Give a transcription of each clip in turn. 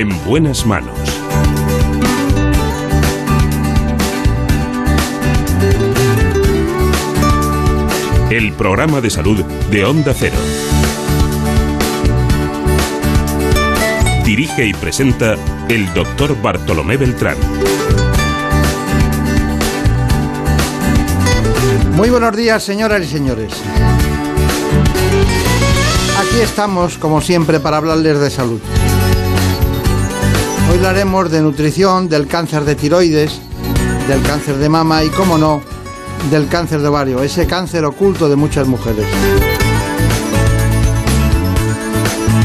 En buenas manos. El programa de salud de Onda Cero. Dirige y presenta el doctor Bartolomé Beltrán. Muy buenos días, señoras y señores. Aquí estamos, como siempre, para hablarles de salud. Hoy hablaremos de nutrición, del cáncer de tiroides, del cáncer de mama y, como no, del cáncer de ovario, ese cáncer oculto de muchas mujeres.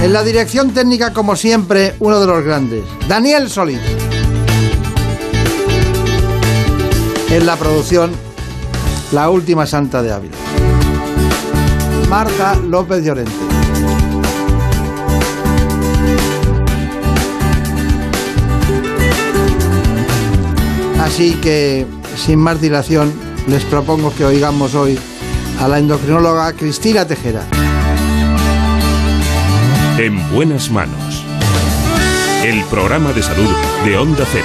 En la dirección técnica, como siempre, uno de los grandes, Daniel Solís. En la producción, la última santa de Ávila. Marta López Llorente. Así que, sin más dilación, les propongo que oigamos hoy a la endocrinóloga Cristina Tejera. En buenas manos. El programa de salud de Onda Cero.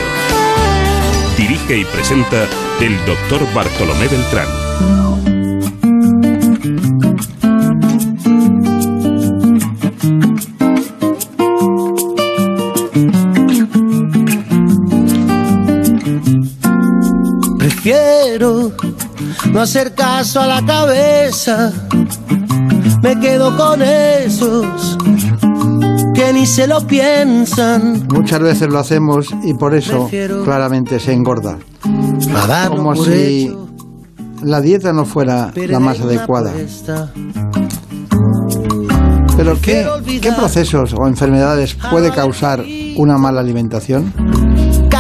Dirige y presenta el doctor Bartolomé Beltrán. No hacer caso a la cabeza. Me quedo con esos que ni se lo piensan. Muchas veces lo hacemos y por eso Prefiero- claramente se engorda. Como si hecho, la dieta no fuera la más adecuada. Pero ¿qué. ¿qué procesos o enfermedades puede causar una mala alimentación?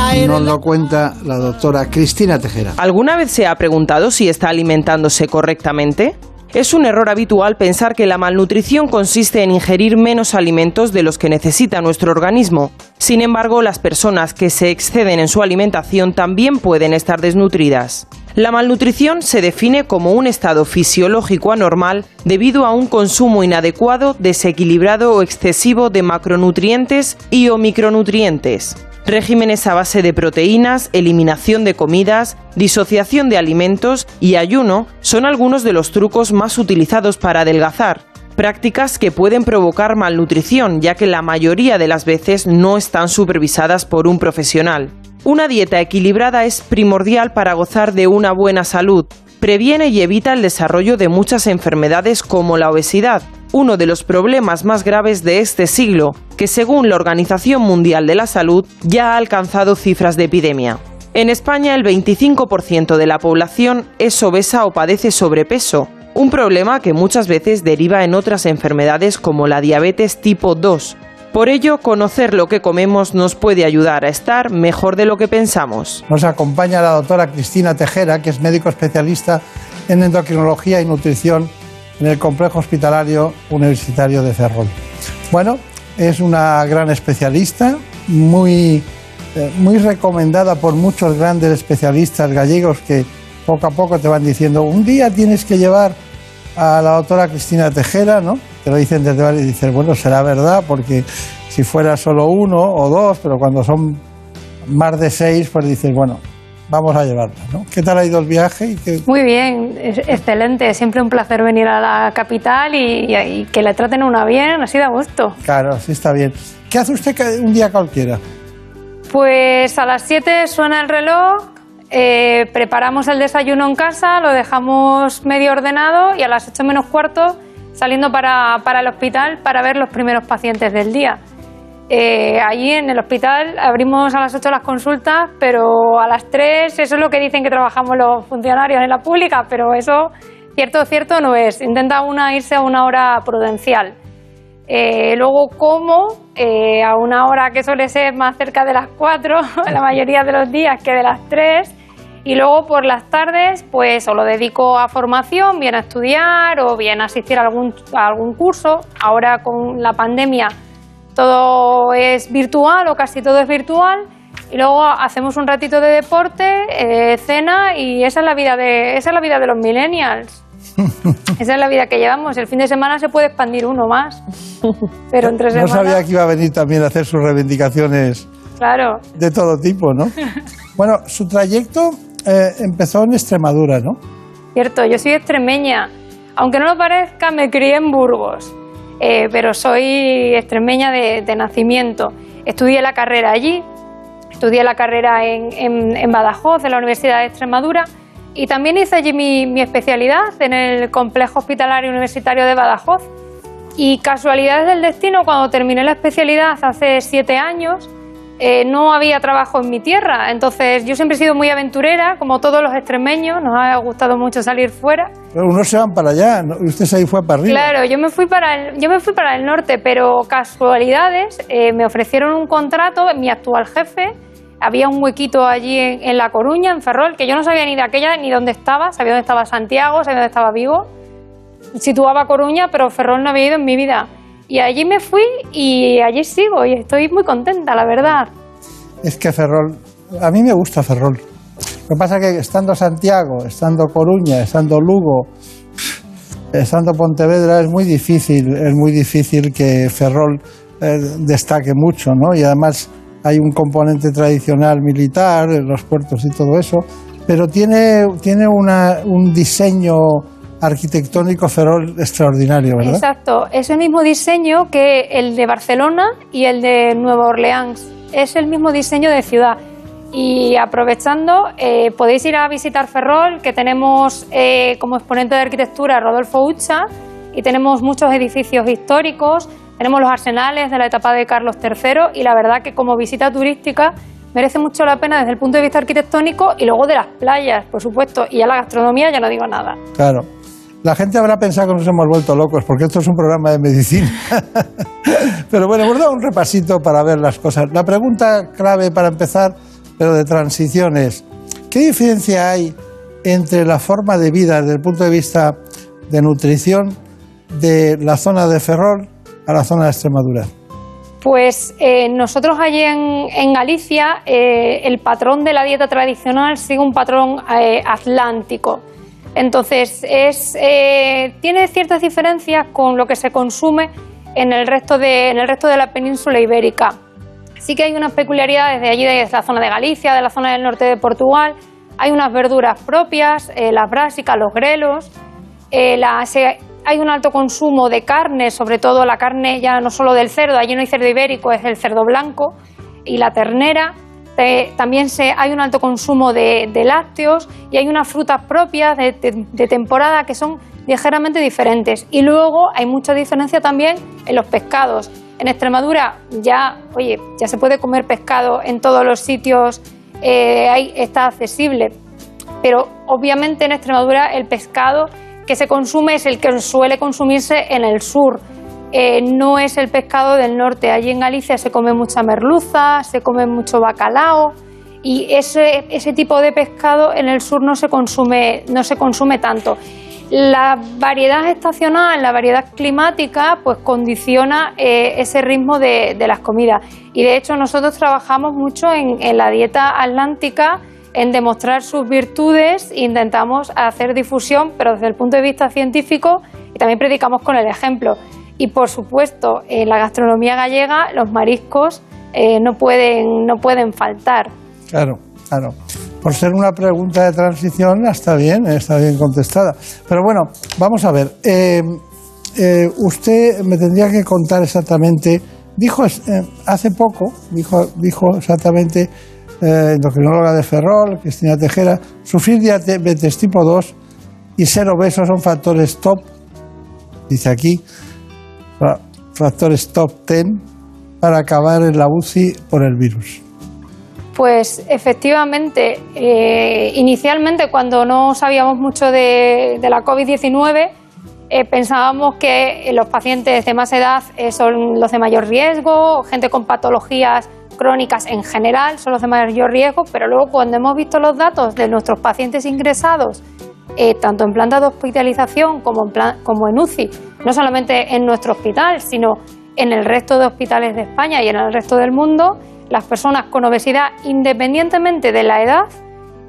Caer Nos lo cuenta la doctora Cristina Tejera. ¿Alguna vez se ha preguntado si está alimentándose correctamente? Es un error habitual pensar que la malnutrición consiste en ingerir menos alimentos de los que necesita nuestro organismo. Sin embargo, las personas que se exceden en su alimentación también pueden estar desnutridas. La malnutrición se define como un estado fisiológico anormal debido a un consumo inadecuado, desequilibrado o excesivo de macronutrientes y o micronutrientes. Regímenes a base de proteínas, eliminación de comidas, disociación de alimentos y ayuno son algunos de los trucos más utilizados para adelgazar. Prácticas que pueden provocar malnutrición, ya que la mayoría de las veces no están supervisadas por un profesional. Una dieta equilibrada es primordial para gozar de una buena salud. Previene y evita el desarrollo de muchas enfermedades como la obesidad, uno de los problemas más graves de este siglo, que según la Organización Mundial de la Salud ya ha alcanzado cifras de epidemia. En España el 25% de la población es obesa o padece sobrepeso, un problema que muchas veces deriva en otras enfermedades como la diabetes tipo 2. Por ello, conocer lo que comemos nos puede ayudar a estar mejor de lo que pensamos. Nos acompaña la doctora Cristina Tejera, que es médico especialista en endocrinología y nutrición en el Complejo Hospitalario Universitario de Ferrol. Bueno, es una gran especialista, muy, eh, muy recomendada por muchos grandes especialistas gallegos que poco a poco te van diciendo, un día tienes que llevar a la doctora Cristina Tejera, ¿no? Te lo dicen desde varios y dices, bueno, será verdad, porque si fuera solo uno o dos, pero cuando son más de seis, pues dices, bueno, vamos a llevarla, ¿no? ¿Qué tal ha ido el viaje? Y qué- Muy bien, es- excelente. Siempre un placer venir a la capital y, y que le traten una bien, así de gusto. Claro, sí está bien. ¿Qué hace usted un día cualquiera? Pues a las 7 suena el reloj, eh, preparamos el desayuno en casa, lo dejamos medio ordenado y a las 8 menos cuarto saliendo para, para el hospital para ver los primeros pacientes del día. Eh, allí en el hospital abrimos a las 8 las consultas, pero a las 3 eso es lo que dicen que trabajamos los funcionarios en la pública, pero eso cierto cierto no es. Intenta una irse a una hora prudencial. Eh, luego como eh, a una hora que suele ser más cerca de las 4, la mayoría de los días que de las 3. Y luego por las tardes, pues o lo dedico a formación, bien a estudiar o bien a asistir a algún, a algún curso. Ahora con la pandemia todo es virtual o casi todo es virtual. Y luego hacemos un ratito de deporte, eh, cena y esa es la vida de, esa es la vida de los millennials. Esa es la vida que llevamos. El fin de semana se puede expandir uno más, pero entre No semanas... sabía que iba a venir también a hacer sus reivindicaciones Claro, de todo tipo, ¿no? Bueno, su trayecto eh, empezó en Extremadura, ¿no? cierto, yo soy extremeña. Aunque no lo parezca, me crié en Burgos, eh, pero soy extremeña de, de nacimiento. Estudié la carrera allí, estudié la carrera en, en- en Badajoz, en la Universidad de Extremadura, y también hice allí mi, mi especialidad en el Complejo Hospitalario Universitario de Badajoz. Y casualidades del destino, cuando terminé la especialidad hace siete años, eh, no había trabajo en mi tierra. Entonces, yo siempre he sido muy aventurera, como todos los extremeños, nos ha gustado mucho salir fuera. Pero unos se van para allá, usted ahí fue para arriba. Claro, yo me fui para el, yo me fui para el norte, pero casualidades, eh, me ofrecieron un contrato, mi actual jefe, había un huequito allí en, en La Coruña, en Ferrol, que yo no sabía ni de aquella ni dónde estaba, sabía dónde estaba Santiago, sabía dónde estaba Vigo, situaba Coruña, pero Ferrol no había ido en mi vida. Y allí me fui y allí sigo y estoy muy contenta, la verdad. Es que Ferrol, a mí me gusta Ferrol. Lo que pasa es que estando Santiago, estando Coruña, estando Lugo, estando Pontevedra, es muy difícil, es muy difícil que Ferrol eh, destaque mucho, ¿no? Y además hay un componente tradicional militar los puertos y todo eso, pero tiene, tiene una- un diseño arquitectónico Ferrol extraordinario, ¿verdad? Exacto, es el mismo diseño que el de Barcelona y el de Nueva Orleans. Es el mismo diseño de ciudad. Y aprovechando, eh, podéis ir a visitar Ferrol, que tenemos eh, como exponente de arquitectura Rodolfo Ucha y tenemos muchos edificios históricos, tenemos los arsenales de la etapa de Carlos III y la verdad que como visita turística merece mucho la pena desde el punto de vista arquitectónico y luego de las playas, por supuesto, y ya la gastronomía ya no digo nada. Claro. La gente habrá pensado que nos hemos vuelto locos porque esto es un programa de medicina. pero bueno, hemos dado un repasito para ver las cosas. La pregunta clave para empezar, pero de transición es, ¿qué diferencia hay entre la forma de vida desde el punto de vista de nutrición de la zona de Ferrol a la zona de Extremadura? Pues eh, nosotros allí en, Galicia eh, el patrón de la dieta tradicional sigue un patrón eh, atlántico. Entonces es, eh, tiene ciertas diferencias con lo que se consume en el resto de, en el resto de la península ibérica. Sí que hay unas peculiaridades de allí, de la zona de Galicia, de la zona del norte de Portugal. Hay unas verduras propias, eh, las brásicas, los grelos. Eh, hay un alto consumo de carne, sobre todo la carne ya no solo del cerdo, allí no hay cerdo ibérico, es el cerdo blanco y la ternera. También se, hay un alto consumo de, lácteos y hay unas frutas propias de, temporada que son ligeramente diferentes. Y luego hay mucha diferencia también en los pescados. En Extremadura ya, oye, ya se puede comer pescado en todos los sitios, eh, está accesible pero obviamente en Extremadura el pescado que se consume es el que suele consumirse en el sur. Eh, no es el pescado del norte. Allí en Galicia se come mucha merluza, se come mucho bacalao y ese, tipo de pescado en el sur no se consume, no se consume tanto. La variedad estacional, la variedad climática, pues condiciona eh, ese ritmo de, las comidas. Y de hecho nosotros trabajamos mucho en, en la dieta atlántica, en demostrar sus virtudes, intentamos hacer difusión, pero desde el punto de vista científico, y también predicamos con el ejemplo. Y por supuesto, en la gastronomía gallega los mariscos eh, no, pueden, no pueden faltar. Claro, claro. Por ser una pregunta de transición, está bien, está bien contestada. Pero bueno, vamos a ver. eh, eh, usted me tendría que contar exactamente. Dijo eh, hace poco, dijo, dijo exactamente, eh, endocrinóloga de Ferrol, Cristina Tejera, sufrir diabetes tipo 2 y ser obeso son factores top, dice aquí, factores top 10 para acabar en la UCI por el virus. Pues efectivamente, eh, inicialmente cuando no sabíamos mucho de, la COVID-19, eh, pensábamos que los pacientes de más edad eh, son los de mayor riesgo, gente con patologías crónicas en general son los de mayor riesgo, pero luego cuando hemos visto los datos de nuestros pacientes ingresados, eh, tanto en planta de hospitalización como en, UCI, no solamente en nuestro hospital, sino en el resto de hospitales de España y en el resto del mundo, las personas con obesidad, independientemente de la edad,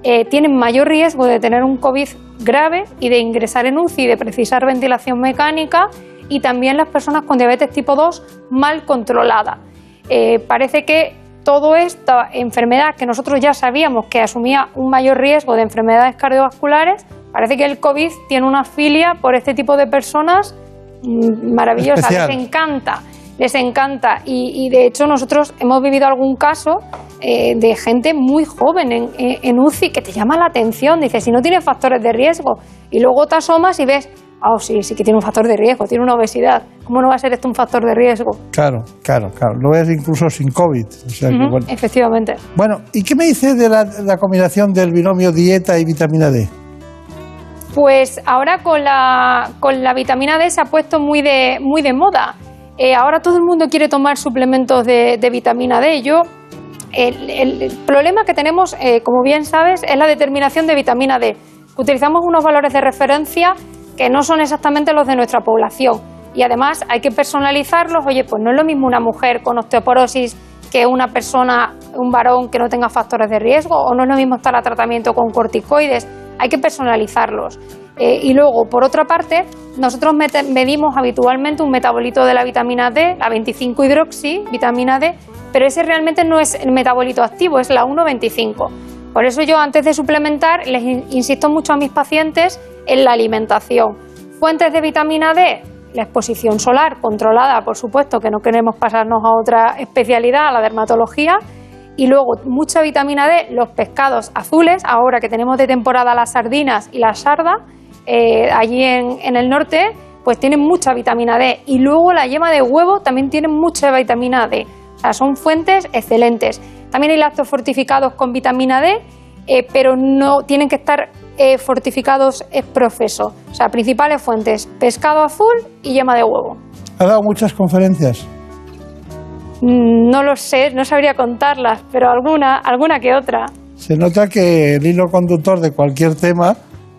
eh, tienen mayor riesgo de tener un COVID grave y de ingresar en UCI de precisar ventilación mecánica y también las personas con diabetes tipo 2 mal controlada. Eh, parece que toda esta enfermedad que nosotros ya sabíamos que asumía un mayor riesgo de enfermedades cardiovasculares, parece que el COVID tiene una filia por este tipo de personas mm, maravillosa, les encanta, les encanta. Y, de hecho nosotros hemos vivido algún caso eh, de gente muy joven en, en, UCI que te llama la atención, dice, si no tiene factores de riesgo, y luego te asomas y ves oh, sí, sí que tiene un factor de riesgo, tiene una obesidad. ¿Cómo no va a ser esto un factor de riesgo? Claro, claro, claro. Lo es incluso sin COVID. Efectivamente. Bueno, ¿y qué me dice de la, combinación del binomio dieta y vitamina D? Pues ahora con la, con la vitamina D se ha puesto muy de, muy de moda. Eh, ahora todo el mundo quiere tomar suplementos de, vitamina D. Yo, el, problema que tenemos, eh, como bien sabes, es la determinación de vitamina D. Utilizamos unos valores de referencia que no son exactamente los de nuestra población. Y además hay que personalizarlos. Oye, pues no es lo mismo una mujer con osteoporosis que una persona, un varón que no tenga factores de riesgo, o no es lo mismo estar a tratamiento con corticoides. Hay que personalizarlos. Eh, y luego, por otra parte, nosotros medimos habitualmente un metabolito de la vitamina D, la 25 hidroxi, vitamina D, pero ese realmente no es el metabolito activo, es la 1,25. Por eso yo antes de suplementar les insisto mucho a mis pacientes en la alimentación. Fuentes de vitamina D, la exposición solar controlada, por supuesto, que no queremos pasarnos a otra especialidad, a la dermatología. Y luego mucha vitamina D, los pescados azules, ahora que tenemos de temporada las sardinas y la sarda, eh, allí en, el norte, pues tienen mucha vitamina D. Y luego la yema de huevo también tiene mucha vitamina D. O sea, son fuentes excelentes. También hay lácteos fortificados con vitamina D, eh, pero no tienen que estar eh, fortificados es profeso. O sea, principales fuentes, pescado azul y yema de huevo. ¿Ha dado muchas conferencias? Mm, no lo sé, no sabría contarlas, pero alguna, alguna que otra. Se nota que el hilo conductor de cualquier tema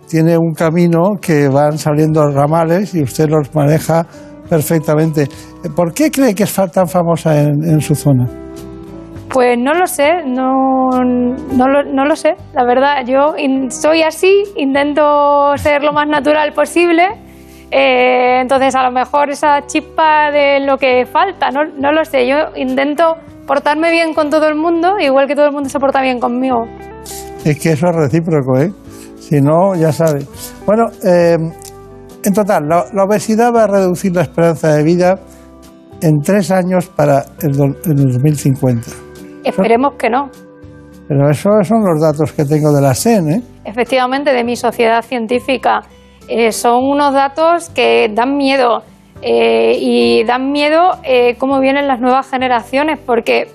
tiene un camino que van saliendo ramales y usted los maneja perfectamente. ¿Por qué cree que es tan famosa en su zona? Pues no lo sé, no, no, lo, no lo sé. La verdad, yo soy así, intento ser lo más natural posible. Eh, entonces, a lo mejor esa chispa de lo que falta, no, no lo sé. Yo intento portarme bien con todo el mundo, igual que todo el mundo se porta bien conmigo. Es que eso es recíproco, ¿eh? Si no, ya sabe. Bueno, eh, en total, la, obesidad va a reducir la esperanza de vida en tres años para el, el 2050. Esperemos que no. Pero esos son los datos que tengo de la SEN, ¿eh? Efectivamente, de mi sociedad científica. Eh, son unos datos que dan miedo. Eh, y dan miedo eh, cómo vienen las nuevas generaciones, porque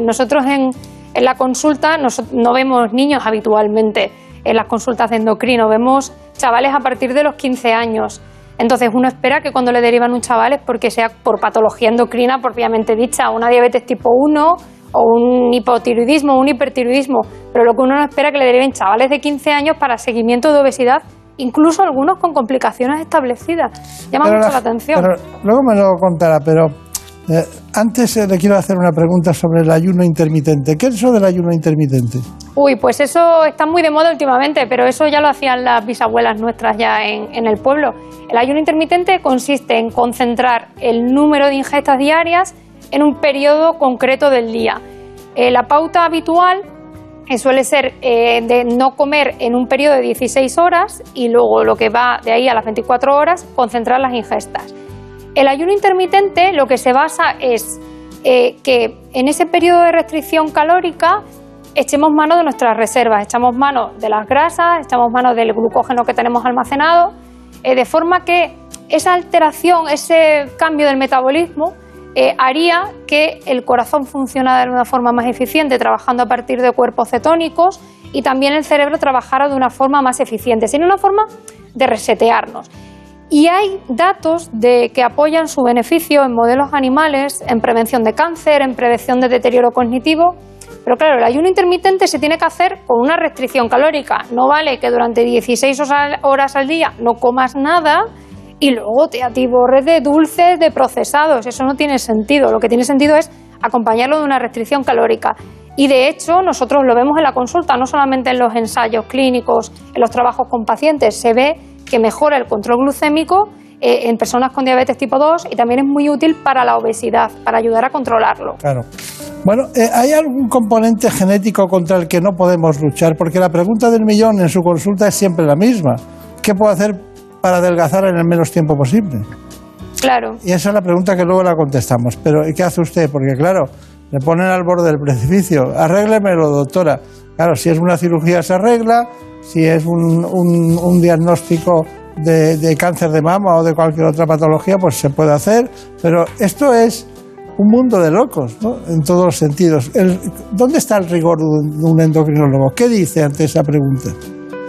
nosotros en, en, la consulta no vemos niños habitualmente en las consultas de endocrino, vemos chavales a partir de los 15 años. Entonces uno espera que cuando le derivan un chaval es porque sea por patología endocrina propiamente dicha, una diabetes tipo 1 o un hipotiroidismo un hipertiroidismo, pero lo que uno no espera es que le deriven chavales de 15 años para seguimiento de obesidad, incluso algunos con complicaciones establecidas. Llama mucho la, atención. luego me lo contará, pero eh, antes eh, le quiero hacer una pregunta sobre el ayuno intermitente. ¿Qué es eso del ayuno intermitente? Uy, pues eso está muy de moda últimamente, pero eso ya lo hacían las bisabuelas nuestras ya en, en el pueblo. El ayuno intermitente consiste en concentrar el número de ingestas diarias en un periodo concreto del día. Eh, la pauta habitual suele ser eh, de no comer en un periodo de 16 horas y luego lo que va de ahí a las 24 horas, concentrar las ingestas. El ayuno intermitente lo que se basa es que en ese periodo de restricción calórica echemos mano de nuestras reservas, echamos mano de las grasas, echamos mano del glucógeno que tenemos almacenado, de forma que esa alteración, ese cambio del metabolismo, eh, haría que el corazón funcionara de una forma más eficiente, trabajando a partir de cuerpos cetónicos, y también el cerebro trabajara de una forma más eficiente, sino una forma de resetearnos. Y hay datos de que apoyan su beneficio en modelos animales, en prevención de cáncer, en prevención de deterioro cognitivo. Pero claro, el ayuno intermitente se tiene que hacer con una restricción calórica. No vale que durante 16 horas al día no comas nada y luego te atiborres de dulces, de procesados. Eso no tiene sentido. Lo que tiene sentido es acompañarlo de una restricción calórica. Y de hecho, nosotros lo vemos en la consulta, no solamente en los ensayos clínicos, en los trabajos con pacientes, se ve que mejora el control glucémico eh, en personas con diabetes tipo 2 y también es muy útil para la obesidad, para ayudar a controlarlo. Claro. Bueno, eh, ¿hay algún componente genético contra el que no podemos luchar? Porque la pregunta del millón en su consulta es siempre la misma. ¿Qué puedo hacer para adelgazar en el menos tiempo posible? Claro. Y esa es la pregunta que luego la contestamos. Pero ¿qué hace usted? Porque claro, le ponen al borde del precipicio. Arréglemelo, doctora. Claro, si es una cirugía se arregla, si es un, un- un diagnóstico de, de cáncer de mama o de cualquier otra patología, pues se puede hacer. Pero esto es un mundo de locos, ¿no? En todos los sentidos. El- ¿Dónde está el rigor de un endocrinólogo? ¿Qué dice ante esa pregunta?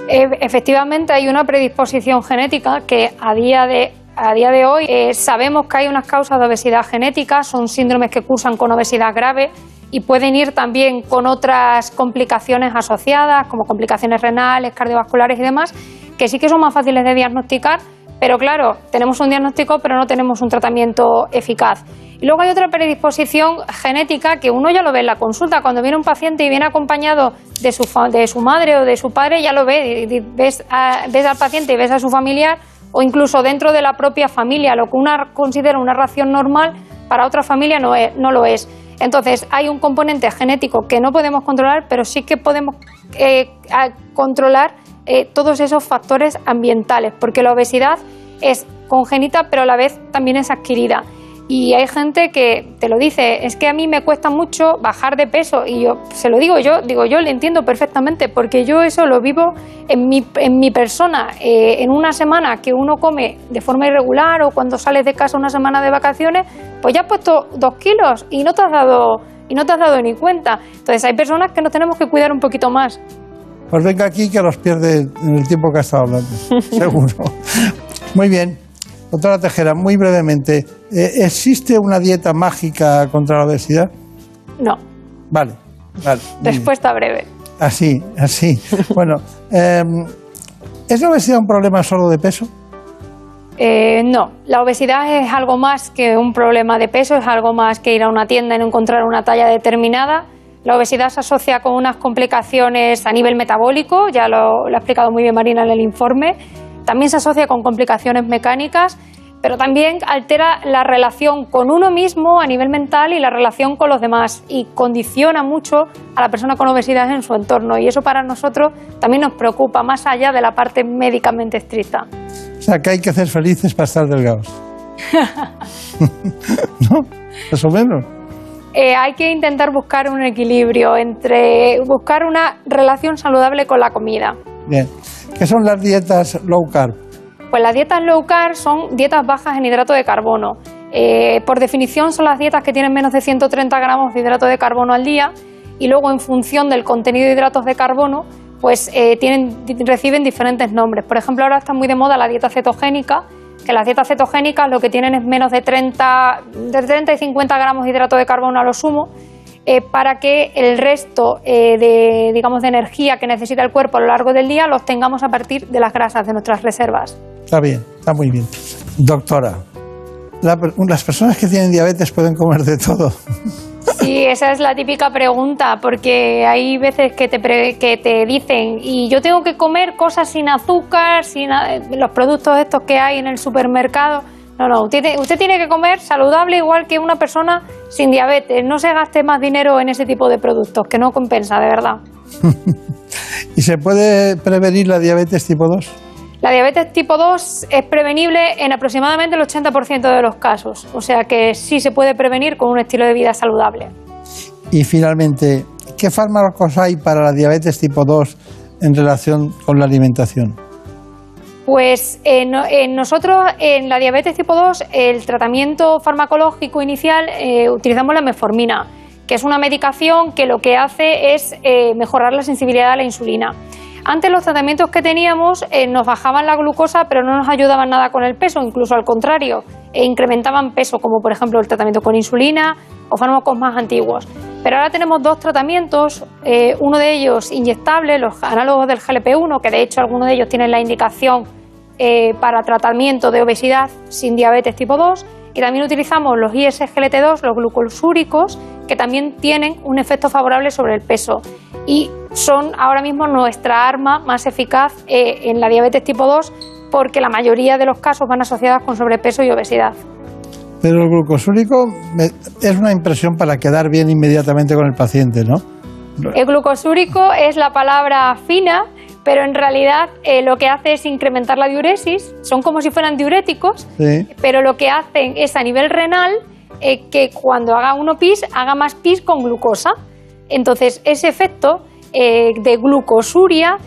E- Efectivamente, hay una predisposición genética que a día de, a día de hoy eh, sabemos que hay unas causas de obesidad genética, son síndromes que cursan con obesidad grave y pueden ir también con otras complicaciones asociadas, como complicaciones renales, cardiovasculares y demás, que sí que son más fáciles de diagnosticar, pero claro, tenemos un diagnóstico, pero no tenemos un tratamiento eficaz. Y luego hay otra predisposición genética que uno ya lo ve en la consulta. Cuando viene un paciente y viene acompañado de su, de su madre o de su padre, ya lo ve. Ves, al paciente y ves a su familiar, o incluso dentro de la propia familia. Lo que una considera una ración normal, para otra familia no, es- no lo es. Entonces, hay un componente genético que no podemos controlar, pero sí que podemos eh, controlar eh, todos esos factores ambientales, porque la obesidad es congénita, pero a la vez también es adquirida. Y hay gente que te lo dice, es que a mí me cuesta mucho bajar de peso y yo se lo digo yo, digo yo le entiendo perfectamente porque yo eso lo vivo en mi, en mi persona. Eh, en una semana que uno come de forma irregular o cuando sales de casa una semana de vacaciones, pues ya has puesto dos kilos y no te has dado, y no te has dado ni cuenta. Entonces hay personas que nos tenemos que cuidar un poquito más. Pues venga aquí que los pierde en el tiempo que ha estado hablando, seguro. Muy bien. Doctora Tejera, muy brevemente, eh, ¿existe una dieta mágica contra la obesidad? No, Vale, vale. respuesta breve. Así, así. Bueno, eh, ¿es la obesidad un problema solo de peso? Eh, no, la obesidad es algo más que un problema de peso, es algo más que ir a una tienda y no encontrar una talla determinada. La obesidad se asocia con unas complicaciones a nivel metabólico, ya lo, lo ha explicado muy bien Marina en el informe. También se asocia con complicaciones mecánicas, pero también altera la relación con uno mismo a nivel mental y la relación con los demás y condiciona mucho a la persona con obesidad en su entorno. Y eso para nosotros también nos preocupa, más allá de la parte médicamente estricta. O sea, que hay que hacer felices para estar delgados. ¿No? Más o menos. Eh, hay que intentar buscar un equilibrio entre buscar una relación saludable con la comida. Bien. ¿Qué son las dietas low carb? Pues las dietas low carb son dietas bajas en hidrato de carbono. Eh, por definición son las dietas que tienen menos de 130 gramos de hidrato de carbono al día y luego en función del contenido de hidratos de carbono pues eh, tienen, reciben diferentes nombres. Por ejemplo, ahora está muy de moda la dieta cetogénica, que las dietas cetogénicas lo que tienen es menos de 30, de 30 y 50 gramos de hidrato de carbono a lo sumo, eh, para que el resto eh, de, digamos, de energía que necesita el cuerpo a lo largo del día los tengamos a partir de las grasas de nuestras reservas. Está bien, está muy bien. Doctora, la las personas que tienen diabetes pueden comer de todo. Sí, esa es la típica pregunta, porque hay veces que te, pre- que te dicen, y yo tengo que comer cosas sin azúcar, sin los productos estos que hay en el supermercado. No, no, usted, te- usted tiene que comer saludable igual que una persona sin diabetes. No se gaste más dinero en ese tipo de productos, que no compensa, de verdad. ¿Y se puede prevenir la diabetes tipo 2? La diabetes tipo 2 es prevenible en aproximadamente el 80% de los casos, o sea que sí se puede prevenir con un estilo de vida saludable. Y finalmente, ¿qué fármacos hay para la diabetes tipo 2 en relación con la alimentación? Pues en, en nosotros, en la diabetes tipo 2, el tratamiento farmacológico inicial eh, utilizamos la metformina, que es una medicación que lo que hace es eh, mejorar la sensibilidad a la insulina. Antes los tratamientos que teníamos eh, nos bajaban la glucosa, pero no nos ayudaban nada con el peso, incluso al contrario, e incrementaban peso, como por ejemplo el tratamiento con insulina o fármacos más antiguos. Pero ahora tenemos dos tratamientos, eh, uno de ellos inyectable, los análogos del GLP-1, que de hecho algunos de ellos tienen la indicación eh, para tratamiento de obesidad sin diabetes tipo 2, y también utilizamos los ISGLT2, los glucosúricos, que también tienen un efecto favorable sobre el peso y son ahora mismo nuestra arma más eficaz eh, en la diabetes tipo 2 porque la mayoría de los casos van asociados con sobrepeso y obesidad. Pero el glucosúrico es una impresión para quedar bien inmediatamente con el paciente, ¿no? El glucosúrico es la palabra fina, pero en realidad eh, lo que hace es incrementar la diuresis. Son como si fueran diuréticos, pero lo que hacen es a nivel renal eh, que cuando haga uno pis, haga más pis con glucosa. Entonces, ese efecto eh, de glucosuria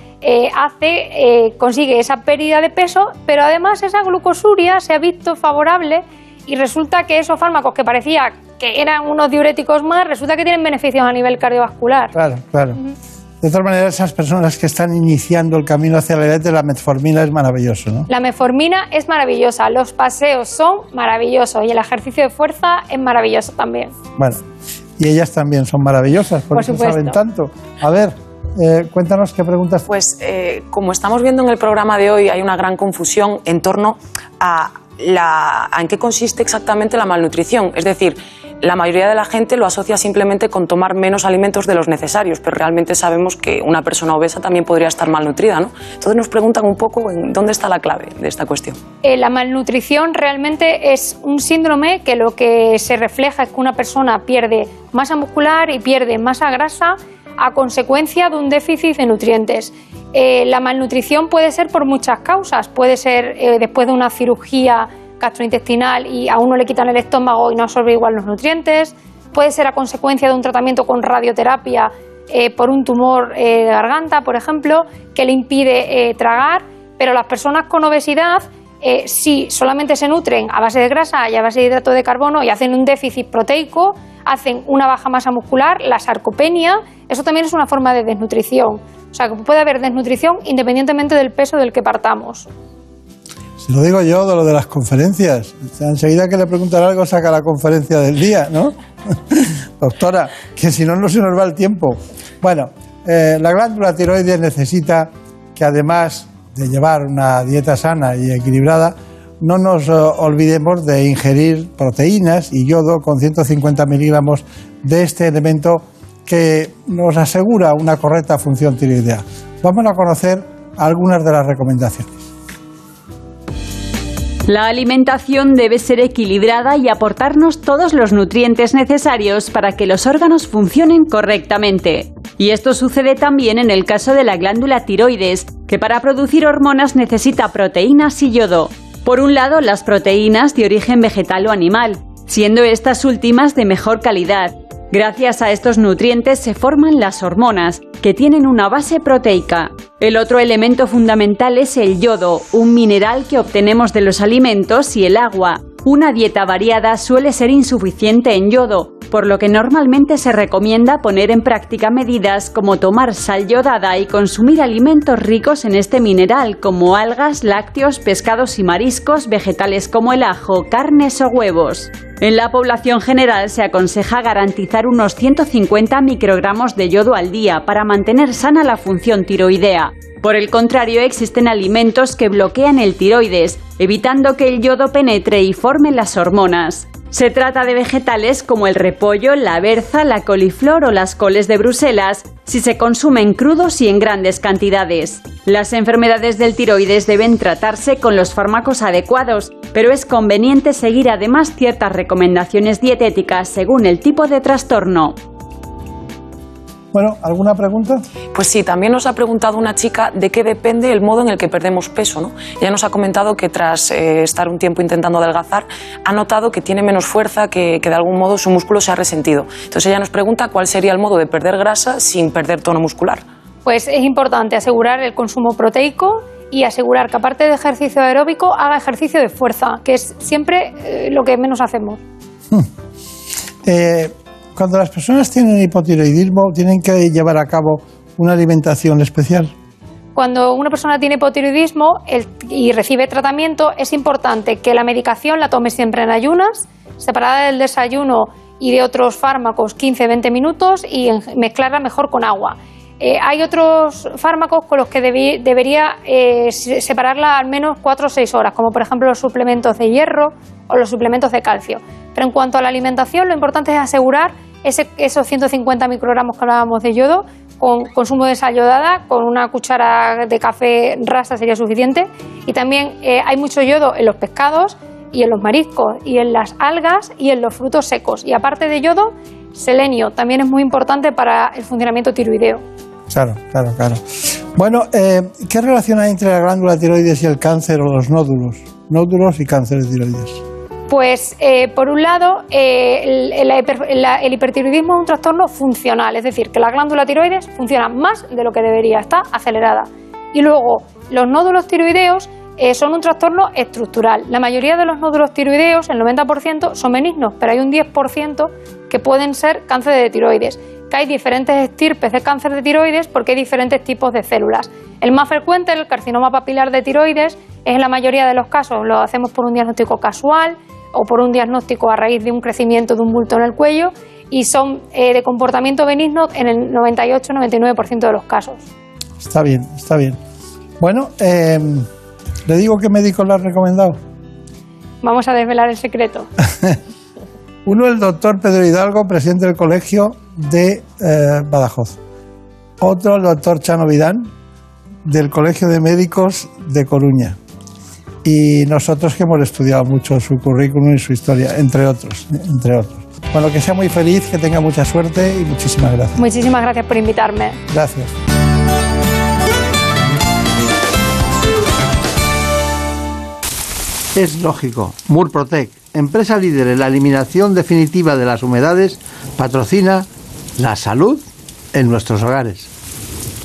hace, consigue esa pérdida de peso, pero además esa glucosuria se ha visto favorable y resulta que esos fármacos que parecía que eran unos diuréticos más, resulta que tienen beneficios a nivel cardiovascular. Claro, claro. De todas maneras, esas personas que están iniciando el camino hacia la diabetes, la metformina es maravilloso, ¿no? La metformina es maravillosa, los paseos son maravillosos y el ejercicio de fuerza es maravilloso también. Bueno, y ellas también son maravillosas, por, eso saben tanto. A ver, eh, cuéntanos qué preguntas. Pues eh, como estamos viendo en el programa de hoy, hay una gran confusión en torno a, la, a en qué consiste exactamente la malnutrición. Es decir, la mayoría de la gente lo asocia simplemente con tomar menos alimentos de los necesarios, pero realmente sabemos que una persona obesa también podría estar malnutrida. ¿no? Entonces nos preguntan un poco en dónde está la clave de esta cuestión. Eh, la malnutrición realmente es un síndrome que lo que se refleja es que una persona pierde masa muscular y pierde masa grasa a consecuencia de un déficit de nutrientes. Eh, la malnutrición puede ser por muchas causas, puede ser eh, después de una cirugía gastrointestinal y a uno le quitan el estómago y no absorbe igual los nutrientes. Puede ser a consecuencia de un tratamiento con radioterapia eh, por un tumor eh, de garganta, por ejemplo, que le impide eh, tragar. Pero las personas con obesidad, si solamente se nutren a base de grasa y a base de hidrato de carbono y hacen un déficit proteico, hacen una baja masa muscular, la sarcopenia, eso también es una forma de desnutrición. O sea, que puede haber desnutrición independientemente del peso del que partamos lo digo yo de lo de las conferencias. enseguida que le preguntan algo saca la conferencia del día, ¿no? Doctora, que si no, no se nos va el tiempo. Bueno, eh, la glándula tiroides necesita que además de llevar una dieta sana y equilibrada, no nos eh, olvidemos de ingerir proteínas y yodo con 150 miligramos de este elemento que nos asegura una correcta función tiroidea. Vamos a conocer algunas de las recomendaciones. La alimentación debe ser equilibrada y aportarnos todos los nutrientes necesarios para que los órganos funcionen correctamente. Y esto sucede también en el caso de la glándula tiroides, que para producir hormonas necesita proteínas y yodo. Por un lado, las proteínas de origen vegetal o animal, siendo estas últimas de mejor calidad, Gracias a estos nutrientes se forman las hormonas, que tienen una base proteica. El otro elemento fundamental es el yodo, un mineral que obtenemos de los alimentos y el agua. Una dieta variada suele ser insuficiente en yodo, por lo que normalmente se recomienda poner en práctica medidas como tomar sal yodada y consumir alimentos ricos en este mineral, como algas, lácteos, pescados y mariscos, vegetales como el ajo, carnes o huevos. En la población general se aconseja garantizar unos 150 microgramos de yodo al día para mantener sana la función tiroidea. Por el contrario, existen alimentos que bloquean el tiroides, evitando que el yodo penetre y forme las hormonas. Se trata de vegetales como el repollo, la berza, la coliflor o las coles de Bruselas, si se consumen crudos y en grandes cantidades. Las enfermedades del tiroides deben tratarse con los fármacos adecuados, pero es conveniente seguir además ciertas recomendaciones dietéticas según el tipo de trastorno. Bueno, ¿alguna pregunta? Pues sí, también nos ha preguntado una chica de qué depende el modo en el que perdemos peso. ¿no? Ella nos ha comentado que tras eh, estar un tiempo intentando adelgazar, ha notado que tiene menos fuerza, que, que de algún modo su músculo se ha resentido. Entonces ella nos pregunta cuál sería el modo de perder grasa sin perder tono muscular. Pues es importante asegurar el consumo proteico y asegurar que aparte de ejercicio aeróbico haga ejercicio de fuerza, que es siempre eh, lo que menos hacemos. Hmm. Eh, cuando las personas tienen hipotiroidismo, tienen que llevar a cabo una alimentación especial. Cuando una persona tiene hipotiroidismo y recibe tratamiento, es importante que la medicación la tome siempre en ayunas, separada del desayuno y de otros fármacos 15-20 minutos y mezclarla mejor con agua. Eh, hay otros fármacos con los que debería eh, separarla al menos 4 o 6 horas, como por ejemplo los suplementos de hierro o los suplementos de calcio. Pero en cuanto a la alimentación, lo importante es asegurar esos 150 microgramos que hablábamos de yodo, con consumo de sal yodada, con una cuchara de café rasa sería suficiente. Y también eh, hay mucho yodo en los pescados y en los mariscos y en las algas y en los frutos secos. Y aparte de yodo, selenio también es muy importante para el funcionamiento tiroideo. Claro, claro, claro. Bueno, eh, ¿qué relación hay entre la glándula tiroides y el cáncer o los nódulos? Nódulos y cáncer de tiroides. Pues, eh, por un lado, eh, el, hipertiroidismo es un trastorno funcional, es decir, que la glándula tiroides funciona más de lo que debería, está acelerada. Y luego, los nódulos tiroideos eh, son un trastorno estructural. La mayoría de los nódulos tiroideos, el 90%, son benignos, pero hay un 10% que pueden ser cáncer de tiroides. Hay diferentes estirpes de cáncer de tiroides porque hay diferentes tipos de células. El más frecuente, el carcinoma papilar de tiroides, es en la mayoría de los casos, lo hacemos por un diagnóstico casual, o por un diagnóstico a raíz de un crecimiento de un bulto en el cuello y son eh, de comportamiento benigno en el 98-99% de los casos. Está bien, está bien. Bueno, em, ¿le digo qué médico le ha recomendado? Vamos a desvelar el secreto. Uno, el doctor Pedro Hidalgo, presidente del colegio de eh, Badajoz. Otro, el doctor Chano Vidán, del Colegio de Médicos de Coruña y nosotros que hemos estudiado mucho su currículum y su historia, entre otros, entre otros. Bueno, que sea muy feliz, que tenga mucha suerte y muchísimas gracias. Muchísimas gracias por invitarme. Gracias. Es lógico, Murprotec, empresa líder en la eliminación definitiva de las humedades, patrocina la salud en nuestros hogares.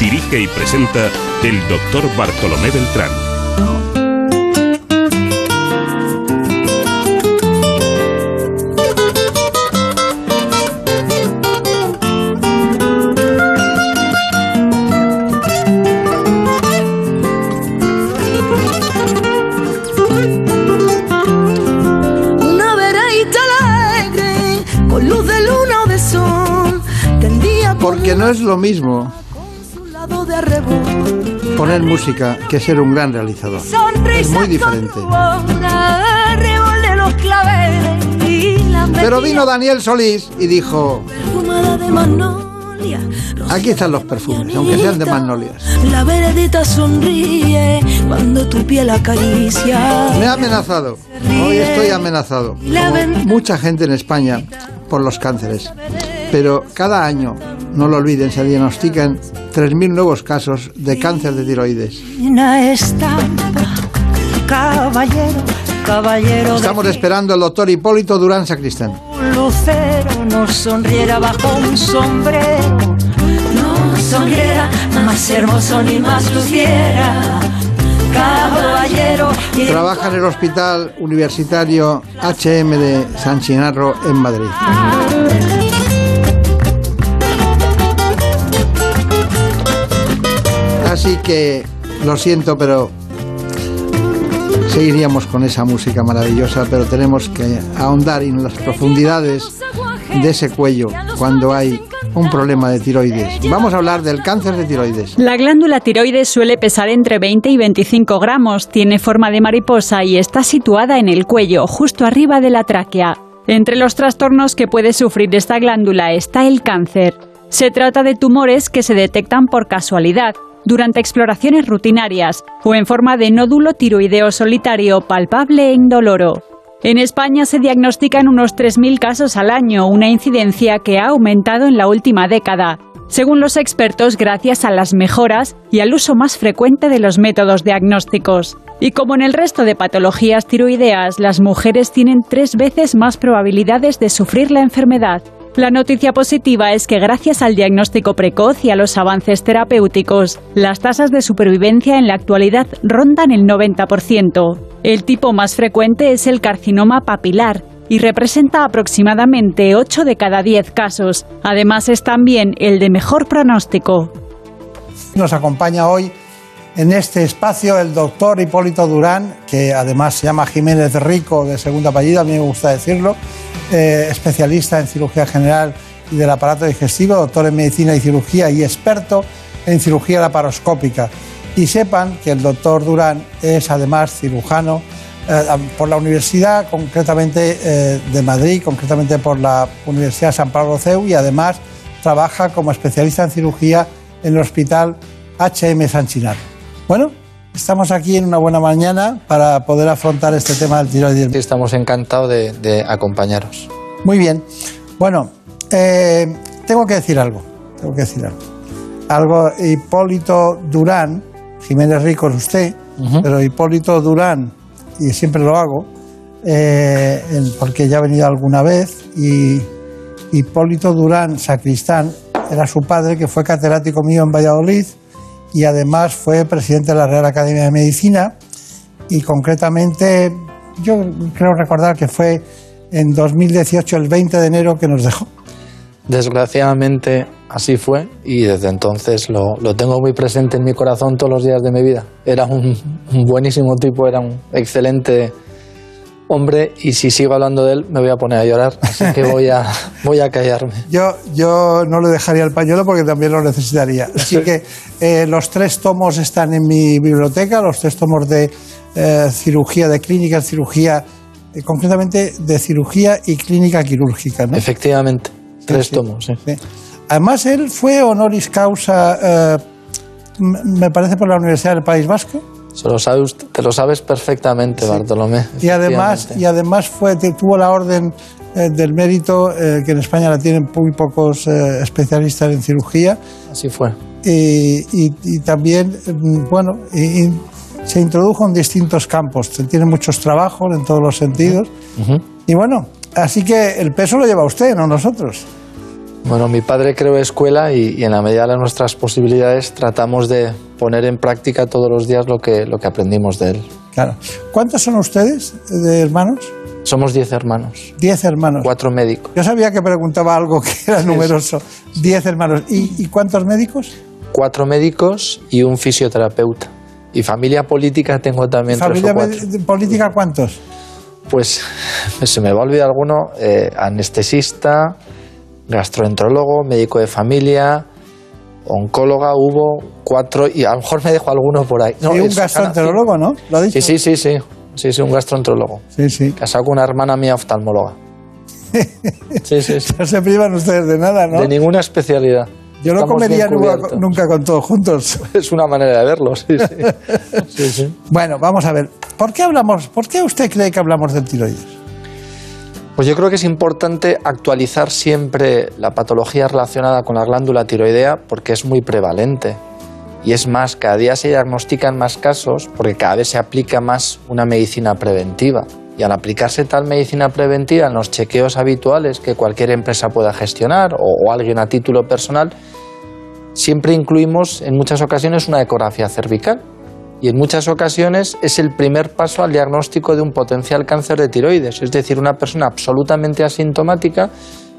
Dirige y presenta el doctor Bartolomé Beltrán. Una veredita alegre, con luz de luna o de sol, tendía por Porque no es lo mismo poner música que ser un gran realizador. Es muy diferente. Pero vino Daniel Solís y dijo, aquí están los perfumes, aunque sean de magnolias. La veredita sonríe cuando tu piel acaricia. Me ha amenazado, hoy estoy amenazado. Mucha gente en España por los cánceres. Pero cada año, no lo olviden, se diagnostican 3.000 nuevos casos de cáncer de tiroides. Estamos esperando al doctor Hipólito Durán Sacristán. un lucero nos sonriera bajo un sombrero. No sonriera más hermoso ni más luciera. Caballero, y Trabaja en el Hospital Universitario HM de San Chinarro en Madrid. Así que lo siento, pero seguiríamos con esa música maravillosa, pero tenemos que ahondar en las profundidades de ese cuello cuando hay un problema de tiroides. Vamos a hablar del cáncer de tiroides. La glándula tiroides suele pesar entre 20 y 25 gramos, tiene forma de mariposa y está situada en el cuello, justo arriba de la tráquea. Entre los trastornos que puede sufrir esta glándula está el cáncer. Se trata de tumores que se detectan por casualidad, durante exploraciones rutinarias o en forma de nódulo tiroideo solitario palpable e indoloro. En España se diagnostican unos 3.000 casos al año, una incidencia que ha aumentado en la última década, según los expertos gracias a las mejoras y al uso más frecuente de los métodos diagnósticos. Y como en el resto de patologías tiroideas, las mujeres tienen tres veces más probabilidades de sufrir la enfermedad. La noticia positiva es que gracias al diagnóstico precoz y a los avances terapéuticos, las tasas de supervivencia en la actualidad rondan el 90%. El tipo más frecuente es el carcinoma papilar, y representa aproximadamente 8 de cada 10 casos. Además es también el de mejor pronóstico. Nos acompaña hoy en este espacio el doctor Hipólito Durán, que además se llama Jiménez Rico de segunda apellido, a mí me gusta decirlo, eh, especialista en cirugía general y del aparato digestivo, doctor en medicina y cirugía y experto en cirugía laparoscópica. Y sepan que el doctor Durán es además cirujano eh, por la Universidad, concretamente eh, de Madrid, concretamente por la Universidad San Pablo CEU y además trabaja como especialista en cirugía en el Hospital HM San Chinar. Bueno, estamos aquí en una buena mañana para poder afrontar este tema del tiroides. estamos encantados de, acompañaros. Muy bien. Bueno, eh, tengo que decir algo. Tengo que decir algo. Algo, Hipólito Durán, Jiménez Rico es usted, pero Hipólito Durán, y siempre lo hago, eh, porque ya ha venido alguna vez, y Hipólito Durán, sacristán, era su padre, que fue catedrático mío en Valladolid y además fue presidente de la Real Academia de Medicina y concretamente yo creo recordar que fue en 2018, el 20 de enero, que nos dejó. Desgraciadamente así fue y desde entonces lo, lo, tengo muy presente en mi corazón todos los días de mi vida. Era un buenísimo tipo, era un excelente hombre y si sigo hablando de él me voy a poner a llorar, así que voy a, voy a callarme. Yo, yo no le dejaría el pañuelo porque también lo necesitaría. Así que eh, los tres tomos están en mi biblioteca, los tres tomos de eh, cirugía, de clínica, cirugía, eh, concretamente de cirugía y clínica quirúrgica. ¿no? Efectivamente, tres tomos. Sí. Además, él fue honoris causa, me parece, por la Universidad del País Vasco te lo sabes perfectamente, Bartolomé. Y además, y además fue, tuvo la orden eh, del mérito, eh, que en España la tienen muy pocos eh, especialistas en cirugía. Así fue. Y, también, mm, bueno, se introdujo en distintos campos. Tiene muchos trabajos en todos los sentidos. Y bueno, así que el peso lo lleva usted, no nosotros. Bueno, mi padre creó escuela y, en la medida de nuestras posibilidades tratamos de poner en práctica todos los días lo que, lo que aprendimos de él. Claro. ¿Cuántos son ustedes de hermanos? Somos diez hermanos. Diez hermanos. Cuatro médicos. Yo sabía que preguntaba algo que era numeroso. Diez hermanos. ¿Y, cuántos médicos? Cuatro médicos y un fisioterapeuta. Y familia política tengo también ¿Familia política cuántos? Pues se me va a olvidar alguno. Eh, anestesista, gastroenterólogo, médico de familia, oncóloga, hubo cuatro, y a lo mejor me dejo alguno por ahí. No, sí, un gastroenterólogo, ¿no? ¿Lo ha dicho? Sí, sí, sí, sí, sí, un gastroenterólogo. Sí, sí. Casado con una hermana mía oftalmóloga. sí, sí, sí. No se privan ustedes de nada, ¿no? De ninguna especialidad. Yo no comería nunca, con todos juntos. Es una manera de verlo, sí, sí. sí, Bueno, vamos a ver. ¿Por qué hablamos, por qué usted cree que hablamos del tiroides? Pues yo creo que es importante actualizar siempre la patología relacionada con la glándula tiroidea porque es muy prevalente. Y es más, cada día se diagnostican más casos porque cada vez se aplica más una medicina preventiva. Y al aplicarse tal medicina preventiva en los chequeos habituales que cualquier empresa pueda gestionar o, alguien a título personal, siempre incluimos en muchas ocasiones una ecografía cervical y en muchas ocasiones es el primer paso al diagnóstico de un potencial cáncer de tiroides, es decir, una persona absolutamente asintomática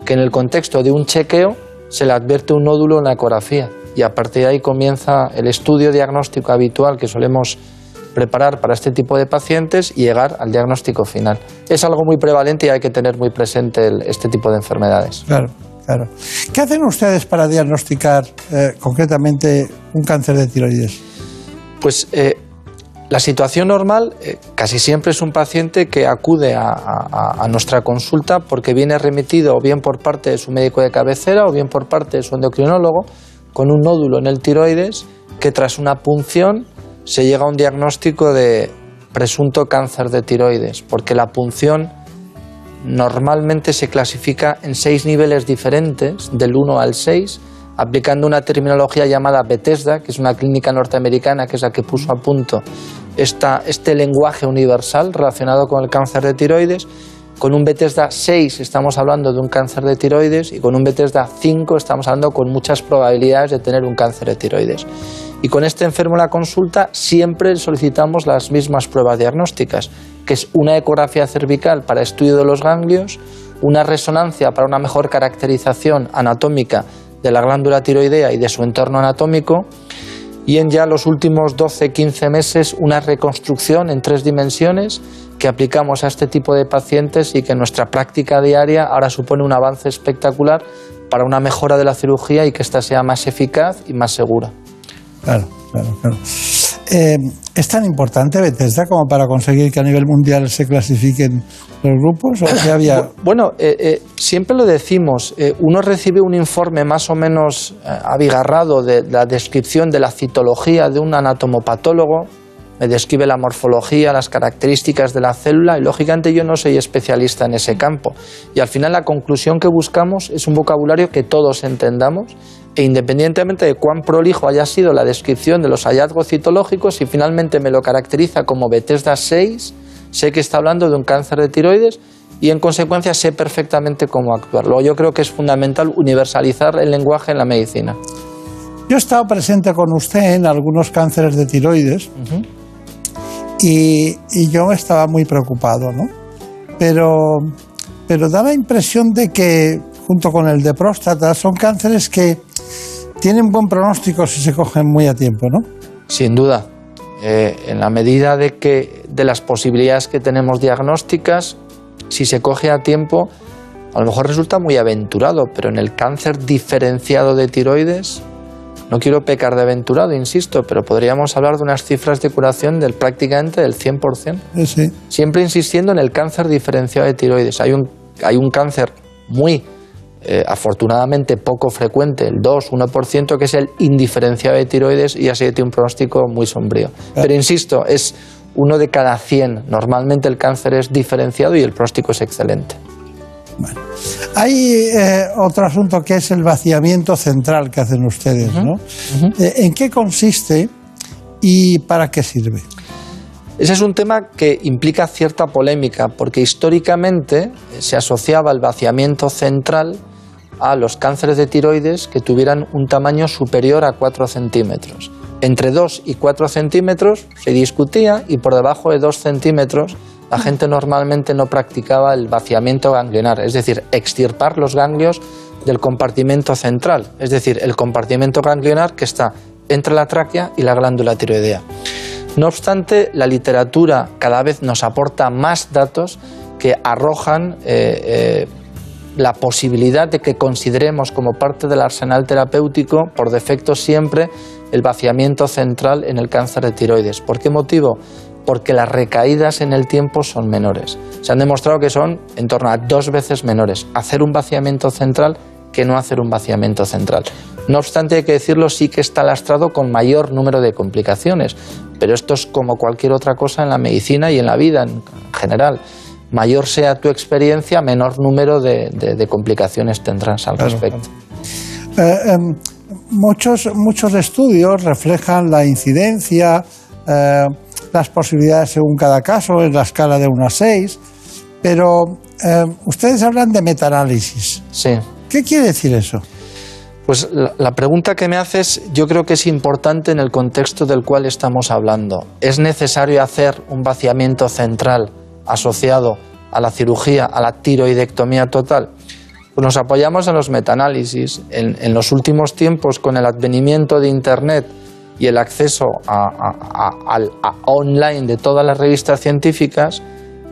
que en el contexto de un chequeo se le advierte un nódulo en la ecografía y a partir de ahí comienza el estudio diagnóstico habitual que solemos preparar para este tipo de pacientes y llegar al diagnóstico final. Es algo muy prevalente y hay que tener muy presente este tipo de enfermedades. Claro, claro. ¿Qué hacen ustedes para diagnosticar eh, concretamente un cáncer de tiroides? Pues eh, la situación normal eh, casi siempre es un paciente que acude a, nuestra consulta porque viene remitido o bien por parte de su médico de cabecera o bien por parte de su endocrinólogo con un nódulo en el tiroides que tras una punción se llega a un diagnóstico de presunto cáncer de tiroides, porque la punción normalmente se clasifica en seis niveles diferentes, del 1 al 6, aplicando una terminología llamada Bethesda, que es una clínica norteamericana que es la que puso a punto este lenguaje universal relacionado con el cáncer de tiroides. Con un Bethesda 6 estamos hablando de un cáncer de tiroides y con un Bethesda 5 estamos hablando con muchas probabilidades de tener un cáncer de tiroides. Y con este enfermo en la consulta siempre solicitamos las mismas pruebas diagnósticas, que es una ecografía cervical para estudio de los ganglios, una resonancia para una mejor caracterización anatómica de la glándula tiroidea y de su entorno anatómico, y en ya los últimos 12-15 meses una reconstrucción en tres dimensiones que aplicamos a este tipo de pacientes y que nuestra práctica diaria ahora supone un avance espectacular para una mejora de la cirugía y que ésta sea más eficaz y más segura. Claro, claro, claro. Eh, ¿Es tan importante Bethesda como para conseguir que a nivel mundial se clasifiquen los grupos? ¿O. Bueno, eh, eh, siempre lo decimos, uno recibe un informe más o menos abigarrado de la descripción de la citología de un anatomopatólogo, me describe la morfología, las características de la célula y lógicamente yo no soy especialista en ese campo. Y al final la conclusión que buscamos es un vocabulario que todos entendamos e independientemente de cuán prolijo haya sido la descripción de los hallazgos citológicos, si finalmente me lo caracteriza como Bethesda 6, sé que está hablando de un cáncer de tiroides y en consecuencia sé perfectamente cómo actuar. Luego yo creo que es fundamental universalizar el lenguaje en la medicina. Yo he estado presente con usted en algunos cánceres de tiroides y, yo estaba muy preocupado, ¿no? Pero, pero da la impresión de que, junto con el de próstata, son cánceres que tienen buen pronóstico si se cogen muy a tiempo, ¿no? Sin duda. Eh, en la medida de que de las posibilidades que tenemos diagnósticas, si se coge a tiempo, a lo mejor resulta muy aventurado, pero en el cáncer diferenciado de tiroides no quiero pecar de aventurado, insisto, pero podríamos hablar de unas cifras de curación del prácticamente del 100%. Sí. Siempre insistiendo en el cáncer diferenciado de tiroides. Hay un, hay un cáncer muy eh, afortunadamente poco frecuente, el 2-1%, que es el indiferenciado de tiroides y así tiene un pronóstico muy sombrío. Pero insisto, es uno de cada 100. Normalmente el cáncer es diferenciado y el pronóstico es excelente. Hay eh, otro asunto que es el vaciamiento central que hacen ustedes, ¿no? Eh, ¿En qué consiste y para qué sirve? Ese es un tema que implica cierta polémica, porque históricamente se asociaba el vaciamiento central a los cánceres de tiroides que tuvieran un tamaño superior a 4 centímetros. Entre 2 y 4 centímetros se discutía y por debajo de 2 centímetros la gente normalmente no practicaba el vaciamiento ganglionar, es decir, extirpar los ganglios del compartimento central, es decir, el compartimento ganglionar que está entre la tráquea y la glándula tiroidea. No obstante, la literatura cada vez nos aporta más datos que arrojan eh, eh, la posibilidad de que consideremos como parte del arsenal terapéutico, por defecto siempre, el vaciamiento central en el cáncer de tiroides. ¿Por qué motivo? porque las recaídas en el tiempo son menores. Se han demostrado que son en torno a dos veces menores hacer un vaciamiento central que no hacer un vaciamiento central. No obstante, hay que decirlo, sí que está lastrado con mayor número de complicaciones, pero esto es como cualquier otra cosa en la medicina y en la vida en general. Mayor sea tu experiencia, menor número de, complicaciones tendrás al respecto. Eh, em, muchos, muchos estudios reflejan la incidencia, eh, las posibilidades según cada caso, en la escala de 1 a 6, pero eh, ustedes hablan de metaanálisis. Sí. ¿Qué quiere decir eso? Pues la, pregunta que me haces yo creo que es importante en el contexto del cual estamos hablando. ¿Es necesario hacer un vaciamiento central asociado a la cirugía, a la tiroidectomía total? Pues nos apoyamos en los metaanálisis. en los últimos tiempos, con el advenimiento de Internet, y el acceso a, online de todas las revistas científicas,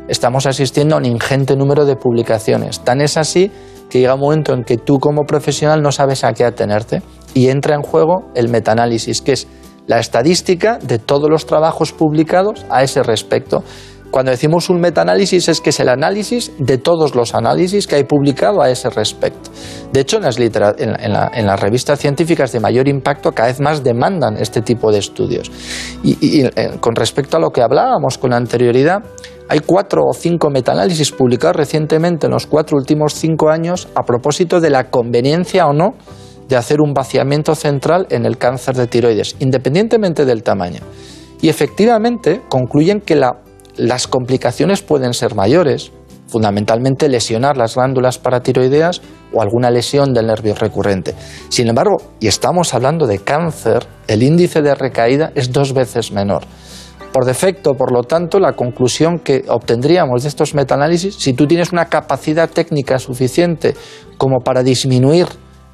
estamos asistiendo a un ingente número de publicaciones. Tan es así que llega un momento en que tú como profesional no sabes a qué atenerte y entra en juego el metaanálisis, que es la estadística de todos los trabajos publicados a ese respecto. Cuando decimos un metaanálisis es que es el análisis de todos los análisis que hay publicado a ese respecto. De hecho, en las, revistas científicas de mayor impacto cada vez más demandan este tipo de estudios. Y, eh, con respecto a lo que hablábamos con anterioridad, hay cuatro o cinco metaanálisis publicados recientemente en los cuatro últimos cinco años a propósito de la conveniencia o no de hacer un vaciamiento central en el cáncer de tiroides, independientemente del tamaño. Y efectivamente concluyen que la las complicaciones pueden ser mayores, fundamentalmente lesionar las glándulas paratiroideas o alguna lesión del nervio recurrente. Sin embargo, y estamos hablando de cáncer, el índice de recaída es dos veces menor. Por defecto, por lo tanto, la conclusión que obtendríamos de estos metaanálisis, si tú tienes una capacidad técnica suficiente como para disminuir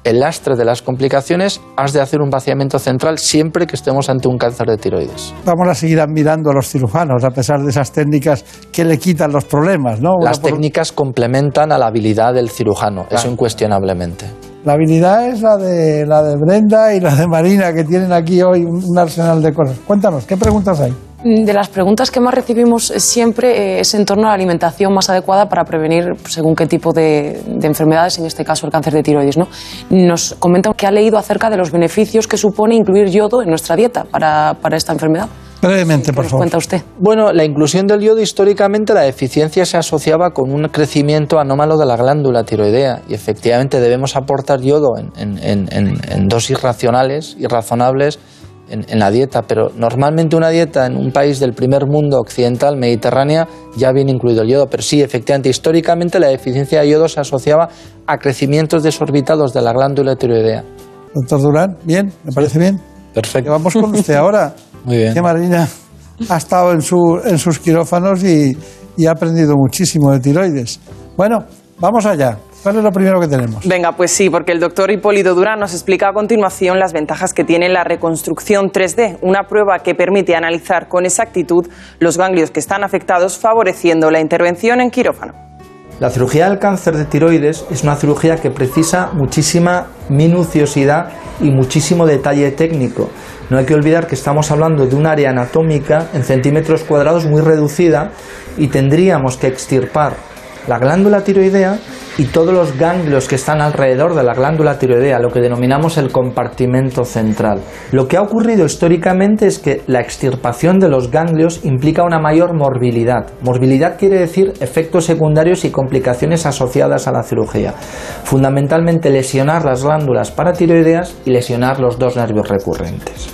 el lastre de las complicaciones, has de hacer un vaciamiento central siempre que estemos ante un cáncer de tiroides. Vamos a seguir admirando a los cirujanos, a pesar de esas técnicas que le quitan los problemas, ¿no? Las técnicas complementan a la habilidad del cirujano, eso incuestionablemente. La habilidad es la de, la de Brenda y la de Marina, que tienen aquí hoy un arsenal de cosas. Cuéntanos, ¿qué preguntas hay? De las preguntas que más recibimos siempre eh, es en torno a la alimentación más adecuada para prevenir según qué tipo de, enfermedades, en este caso el cáncer de tiroides. ¿no? Nos comenta que ha leído acerca de los beneficios que supone incluir yodo en nuestra dieta para, para esta enfermedad. Brevemente, por favor. cuenta usted? Bueno, la inclusión del yodo históricamente la deficiencia se asociaba con un crecimiento anómalo de la glándula tiroidea y efectivamente debemos aportar yodo en, en, en, en dosis racionales y razonables en, la dieta, pero normalmente una dieta en un país del primer mundo occidental, mediterránea, ya viene incluido el yodo. Pero sí, efectivamente, históricamente la deficiencia de yodo se asociaba a crecimientos desorbitados de la glándula tiroidea. Doctor Durán, bien, me parece bien. Perfecto. Vamos con usted ahora. Muy bien. Que Marina ha estado en, su, en sus quirófanos y, y ha aprendido muchísimo de tiroides. Bueno, vamos allá. ¿Cuál es lo primero que tenemos? Venga, pues sí, porque el doctor Hipólito Durán nos explica a continuación las ventajas que tiene la reconstrucción 3D, una prueba que permite analizar con exactitud los ganglios que están afectados, favoreciendo la intervención en quirófano. La cirugía del cáncer de tiroides es una cirugía que precisa muchísima minuciosidad y muchísimo detalle técnico. No hay que olvidar que estamos hablando de un área anatómica en centímetros cuadrados muy reducida y tendríamos que extirpar la glándula tiroidea y todos los ganglios que están alrededor de la glándula tiroidea, lo que denominamos el compartimento central. Lo que ha ocurrido históricamente es que la extirpación de los ganglios implica una mayor morbilidad. Morbilidad quiere decir efectos secundarios y complicaciones asociadas a la cirugía. Fundamentalmente lesionar las glándulas paratiroideas y lesionar los dos nervios recurrentes.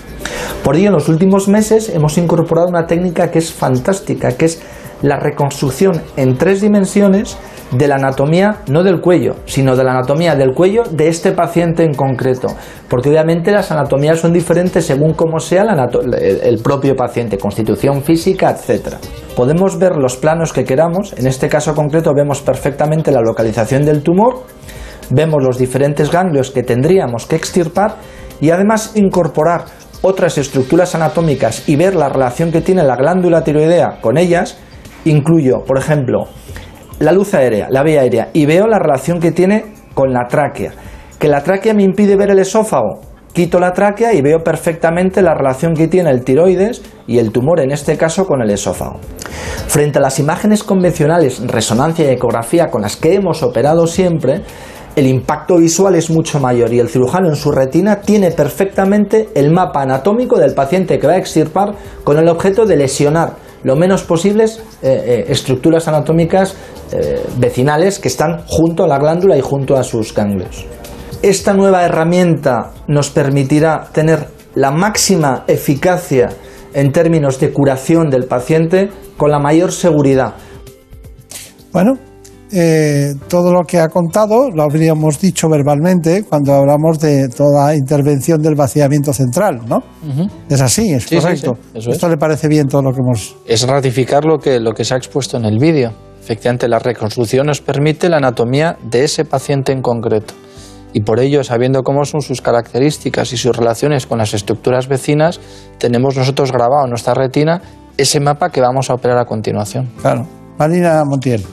Por ello, en los últimos meses hemos incorporado una técnica que es fantástica, que es la reconstrucción en tres dimensiones de la anatomía, no del cuello, sino de la anatomía del cuello de este paciente en concreto. Porque obviamente las anatomías son diferentes según cómo sea el propio paciente, constitución física, etc. Podemos ver los planos que queramos, en este caso concreto vemos perfectamente la localización del tumor, vemos los diferentes ganglios que tendríamos que extirpar y además incorporar otras estructuras anatómicas y ver la relación que tiene la glándula tiroidea con ellas, incluyo, por ejemplo, la luz aérea, la vía aérea, y veo la relación que tiene con la tráquea. Que la tráquea me impide ver el esófago. Quito la tráquea y veo perfectamente la relación que tiene el tiroides y el tumor, en este caso, con el esófago. Frente a las imágenes convencionales, resonancia y ecografía con las que hemos operado siempre, el impacto visual es mucho mayor y el cirujano en su retina tiene perfectamente el mapa anatómico del paciente que va a extirpar con el objeto de lesionar lo menos posibles eh, eh, estructuras anatómicas eh, vecinales que están junto a la glándula y junto a sus ganglios. Esta nueva herramienta nos permitirá tener la máxima eficacia en términos de curación del paciente con la mayor seguridad. Bueno, eh, todo lo que ha contado lo habríamos dicho verbalmente cuando hablamos de toda intervención del vaciamiento central, ¿no? Es así, es correcto. ¿Esto le parece bien todo lo que hemos...? Es ratificar lo que, lo que se ha expuesto en el vídeo. Efectivamente, la reconstrucción nos permite la anatomía de ese paciente en concreto. Y por ello, sabiendo cómo son sus características y sus relaciones con las estructuras vecinas, tenemos nosotros grabado en nuestra retina ese mapa que vamos a operar a continuación. Claro. Marina Montiel.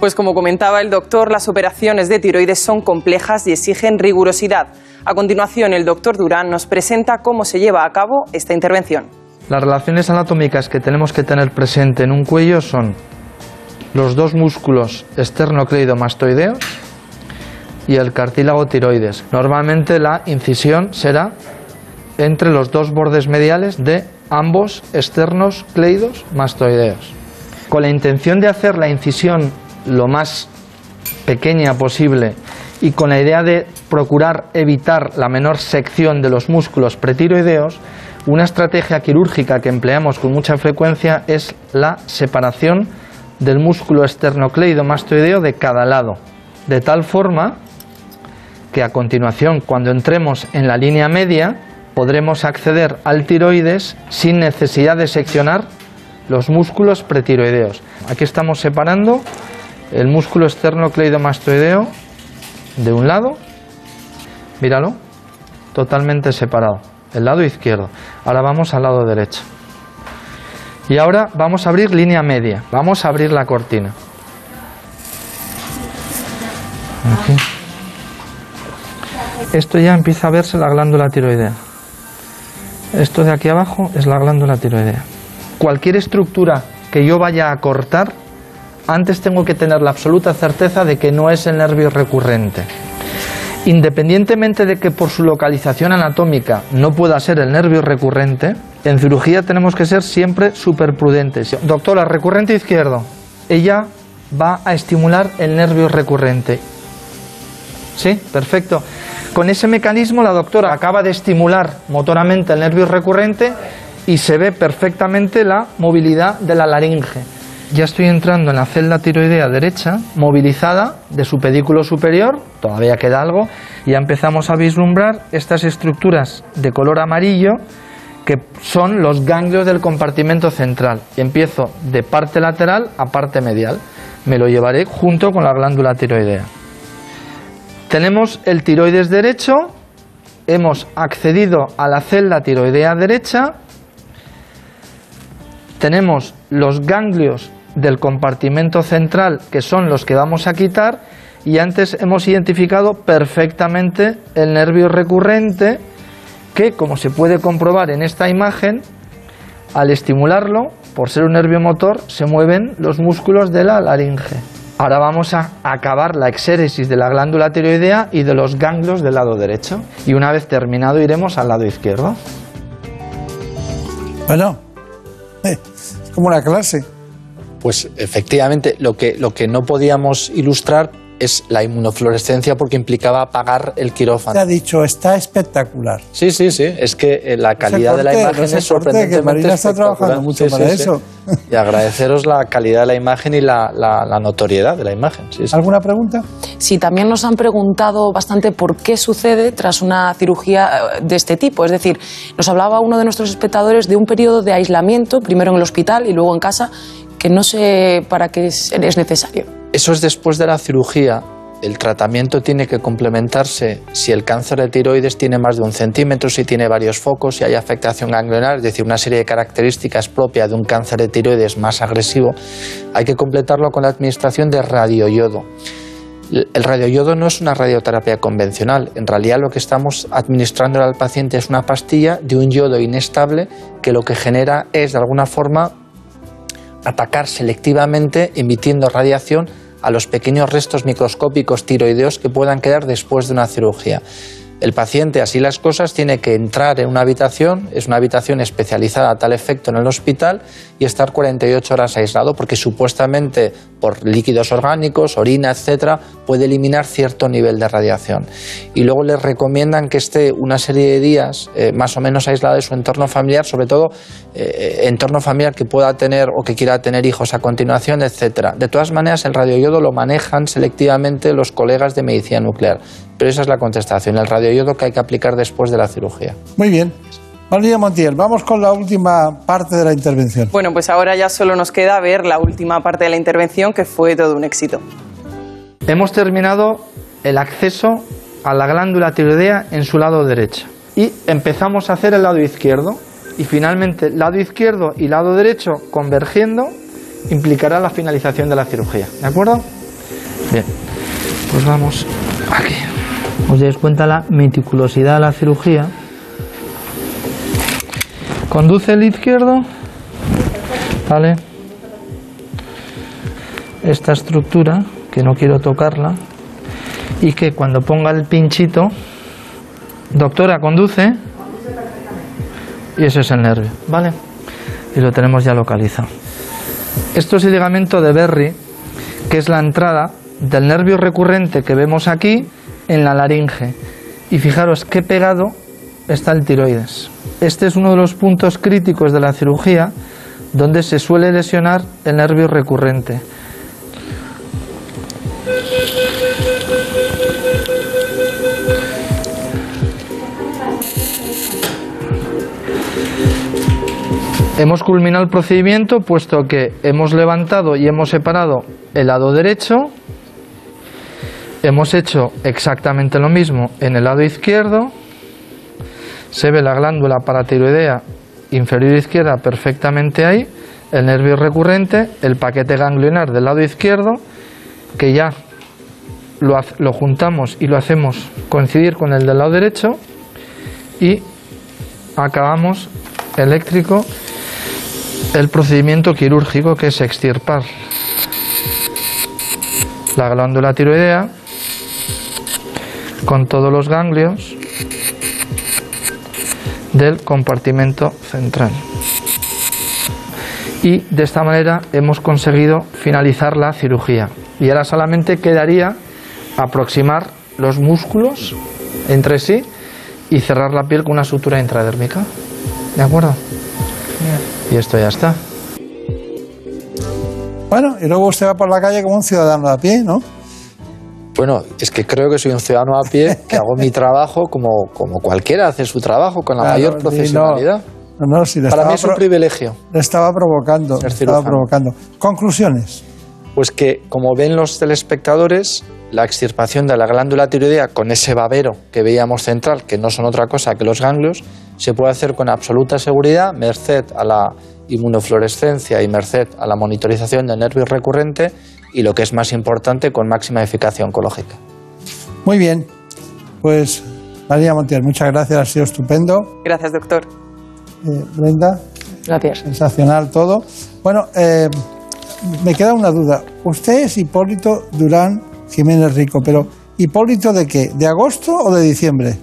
Pues como comentaba el doctor, las operaciones de tiroides son complejas y exigen rigurosidad. A continuación, el doctor Durán nos presenta cómo se lleva a cabo esta intervención. Las relaciones anatómicas que tenemos que tener presente en un cuello son los dos músculos esternocleidomastoideos y el cartílago tiroides. Normalmente la incisión será entre los dos bordes mediales de ambos externos cleidos mastoideos. Con la intención de hacer la incisión lo más pequeña posible y con la idea de procurar evitar la menor sección de los músculos pretiroideos, una estrategia quirúrgica que empleamos con mucha frecuencia es la separación del músculo esternocleidomastoideo de cada lado, de tal forma que a continuación, cuando entremos en la línea media, podremos acceder al tiroides sin necesidad de seccionar los músculos pretiroideos. Aquí estamos separando el músculo externo cleidomastoideo de un lado, míralo, totalmente separado, el lado izquierdo. Ahora vamos al lado derecho. Y ahora vamos a abrir línea media, vamos a abrir la cortina. Aquí. Esto ya empieza a verse la glándula tiroidea. Esto de aquí abajo es la glándula tiroidea. Cualquier estructura que yo vaya a cortar, antes tengo que tener la absoluta certeza de que no es el nervio recurrente. Independientemente de que por su localización anatómica no pueda ser el nervio recurrente, en cirugía tenemos que ser siempre súper prudentes. Doctora, recurrente izquierdo, ella va a estimular el nervio recurrente. ¿Sí? Perfecto. Con ese mecanismo la doctora acaba de estimular motoramente el nervio recurrente y se ve perfectamente la movilidad de la laringe. Ya estoy entrando en la celda tiroidea derecha, movilizada de su pedículo superior, todavía queda algo, y ya empezamos a vislumbrar estas estructuras de color amarillo que son los ganglios del compartimento central. Y empiezo de parte lateral a parte medial. Me lo llevaré junto con la glándula tiroidea. Tenemos el tiroides derecho, hemos accedido a la celda tiroidea derecha, tenemos los ganglios del compartimento central que son los que vamos a quitar y antes hemos identificado perfectamente el nervio recurrente que, como se puede comprobar en esta imagen, al estimularlo, por ser un nervio motor, se mueven los músculos de la laringe. Ahora vamos a acabar la exéresis de la glándula tiroidea y de los ganglios del lado derecho. Y una vez terminado iremos al lado izquierdo. Bueno, eh, es como una clase. Pues efectivamente, lo que, lo que no podíamos ilustrar es la inmunofluorescencia porque implicaba apagar el quirófano. Te ha dicho, está espectacular. Sí, sí, sí. Es que eh, la calidad de la imagen es que Marina está trabajando mucho Sí, para sí, sí. eso. Y agradeceros la calidad de la imagen y la, la- la notoriedad de la imagen. Sí, sí. ¿Alguna pregunta? Sí, también nos han preguntado bastante por qué sucede tras una cirugía eh, de este tipo. Es decir, nos hablaba uno de nuestros espectadores de un periodo de aislamiento, primero en el hospital y luego en casa, que no sé para qué es, es necesario. Eso es después de la cirugía. El tratamiento tiene que complementarse si el cáncer de tiroides tiene más de un centímetro, si tiene varios focos, si hay afectación ganglionar, es decir, una serie de características propias de un cáncer de tiroides más agresivo. Hay que completarlo con la administración de radioyodo. El radioyodo no es una radioterapia convencional. En realidad lo que estamos administrando al paciente es una pastilla de un yodo inestable que lo que genera es de alguna forma atacar selectivamente emitiendo radiación a los pequeños restos microscópicos tiroideos que puedan quedar después de una cirugía. El paciente, así las cosas, tiene que entrar en una habitación, es una habitación especializada a tal efecto en el hospital, y estar 48 horas aislado, porque supuestamente por líquidos orgánicos, orina, etcétera, puede eliminar cierto nivel de radiación. Y luego les recomiendan que esté una serie de días eh, más o menos aislado de su entorno familiar, sobre todo eh, entorno familiar que pueda tener o que quiera tener hijos a continuación, etcétera. De todas maneras, el radioyodo lo manejan selectivamente los colegas de medicina nuclear. Pero esa es la contestación, el radioyodo que hay que aplicar después de la cirugía. Muy bien. Marina Montiel, vamos con la última parte de la intervención. Bueno, pues ahora ya solo nos queda ver la última parte de la intervención, que fue todo un éxito. Hemos terminado el acceso a la glándula tiroidea en su lado derecho. Y empezamos a hacer el lado izquierdo. Y finalmente, lado izquierdo y lado derecho convergiendo implicará la finalización de la cirugía. ¿De acuerdo? Bien, pues vamos aquí. Os dais cuenta la meticulosidad de la cirugía. Conduce el izquierdo. Vale. Esta estructura, que no quiero tocarla, y que cuando ponga el pinchito, doctora, conduce. Y ese es el nervio, ¿vale? Y lo tenemos ya localizado. Esto es el ligamento de Berry, que es la entrada del nervio recurrente que vemos aquí en la laringe. Y fijaros qué pegado está el tiroides. Este es uno de los puntos críticos de la cirugía donde se suele lesionar el nervio recurrente. Hemos culminado el procedimiento puesto que hemos levantado y hemos separado el lado derecho. Hemos hecho exactamente lo mismo en el lado izquierdo. Se ve la glándula paratiroidea inferior izquierda perfectamente ahí, el nervio recurrente, el paquete ganglionar del lado izquierdo, que ya lo, juntamos y lo hacemos coincidir con el del lado derecho y acabamos eléctrico el procedimiento quirúrgico que es extirpar la glándula tiroidea con todos los ganglios del compartimento central. Y de esta manera hemos conseguido finalizar la cirugía. Y ahora solamente quedaría aproximar los músculos entre sí y cerrar la piel con una sutura intradérmica. ¿De acuerdo? Y esto ya está. Bueno, y luego usted va por la calle como un ciudadano a pie, ¿no? Bueno, es que creo que soy un ciudadano a pie, que hago mi trabajo como, como cualquiera hace su trabajo, con la Claro, mayor profesionalidad. No, no, si le Para mí es un privilegio. Le estaba provocando. Le estaba provocando. Conclusiones. Pues que, como ven los telespectadores, la extirpación de la glándula tiroidea con ese babero que veíamos central, que no son otra cosa que los ganglios, se puede hacer con absoluta seguridad, merced a la inmunofluorescencia y merced a la monitorización del nervio recurrente y, lo que es más importante, con máxima eficacia oncológica. Muy bien. Pues, María Montiel, muchas gracias. Ha sido estupendo. Gracias, doctor. Eh, Brenda, Gracias. sensacional todo. Bueno, eh, me queda una duda. Usted es Hipólito Durán Jiménez Rico, pero ¿Hipólito de qué? ¿De agosto o de diciembre?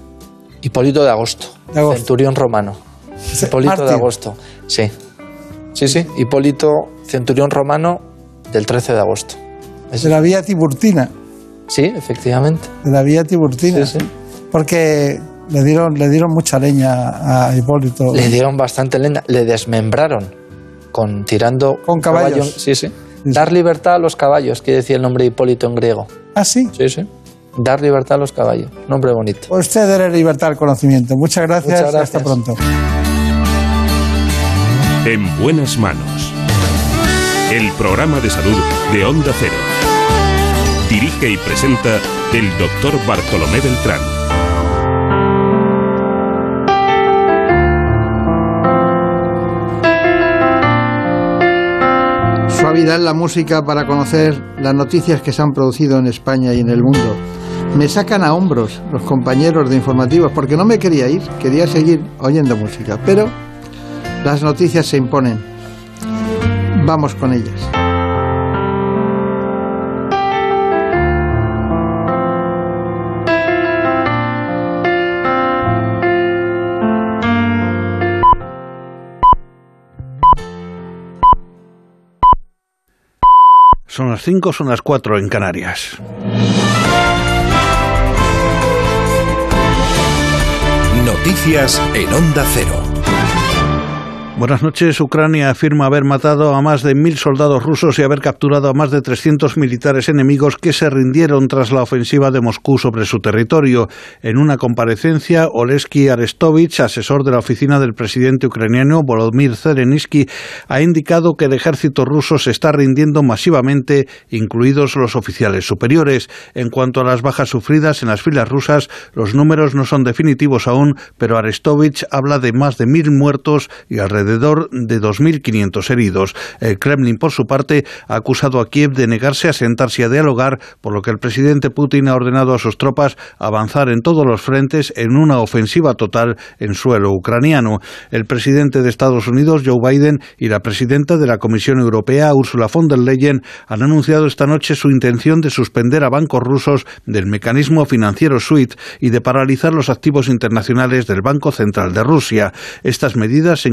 Hipólito de agosto, De agosto. centurión romano. Hipólito de agosto, sí. Sí, sí, Hipólito, centurión romano del 13 de agosto. De la vía Tiburtina. Sí, efectivamente. De la vía Tiburtina. Sí, sí. Porque le dieron, le dieron mucha leña a Hipólito. Le dieron bastante leña, le desmembraron con tirando Con caballos. caballo- sí, sí. Dar libertad a los caballos, que decía el nombre de Hipólito en griego. Ah, sí. Sí, sí. Dar libertad a los caballos. Nombre bonito. Usted debe libertad al conocimiento. Muchas gracias. Muchas y Hasta gracias. pronto. En buenas manos. El programa de salud de Onda Cero. Dirige y presenta el doctor Bartolomé Beltrán. Suavidad en la música para conocer las noticias que se han producido en España y en el mundo. Me sacan a hombros los compañeros de informativos porque no me quería ir, quería seguir oyendo música, pero las noticias se imponen. Vamos con ellas. Son las 5, son las 4 en Canarias. Noticias en Onda Cero. Buenas noches. Ucrania afirma haber matado a más de mil soldados rusos y haber capturado a más de 300 militares enemigos que se rindieron tras la ofensiva de Moscú sobre su territorio. En una comparecencia, Oleski Arestovich, asesor de la oficina del presidente ucraniano Volodymyr Zelensky, ha indicado que el ejército ruso se está rindiendo masivamente, incluidos los oficiales superiores. En cuanto a las bajas sufridas en las filas rusas, los números no son definitivos aún, pero Arestovich habla de más de mil muertos y alrededor de 2.500 heridos. El Kremlin, por su parte, ha acusado a Kiev de negarse a sentarse a dialogar, por lo que el presidente Putin ha ordenado a sus tropas avanzar en todos los frentes en una ofensiva total en suelo ucraniano. El presidente de Estados Unidos, Joe Biden, y la presidenta de la Comisión Europea, Ursula von der Leyen, han anunciado esta noche su intención de suspender a bancos rusos del mecanismo financiero SWIFT y de paralizar los activos internacionales del Banco Central de Rusia. Estas medidas se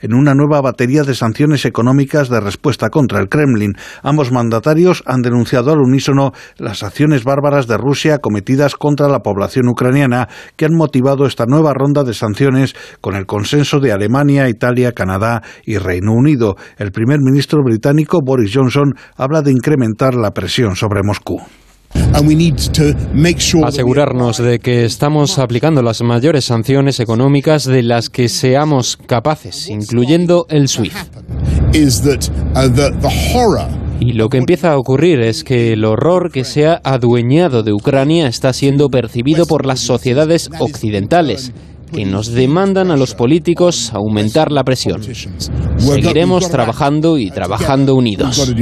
en una nueva batería de sanciones económicas de respuesta contra el Kremlin. Ambos mandatarios han denunciado al unísono las acciones bárbaras de Rusia cometidas contra la población ucraniana que han motivado esta nueva ronda de sanciones con el consenso de Alemania, Italia, Canadá y Reino Unido. El primer ministro británico Boris Johnson habla de incrementar la presión sobre Moscú. Asegurarnos de que estamos aplicando las mayores sanciones económicas de las que seamos capaces, incluyendo el SWIFT. Y lo que empieza a ocurrir es que el horror que se ha adueñado de Ucrania está siendo percibido por las sociedades occidentales que nos demandan a los políticos aumentar la presión. Seguiremos trabajando y trabajando unidos.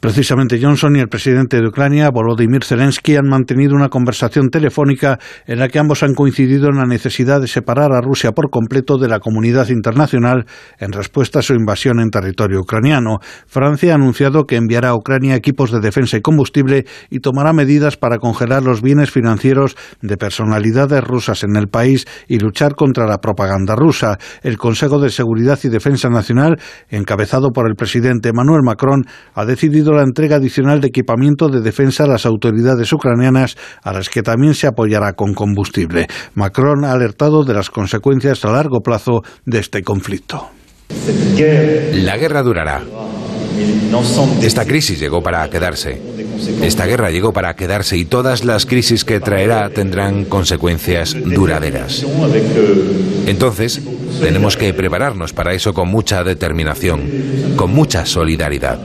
Precisamente Johnson y el presidente de Ucrania, Volodymyr Zelensky, han mantenido una conversación telefónica en la que ambos han coincidido en la necesidad de separar a Rusia por completo de la comunidad internacional en respuesta a su invasión en territorio ucraniano. Francia ha anunciado que enviará a Ucrania equipos de defensa y combustible y tomará medidas para congelar los bienes financieros de personalidades rusas en el país y luchar contra la propaganda rusa. El Consejo de Seguridad y Defensa Nacional, encabezado por el presidente Emmanuel Macron, ha decidido la entrega adicional de equipamiento de defensa a las autoridades ucranianas, a las que también se apoyará con combustible. Macron ha alertado de las consecuencias a largo plazo de este conflicto. La guerra durará. Esta crisis llegó para quedarse. Esta guerra llegó para quedarse y todas las crisis que traerá tendrán consecuencias duraderas. Entonces, tenemos que prepararnos para eso con mucha determinación, con mucha solidaridad.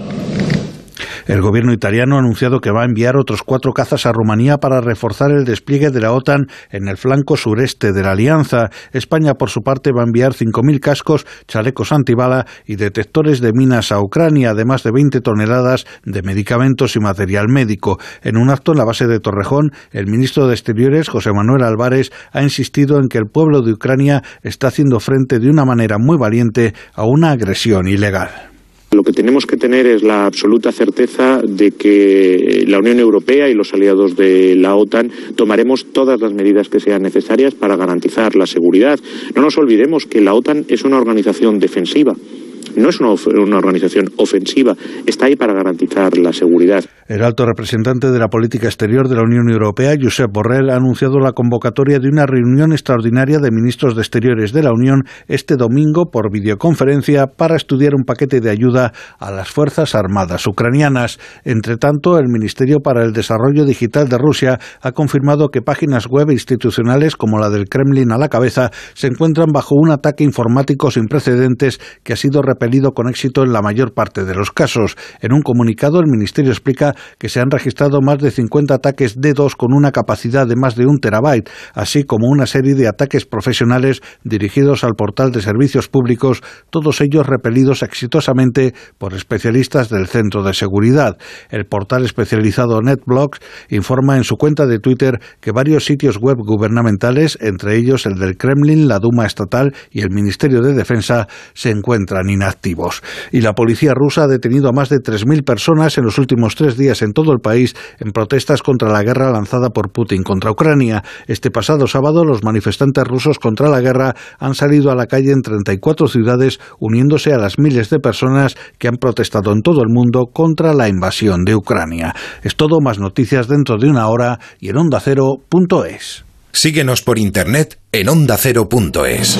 El gobierno italiano ha anunciado que va a enviar otros cuatro cazas a Rumanía para reforzar el despliegue de la OTAN en el flanco sureste de la alianza. España, por su parte, va a enviar 5.000 cascos, chalecos antibala y detectores de minas a Ucrania, además de 20 toneladas de medicamentos y material médico. En un acto en la base de Torrejón, el ministro de Exteriores, José Manuel Álvarez, ha insistido en que el pueblo de Ucrania está haciendo frente de una manera muy valiente a una agresión ilegal. Lo que tenemos que tener es la absoluta certeza de que la Unión Europea y los aliados de la OTAN tomaremos todas las medidas que sean necesarias para garantizar la seguridad. No nos olvidemos que la OTAN es una organización defensiva no es una, organización ofensiva, está ahí para garantizar la seguridad. El alto representante de la política exterior de la Unión Europea, Josep Borrell, ha anunciado la convocatoria de una reunión extraordinaria de ministros de Exteriores de la Unión este domingo por videoconferencia para estudiar un paquete de ayuda a las Fuerzas Armadas ucranianas. Entre tanto, el Ministerio para el Desarrollo Digital de Rusia ha confirmado que páginas web institucionales como la del Kremlin a la cabeza se encuentran bajo un ataque informático sin precedentes que ha sido repelido con éxito en la mayor parte de los casos. En un comunicado, el Ministerio explica que se han registrado más de 50 ataques D2 con una capacidad de más de un terabyte, así como una serie de ataques profesionales dirigidos al portal de servicios públicos, todos ellos repelidos exitosamente por especialistas del Centro de Seguridad. El portal especializado NetBlocks informa en su cuenta de Twitter que varios sitios web gubernamentales, entre ellos el del Kremlin, la Duma Estatal y el Ministerio de Defensa, se encuentran inactivos activos. Y la policía rusa ha detenido a más de 3.000 personas en los últimos tres días en todo el país en protestas contra la guerra lanzada por Putin contra Ucrania. Este pasado sábado, los manifestantes rusos contra la guerra han salido a la calle en 34 ciudades, uniéndose a las miles de personas que han protestado en todo el mundo contra la invasión de Ucrania. Es todo, más noticias dentro de una hora y en ondacero.es. Síguenos por internet en ondacero.es.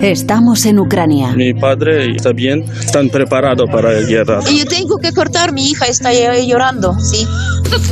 Estamos en Ucrania. Mi padre está bien, están preparados para la guerra. Yo tengo que cortar, mi hija está llorando, sí.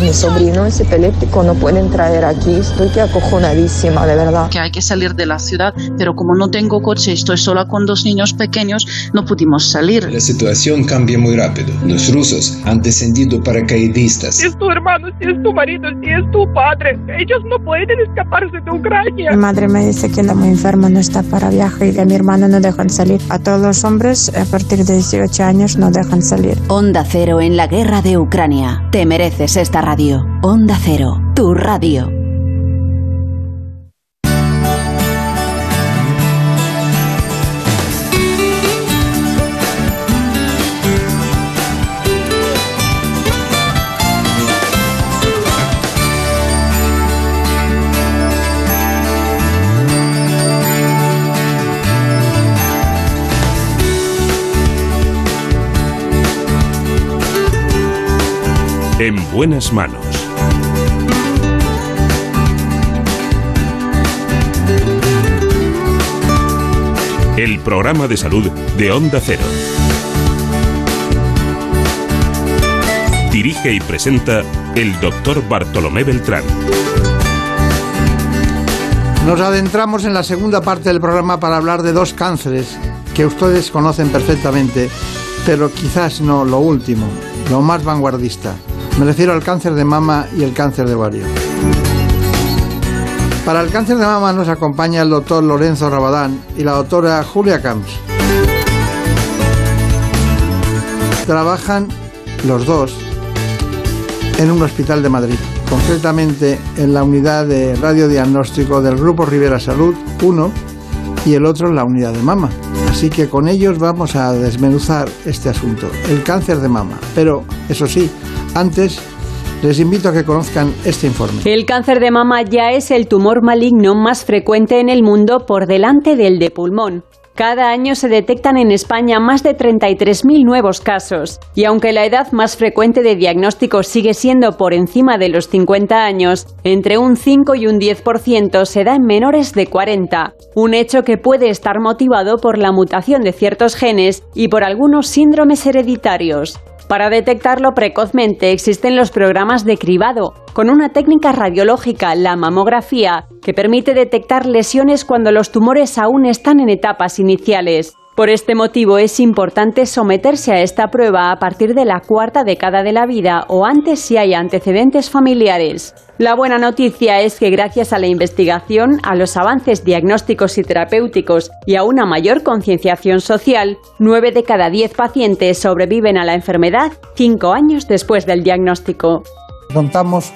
Mi sobrino es epiléptico, no pueden traer aquí. Estoy que acojonadísima, de verdad. Que hay que salir de la ciudad, pero como no tengo coche, estoy sola con dos niños pequeños, no pudimos salir. La situación cambia muy rápido. Los rusos han descendido paracaidistas. Si es tu hermano, si es tu marido, si es tu padre, ellos no pueden escaparse de Ucrania. Mi madre me dice que la muy enferma no está para viaje y que a mi hermano no dejan salir. A todos los hombres a partir de 18 años no dejan salir. Onda Cero en la guerra de Ucrania. Te mereces esta radio. Onda Cero, tu radio. En buenas manos. El programa de salud de Onda Cero. Dirige y presenta el doctor Bartolomé Beltrán. Nos adentramos en la segunda parte del programa para hablar de dos cánceres que ustedes conocen perfectamente, pero quizás no lo último, lo más vanguardista. Me refiero al cáncer de mama y el cáncer de ovario. Para el cáncer de mama nos acompaña el doctor Lorenzo Rabadán y la doctora Julia Camps. Trabajan los dos en un hospital de Madrid, concretamente en la unidad de radiodiagnóstico del Grupo Rivera Salud 1 y el otro en la unidad de mama. Así que con ellos vamos a desmenuzar este asunto, el cáncer de mama. Pero, eso sí, antes les invito a que conozcan este informe. El cáncer de mama ya es el tumor maligno más frecuente en el mundo por delante del de pulmón. Cada año se detectan en España más de 33.000 nuevos casos. Y aunque la edad más frecuente de diagnóstico sigue siendo por encima de los 50 años, entre un 5 y un 10% se da en menores de 40. Un hecho que puede estar motivado por la mutación de ciertos genes y por algunos síndromes hereditarios. Para detectarlo precozmente existen los programas de cribado, con una técnica radiológica, la mamografía, que permite detectar lesiones cuando los tumores aún están en etapas iniciales. Por este motivo es importante someterse a esta prueba a partir de la cuarta década de la vida o antes si hay antecedentes familiares. La buena noticia es que gracias a la investigación, a los avances diagnósticos y terapéuticos y a una mayor concienciación social, 9 de cada 10 pacientes sobreviven a la enfermedad 5 años después del diagnóstico. Contamos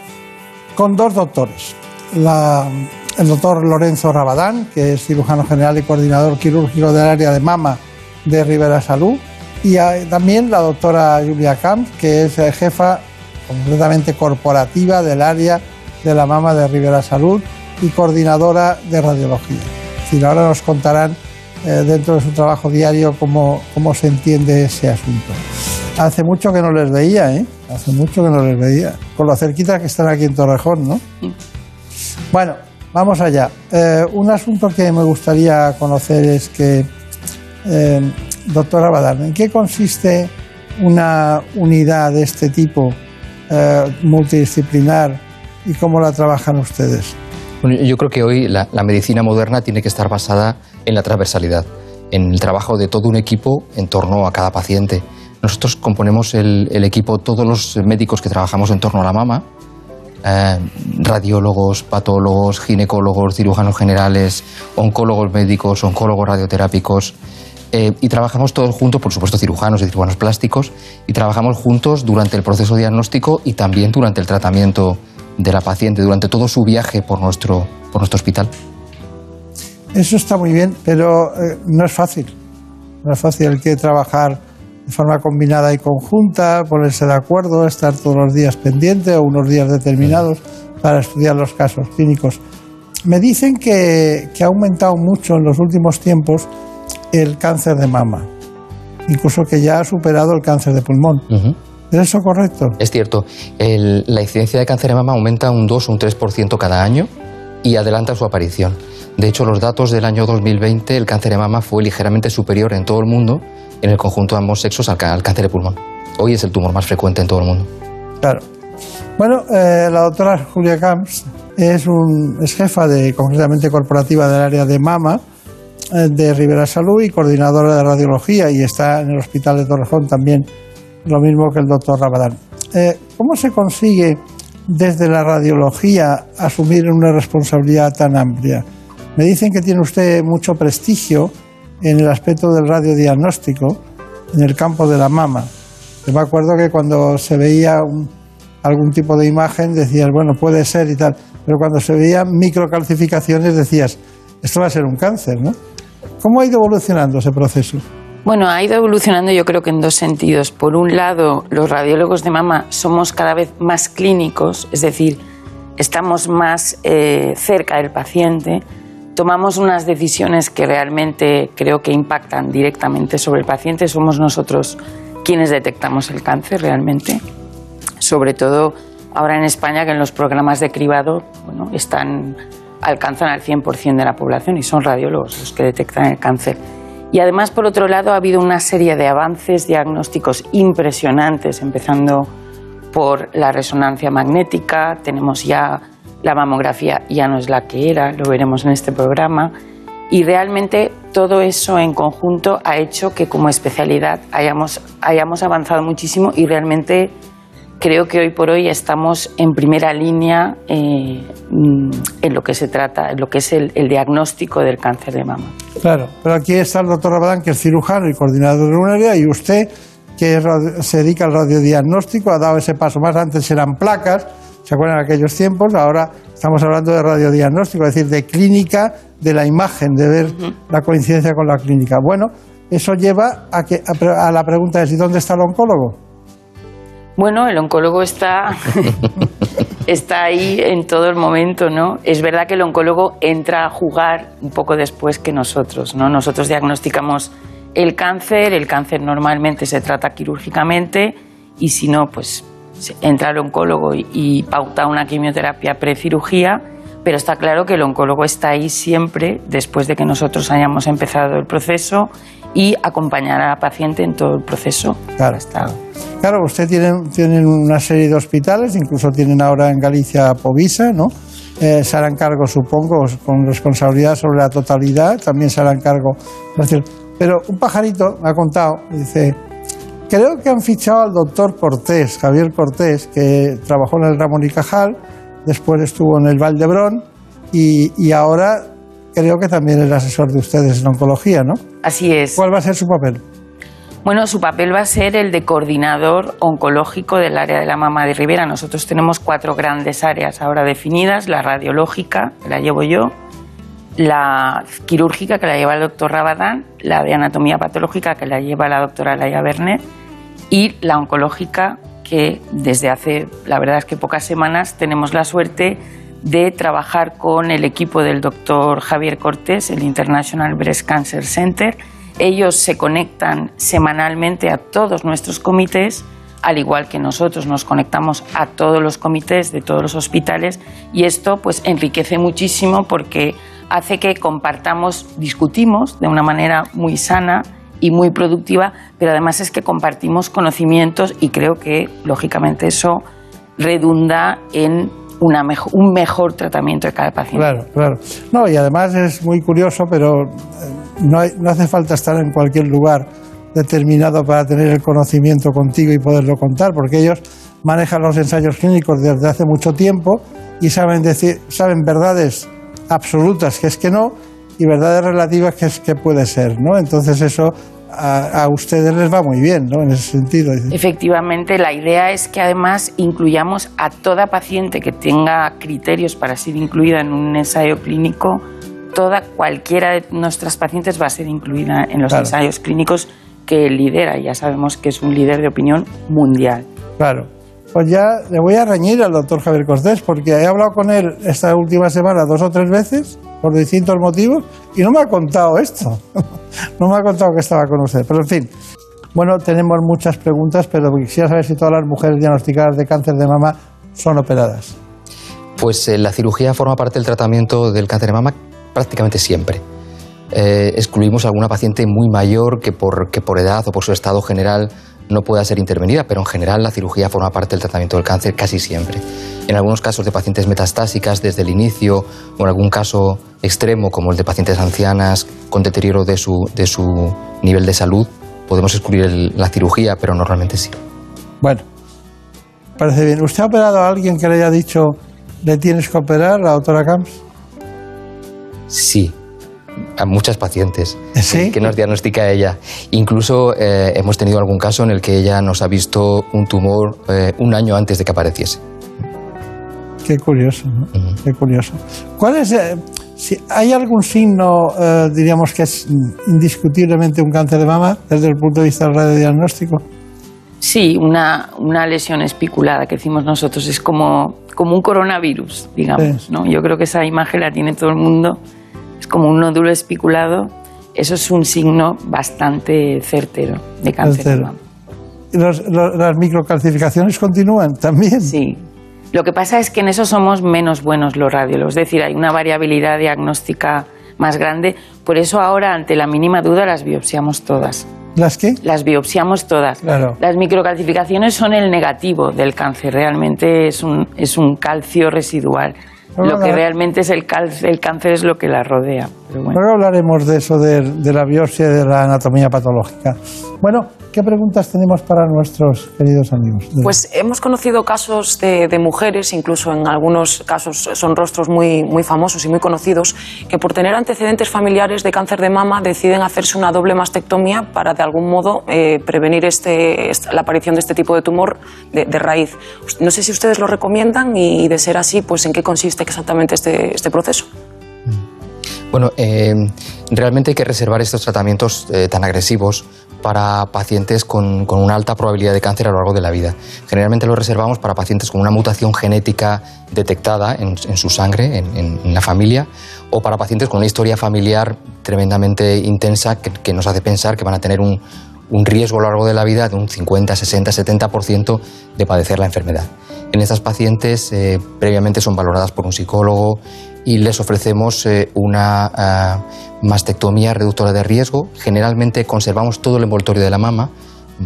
con dos doctores. La- el doctor Lorenzo Rabadán, que es cirujano general y coordinador quirúrgico del área de mama de Rivera Salud, y también la doctora Julia Camps, que es eh, jefa completamente corporativa del área de la mama de Rivera Salud y coordinadora de radiología. Es decir, ahora nos contarán eh, dentro de su trabajo diario cómo, cómo se entiende ese asunto. Hace mucho que no les veía, ¿eh? Hace mucho que no les veía. Con lo cerquita que están aquí en Torrejón, ¿no? Bueno, vamos allá. Eh, un asunto que me gustaría conocer es que, eh, doctora Badal, ¿en qué consiste una unidad de este tipo eh, multidisciplinar y cómo la trabajan ustedes? Bueno, yo creo que hoy la, la medicina moderna tiene que estar basada en la transversalidad, en el trabajo de todo un equipo en torno a cada paciente. Nosotros componemos el, el equipo, todos los médicos que trabajamos en torno a la mama, eh, radiólogos, patólogos, ginecólogos, cirujanos generales, oncólogos médicos, oncólogos radioterápicos, eh, y trabajamos todos juntos, por supuesto cirujanos y cirujanos plásticos, y trabajamos juntos durante el proceso diagnóstico y también durante el tratamiento de la paciente, durante todo su viaje por nuestro, por nuestro hospital. Eso está muy bien, pero eh, no es fácil. No es fácil, hay que trabajar de forma combinada y conjunta, ponerse de acuerdo, estar todos los días pendiente o unos días determinados para estudiar los casos clínicos. Me dicen que, que ha aumentado mucho en los últimos tiempos el cáncer de mama, incluso que ya ha superado el cáncer de pulmón. ¿Es eso correcto? Es cierto, el- la incidencia de cáncer de mama aumenta un 2 o un 3% cada año y adelanta su aparición. De hecho, los datos del año 2020, el cáncer de mama fue ligeramente superior en todo el mundo, en el conjunto de ambos sexos, al, cáncer de pulmón. Hoy es el tumor más frecuente en todo el mundo. Claro. Bueno, eh, la doctora Julia Camps es, un, es jefa de, concretamente corporativa del área de mama eh, de Rivera Salud y coordinadora de radiología y está en el hospital de Torrejón también, lo mismo que el doctor Rabadán. Eh, ¿Cómo se consigue desde la radiología asumir una responsabilidad tan amplia? Me dicen que tiene usted mucho prestigio en el aspecto del radiodiagnóstico en el campo de la mama. Yo me acuerdo que cuando se veía algún tipo de imagen decías, bueno, puede ser y tal, pero cuando se veían microcalcificaciones decías, esto va a ser un cáncer, ¿no? ¿Cómo ha ido evolucionando ese proceso? Bueno, ha ido evolucionando yo creo que en dos sentidos. Por un lado, los radiólogos de mama somos cada vez más clínicos, es decir, estamos más eh, cerca del paciente, tomamos unas decisiones que realmente creo que impactan directamente sobre el paciente, somos nosotros quienes detectamos el cáncer realmente, sobre todo ahora en España que en los programas de cribado bueno, están, alcanzan al 100% de la población y son radiólogos los que detectan el cáncer. Y además, por otro lado, ha habido una serie de avances diagnósticos impresionantes, empezando por la resonancia magnética, tenemos ya la mamografía, ya no es la que era, lo veremos en este programa, y realmente todo eso en conjunto ha hecho que como especialidad hayamos, hayamos avanzado muchísimo y realmente creo que hoy por hoy estamos en primera línea eh, en lo que se trata, en lo que es el, el, diagnóstico del cáncer de mama. Claro, pero aquí está el doctor Rabadán, que es cirujano y coordinador de un área, y usted, que se dedica al radiodiagnóstico, ha dado ese paso más. Antes eran placas, ¿se acuerdan de aquellos tiempos? Ahora estamos hablando de radiodiagnóstico, es decir, de clínica de la imagen, de ver uh -huh. la coincidencia con la clínica. Bueno, eso lleva a, que, a, a la pregunta de ¿y dónde está el oncólogo? Bueno, el oncólogo está, está ahí en todo el momento, ¿no? Es verdad que el oncólogo entra a jugar un poco después que nosotros, ¿no? Nosotros diagnosticamos el cáncer, el cáncer normalmente se trata quirúrgicamente y si no, pues entra el oncólogo y, y pauta una quimioterapia precirugía, pero está claro que el oncólogo está ahí siempre después de que nosotros hayamos empezado el proceso y acompañar a la paciente en todo el proceso. Claro, está. Claro, usted tiene, tienen una serie de hospitales, incluso tienen ahora en Galicia Povisa, ¿no? Eh, se harán cargo, supongo, con responsabilidad sobre la totalidad, también se harán cargo. Pero un pajarito me ha contado, dice, creo que han fichado al doctor Cortés, Javier Cortés, que trabajó en el Ramón y Cajal, después estuvo en el Valdebrón y, y ahora creo que también es asesor de ustedes en oncología, ¿no? Así es. ¿Cuál va a ser su papel? Bueno, su papel va a ser el de coordinador oncológico del área de la mama de Rivera. Nosotros tenemos cuatro grandes áreas ahora definidas, la radiológica, la llevo yo, la quirúrgica, que la lleva el doctor Rabadán, la de anatomía patológica, que la lleva la doctora Laia Bernet, y la oncológica, que desde hace, la verdad es que pocas semanas, tenemos la suerte de trabajar con el equipo del doctor Javier Cortés, el International Breast Cancer Center. Ellos se conectan semanalmente a todos nuestros comités, al igual que nosotros nos conectamos a todos los comités de todos los hospitales y esto pues enriquece muchísimo porque hace que compartamos, discutimos de una manera muy sana y muy productiva, pero además es que compartimos conocimientos y creo que lógicamente eso redunda en una mejor, un mejor tratamiento de cada paciente. Claro, claro. No, y además es muy curioso, pero no, hace falta estar en cualquier lugar determinado para tener el conocimiento contigo y poderlo contar, porque ellos manejan los ensayos clínicos desde hace mucho tiempo y saben decir, saben verdades absolutas que es que no y verdades relativas que es que puede ser, ¿no? Entonces eso a, a, ustedes les va muy bien, ¿no? En ese sentido. Efectivamente, la idea es que además incluyamos a toda paciente que tenga criterios para ser incluida en un ensayo clínico. Toda, cualquiera de nuestras pacientes va a ser incluida en los claro. ensayos clínicos que lidera. Ya sabemos que es un líder de opinión mundial. Claro. Pues ya le voy a reñir al doctor Javier Cortés porque he hablado con él esta última semana dos o tres veces por distintos motivos y no me ha contado esto. no me ha contado que estaba con usted. Pero en fin, bueno, tenemos muchas preguntas, pero quisiera saber si todas las mujeres diagnosticadas de cáncer de mama son operadas. Pues eh, la cirugía forma parte del tratamiento del cáncer de mama prácticamente siempre. Eh, excluimos a alguna paciente muy mayor que por, que por edad o por su estado general no pueda ser intervenida, pero en general la cirugía forma parte del tratamiento del cáncer casi siempre. En algunos casos de pacientes metastásicas desde el inicio o en algún caso extremo como el de pacientes ancianas con deterioro de su, de su nivel de salud, podemos excluir la cirugía, pero normalmente sí. Bueno, parece bien. ¿Usted ha operado a alguien que le haya dicho le tienes que operar, la doctora Camps? Sí, a muchas pacientes que nos diagnostica ella. Incluso eh, hemos tenido algún caso en el que ella nos ha visto un tumor eh, un año antes de que apareciese. Qué curioso, ¿no? Qué curioso. ¿Cuál es, eh, si hay algún signo, eh, diríamos que es indiscutiblemente un cáncer de mama desde el punto de vista del radiodiagnóstico? Sí, una, una lesión espiculada que decimos nosotros es como, como un coronavirus, digamos. ¿no? Yo creo que esa imagen la tiene todo el mundo. Es como un nódulo espiculado. Eso es un signo bastante certero de cáncer de Certero. mama. ¿Y los- los- ¿Las microcalcificaciones continúan también? Sí. Lo que pasa es que en eso somos menos buenos los radiólogos, es decir, hay una variabilidad diagnóstica más grande. Por eso ahora, ante la mínima duda, las biopsiamos todas. ¿Las qué? Las biopsiamos todas. Claro. Las microcalcificaciones son el negativo del cáncer, realmente es un, es un calcio residual. Lo que realmente es el, cal- el cáncer es lo que la rodea. Pero bueno. Luego hablaremos de eso, de, de la biopsia y de la anatomía patológica. Bueno, ¿qué preguntas tenemos para nuestros queridos amigos? Pues hemos conocido casos de, de mujeres, incluso en algunos casos son rostros muy, muy famosos y muy conocidos, que por tener antecedentes familiares de cáncer de mama deciden hacerse una doble mastectomía para de algún modo eh, prevenir este, esta- la aparición de este tipo de tumor de, de raíz. No sé si ustedes lo recomiendan y, de ser así, pues en qué consiste exactamente este, este proceso. Bueno, eh, realmente hay que reservar estos tratamientos eh, tan agresivos para pacientes con, con una alta probabilidad de cáncer a lo largo de la vida. Generalmente lo reservamos para pacientes con una mutación genética detectada en, en su sangre, en, en- en la familia, o para pacientes con una historia familiar tremendamente intensa que, que nos hace pensar que van a tener un, un riesgo a lo largo de la vida de un 50, 60, 70% de padecer la enfermedad. En estas pacientes eh, previamente son valoradas por un psicólogo y les ofrecemos eh, una ah, mastectomía reductora de riesgo. Generalmente conservamos todo el envoltorio de la mama,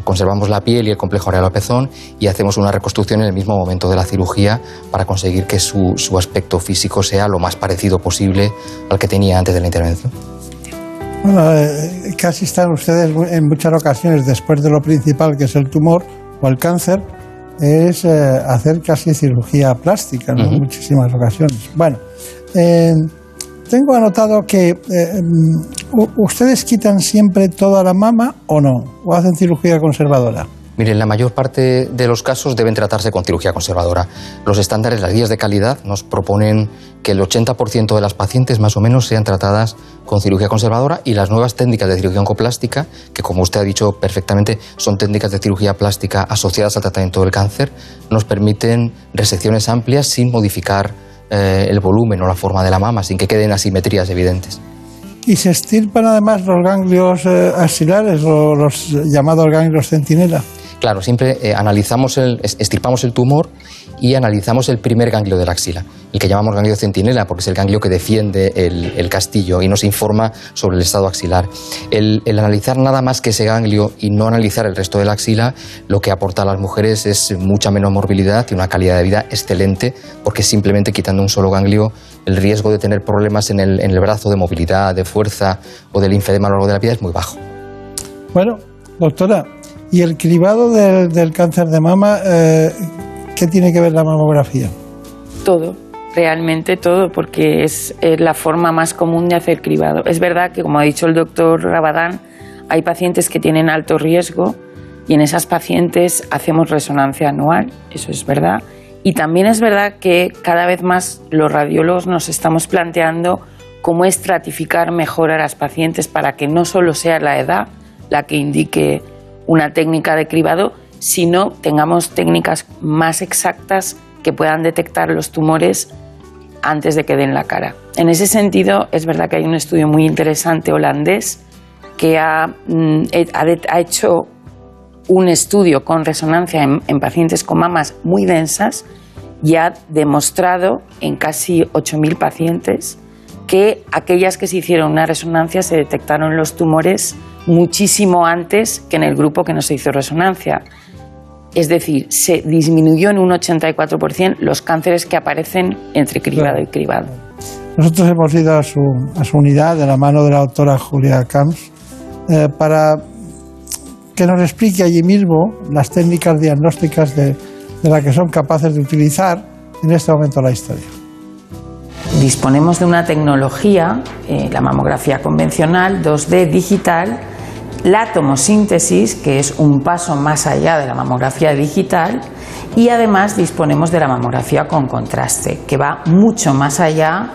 conservamos la piel y el complejo areolar pezón y hacemos una reconstrucción en el mismo momento de la cirugía para conseguir que su, su aspecto físico sea lo más parecido posible al que tenía antes de la intervención. Bueno, eh, casi están ustedes en muchas ocasiones, después de lo principal que es el tumor o el cáncer, es eh, hacer casi cirugía plástica, ¿no? En muchísimas ocasiones. Bueno, eh, tengo anotado que eh, u- ustedes quitan siempre toda la mama o no, o hacen cirugía conservadora. Miren, la mayor parte de los casos deben tratarse con cirugía conservadora. Los estándares, las guías de calidad, nos proponen que el 80% de las pacientes más o menos sean tratadas con cirugía conservadora y las nuevas técnicas de cirugía oncoplástica, que como usted ha dicho perfectamente, son técnicas de cirugía plástica asociadas al tratamiento del cáncer, nos permiten resecciones amplias sin modificar eh, el volumen o la forma de la mama, sin que queden asimetrías evidentes. Y se estirpan además los ganglios eh, axilares, o los llamados ganglios centinela. Claro, siempre eh, analizamos el, es- estirpamos el tumor y analizamos el primer ganglio de la axila, el que llamamos ganglio centinela, porque es el ganglio que defiende el, castillo y nos informa sobre el estado axilar. El, analizar nada más que ese ganglio y no analizar el resto de la axila, lo que aporta a las mujeres es mucha menos morbilidad y una calidad de vida excelente, porque simplemente quitando un solo ganglio, el riesgo de tener problemas en el, en el brazo de movilidad, de fuerza o del linfedema a lo largo de la vida es muy bajo. Bueno, doctora, ¿y el cribado del, del cáncer de mama, eh, qué tiene que ver la mamografía? Todo, realmente todo, porque es, eh, la forma más común de hacer cribado. Es verdad que, como ha dicho el doctor Rabadán, hay pacientes que tienen alto riesgo y en esas pacientes hacemos resonancia anual, eso es verdad. Y también es verdad que cada vez más los radiólogos nos estamos planteando cómo estratificar mejor a las pacientes para que no solo sea la edad la que indique una técnica de cribado, sino tengamos técnicas más exactas que puedan detectar los tumores antes de que den la cara. En ese sentido, es verdad que hay un estudio muy interesante holandés que ha, mm, ha hecho un estudio con resonancia en, en pacientes con mamas muy densas y ha demostrado en casi 8.000 pacientes que aquellas que se hicieron una resonancia se detectaron los tumores muchísimo antes que en el grupo que no se hizo resonancia. Es decir, se disminuyó en un 84% los cánceres que aparecen entre cribado y cribado. Nosotros hemos ido a su, a su unidad de la mano de la doctora Julia Camps eh, para que nos explique allí mismo las técnicas diagnósticas de, de las que son capaces de utilizar en este momento la historia. Disponemos de una tecnología, eh, la mamografía convencional, 2D digital, la tomosíntesis, que es un paso más allá de la mamografía digital, y además disponemos de la mamografía con contraste, que va mucho más allá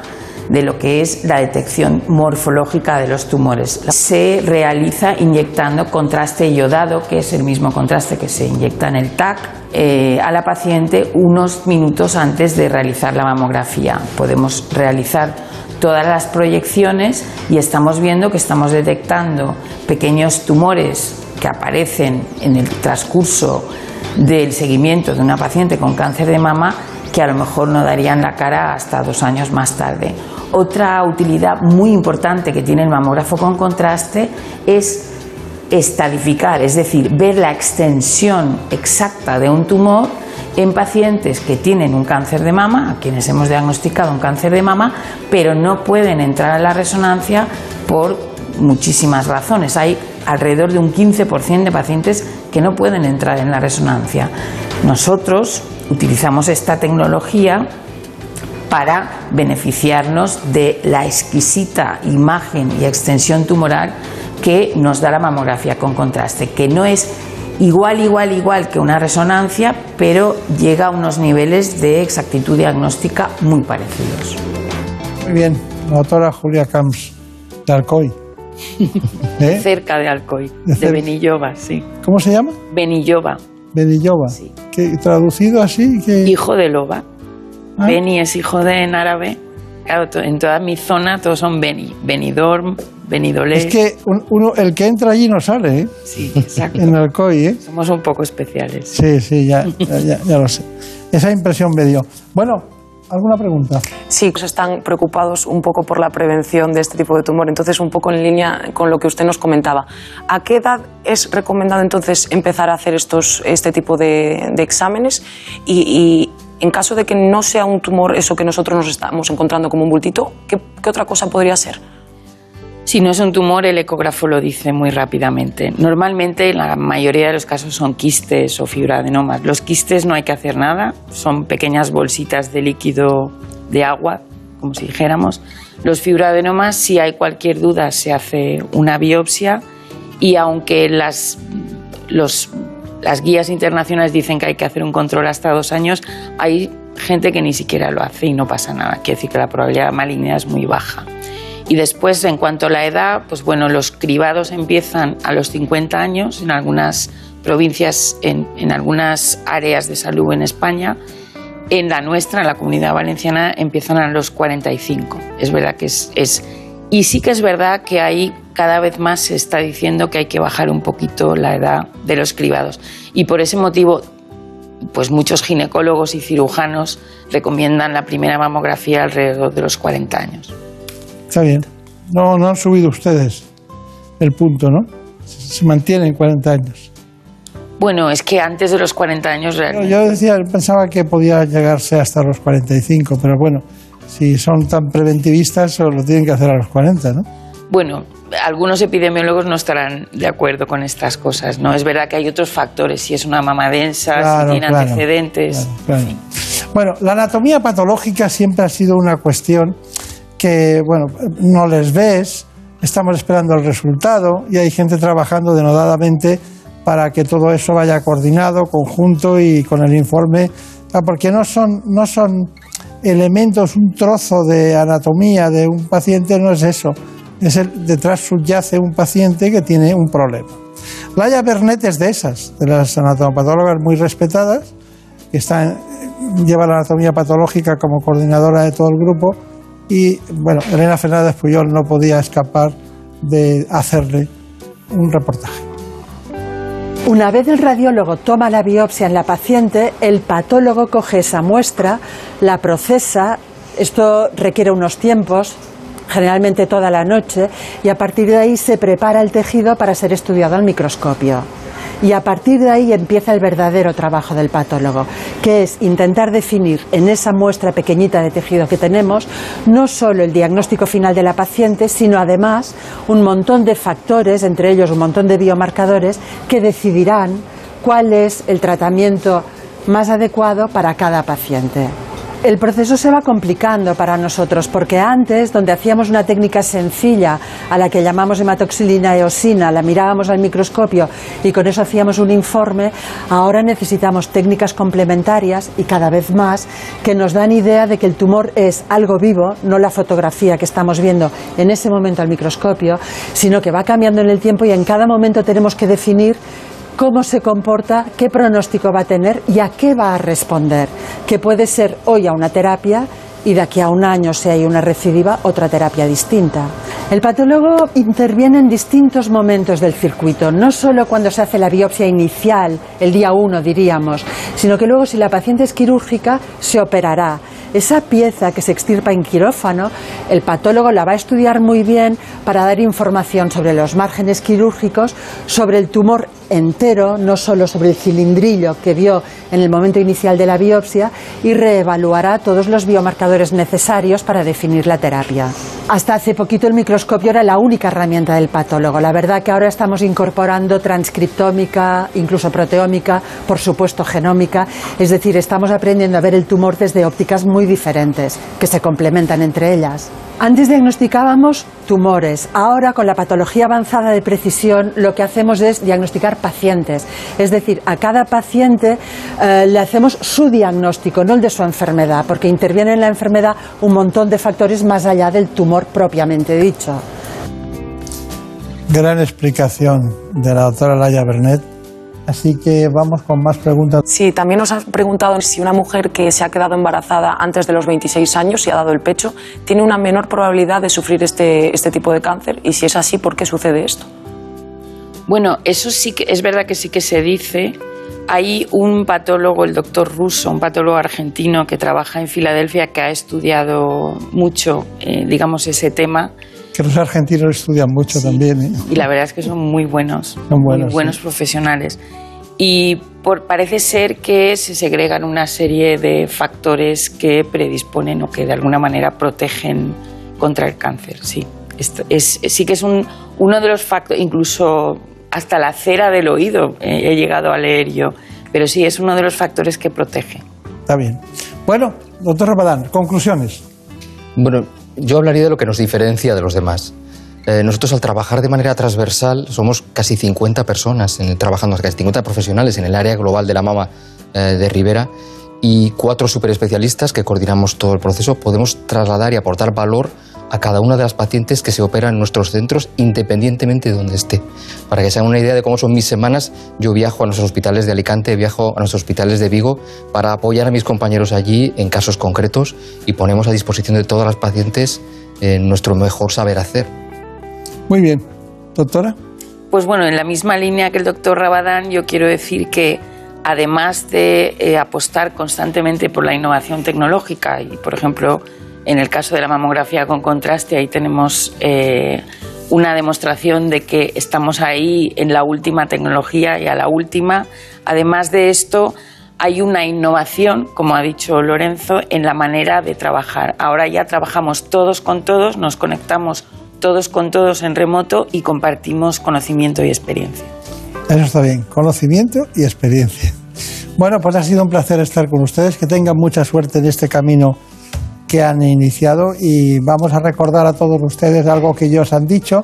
de lo que es la detección morfológica de los tumores. Se realiza inyectando contraste iodado, que es el mismo contraste que se inyecta en el TAC, eh, a la paciente unos minutos antes de realizar la mamografía. Podemos realizar todas las proyecciones y estamos viendo que estamos detectando pequeños tumores que aparecen en el transcurso del seguimiento de una paciente con cáncer de mama que a lo mejor no darían la cara hasta dos años más tarde. Otra utilidad muy importante que tiene el mamógrafo con contraste es estadificar, es decir, ver la extensión exacta de un tumor en pacientes que tienen un cáncer de mama, a quienes hemos diagnosticado un cáncer de mama, pero no pueden entrar a la resonancia por muchísimas razones. Hay alrededor de un 15% de pacientes que no pueden entrar en la resonancia. Nosotros utilizamos esta tecnología para beneficiarnos de la exquisita imagen y extensión tumoral que nos da la mamografía con contraste, que no es igual, igual, igual que una resonancia, pero llega a unos niveles de exactitud diagnóstica muy parecidos. Muy bien, la doctora Julia Camps, de Alcoy. ¿Eh? Cerca de Alcoy, De de. Benilloba, sí. ¿Cómo se llama? Benilloba, Benilloba. Que, traducido así, que... hijo de loba. Ah. Beni es hijo de en árabe. Claro, en toda mi zona todos son Beni. Benidorm, Benidolé. Es que un- uno, el que entra allí no sale, ¿eh? Sí, exacto. En Alcoy, ¿eh? Somos un poco especiales. Sí, sí, ya, ya, ya- ya lo sé. Esa impresión me dio. Bueno, ¿alguna pregunta? Sí, pues están preocupados un poco por la prevención de este tipo de tumor. Entonces, un poco en línea con lo que usted nos comentaba. ¿A qué edad es recomendado entonces empezar a hacer estos, este tipo de, de exámenes? Y, y en caso de que no sea un tumor eso que nosotros nos estamos encontrando como un bultito, ¿qué, qué otra cosa podría ser? Si no es un tumor, el ecógrafo lo dice muy rápidamente. Normalmente, en la mayoría de los casos, son quistes o fibroadenomas. Los quistes no hay que hacer nada, son pequeñas bolsitas de líquido de agua, como si dijéramos. Los fibroadenomas, si hay cualquier duda, se hace una biopsia y aunque las, las guías internacionales dicen que hay que hacer un control hasta dos años, hay gente que ni siquiera lo hace y no pasa nada. Quiere decir que la probabilidad de malignidad es muy baja. Y después, en cuanto a la edad, pues bueno, los cribados empiezan a los 50 años en algunas provincias, en, en algunas áreas de salud en España. En la nuestra, en la comunidad valenciana, empiezan a los 45. Es verdad que es, es... Y sí que es verdad que hay cada vez más se está diciendo que hay que bajar un poquito la edad de los cribados. Y por ese motivo, pues muchos ginecólogos y cirujanos recomiendan la primera mamografía alrededor de los 40 años. Está bien. No, no han subido ustedes el punto, ¿no? Se mantiene en 40 años. Bueno, es que antes de los 40 años realmente... yo decía, pensaba que podía llegarse hasta los 45, pero bueno, si son tan preventivistas, lo tienen que hacer a los 40, ¿no? Bueno, algunos epidemiólogos no estarán de acuerdo con estas cosas, ¿no? Es verdad que hay otros factores, si es una mama densa, Claro, si tiene claro, antecedentes... Claro. Bueno, la anatomía patológica siempre ha sido una cuestión que, bueno, no les ves, estamos esperando el resultado y hay gente trabajando denodadamente para que todo eso vaya coordinado, conjunto y con el informe, ah, porque no son, no son elementos, un trozo de anatomía de un paciente, no es eso. Es el, detrás subyace un paciente que tiene un problema. Laia Bernet es de esas, de las anatomopatólogas muy respetadas, que está lleva la anatomía patológica como coordinadora de todo el grupo y bueno, Elena Fernández Puyol no podía escapar de hacerle un reportaje. Una vez el radiólogo toma la biopsia en la paciente, el patólogo coge esa muestra, la procesa, esto requiere unos tiempos, generalmente toda la noche, y a partir de ahí se prepara el tejido para ser estudiado al microscopio. Y a partir de ahí empieza el verdadero trabajo del patólogo, que es intentar definir en esa muestra pequeñita de tejido que tenemos no solo el diagnóstico final de la paciente, sino además un montón de factores, entre ellos un montón de biomarcadores, que decidirán cuál es el tratamiento más adecuado para cada paciente. El proceso se va complicando para nosotros porque antes, donde hacíamos una técnica sencilla a la que llamamos hematoxilina eosina, la mirábamos al microscopio y con eso hacíamos un informe, ahora necesitamos técnicas complementarias y cada vez más que nos dan idea de que el tumor es algo vivo, no la fotografía que estamos viendo en ese momento al microscopio, sino que va cambiando en el tiempo y en cada momento tenemos que definir cómo se comporta, qué pronóstico va a tener y a qué va a responder, que puede ser hoy a una terapia y de aquí a un año, si hay una recidiva, otra terapia distinta. El patólogo interviene en distintos momentos del circuito, no solo cuando se hace la biopsia inicial, el día uno diríamos, sino que luego si la paciente es quirúrgica, se operará. Esa pieza que se extirpa en quirófano, el patólogo la va a estudiar muy bien para dar información sobre los márgenes quirúrgicos, sobre el tumor entero, no solo sobre el cilindrillo que vio en el momento inicial de la biopsia, y reevaluará todos los biomarcadores necesarios para definir la terapia. Hasta hace poquito el microscopio era la única herramienta del patólogo. La verdad que ahora estamos incorporando transcriptómica, incluso proteómica, por supuesto genómica, es decir, estamos aprendiendo a ver el tumor desde ópticas muy diferentes, que se complementan entre ellas. Antes diagnosticábamos tumores, ahora con la patología avanzada de precisión lo que hacemos es diagnosticar pacientes, es decir, a cada paciente eh, le hacemos su diagnóstico, no el de su enfermedad, porque interviene en la enfermedad un montón de factores más allá del tumor propiamente dicho. Gran explicación de la doctora Laia Bernet. Así que vamos con más preguntas. Sí, también nos han preguntado si una mujer que se ha quedado embarazada antes de los 26 años y ha dado el pecho tiene una menor probabilidad de sufrir este, este tipo de cáncer y si es así, ¿por qué sucede esto? Bueno, eso sí que es verdad que sí que se dice. Hay un patólogo, el doctor Russo, un patólogo argentino que trabaja en Filadelfia, que ha estudiado mucho, eh, digamos, ese tema. Que los argentinos estudian mucho también. ¿eh? Y la verdad es que son muy buenos, Son buenos, muy buenos sí. profesionales. Y por- parece ser que se segregan una serie de factores que predisponen o que de alguna manera protegen contra el cáncer. Sí, Esto es, sí que es un, uno de los factores, incluso hasta la cera del oído eh, he llegado a leer yo, pero sí es uno de los factores que protege. Está bien. Bueno, doctor Ramadán, conclusiones. Bueno, yo hablaría de lo que nos diferencia de los demás. Eh, nosotros al trabajar de manera transversal somos casi 50 personas en- trabajando, casi 50 profesionales en el área global de la mama eh, de Rivera y cuatro superespecialistas que coordinamos todo el proceso. Podemos trasladar y aportar valor a cada una de las pacientes que se operan en nuestros centros independientemente de donde esté. Para que se hagan una idea de cómo son mis semanas, yo viajo a nuestros hospitales de Alicante, viajo a nuestros hospitales de Vigo para apoyar a mis compañeros allí en casos concretos y ponemos a disposición de todas las pacientes eh, nuestro mejor saber hacer. Muy bien. Doctora. Pues bueno, en la misma línea que el doctor Rabadán, yo quiero decir que además de eh, apostar constantemente por la innovación tecnológica y, por ejemplo, en el caso de la mamografía con contraste, ahí tenemos eh, una demostración de que estamos ahí en la última tecnología y a la última. Además de esto, hay una innovación, como ha dicho Lorenzo, en la manera de trabajar. Ahora ya trabajamos todos con todos, nos conectamos todos con todos en remoto y compartimos conocimiento y experiencia. Eso está bien. Conocimiento y experiencia. Bueno, pues ha sido un placer estar con ustedes. Que tengan mucha suerte en este camino que han iniciado y vamos a recordar a todos ustedes algo que ellos han dicho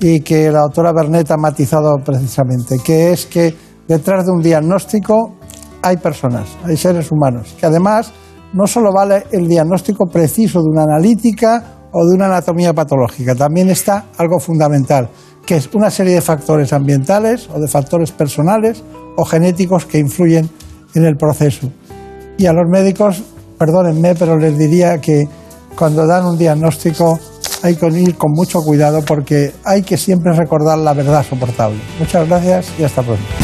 y que la doctora Bernet ha matizado precisamente, que es que detrás de un diagnóstico hay personas, hay seres humanos, que además no solo vale el diagnóstico preciso de una analítica o de una anatomía patológica, también está algo fundamental, que es una serie de factores ambientales o de factores personales o genéticos que influyen en el proceso. Y a los médicos, perdónenme, pero les diría que cuando dan un diagnóstico hay que ir con mucho cuidado porque hay que siempre recordar la verdad soportable. Muchas gracias y hasta pronto.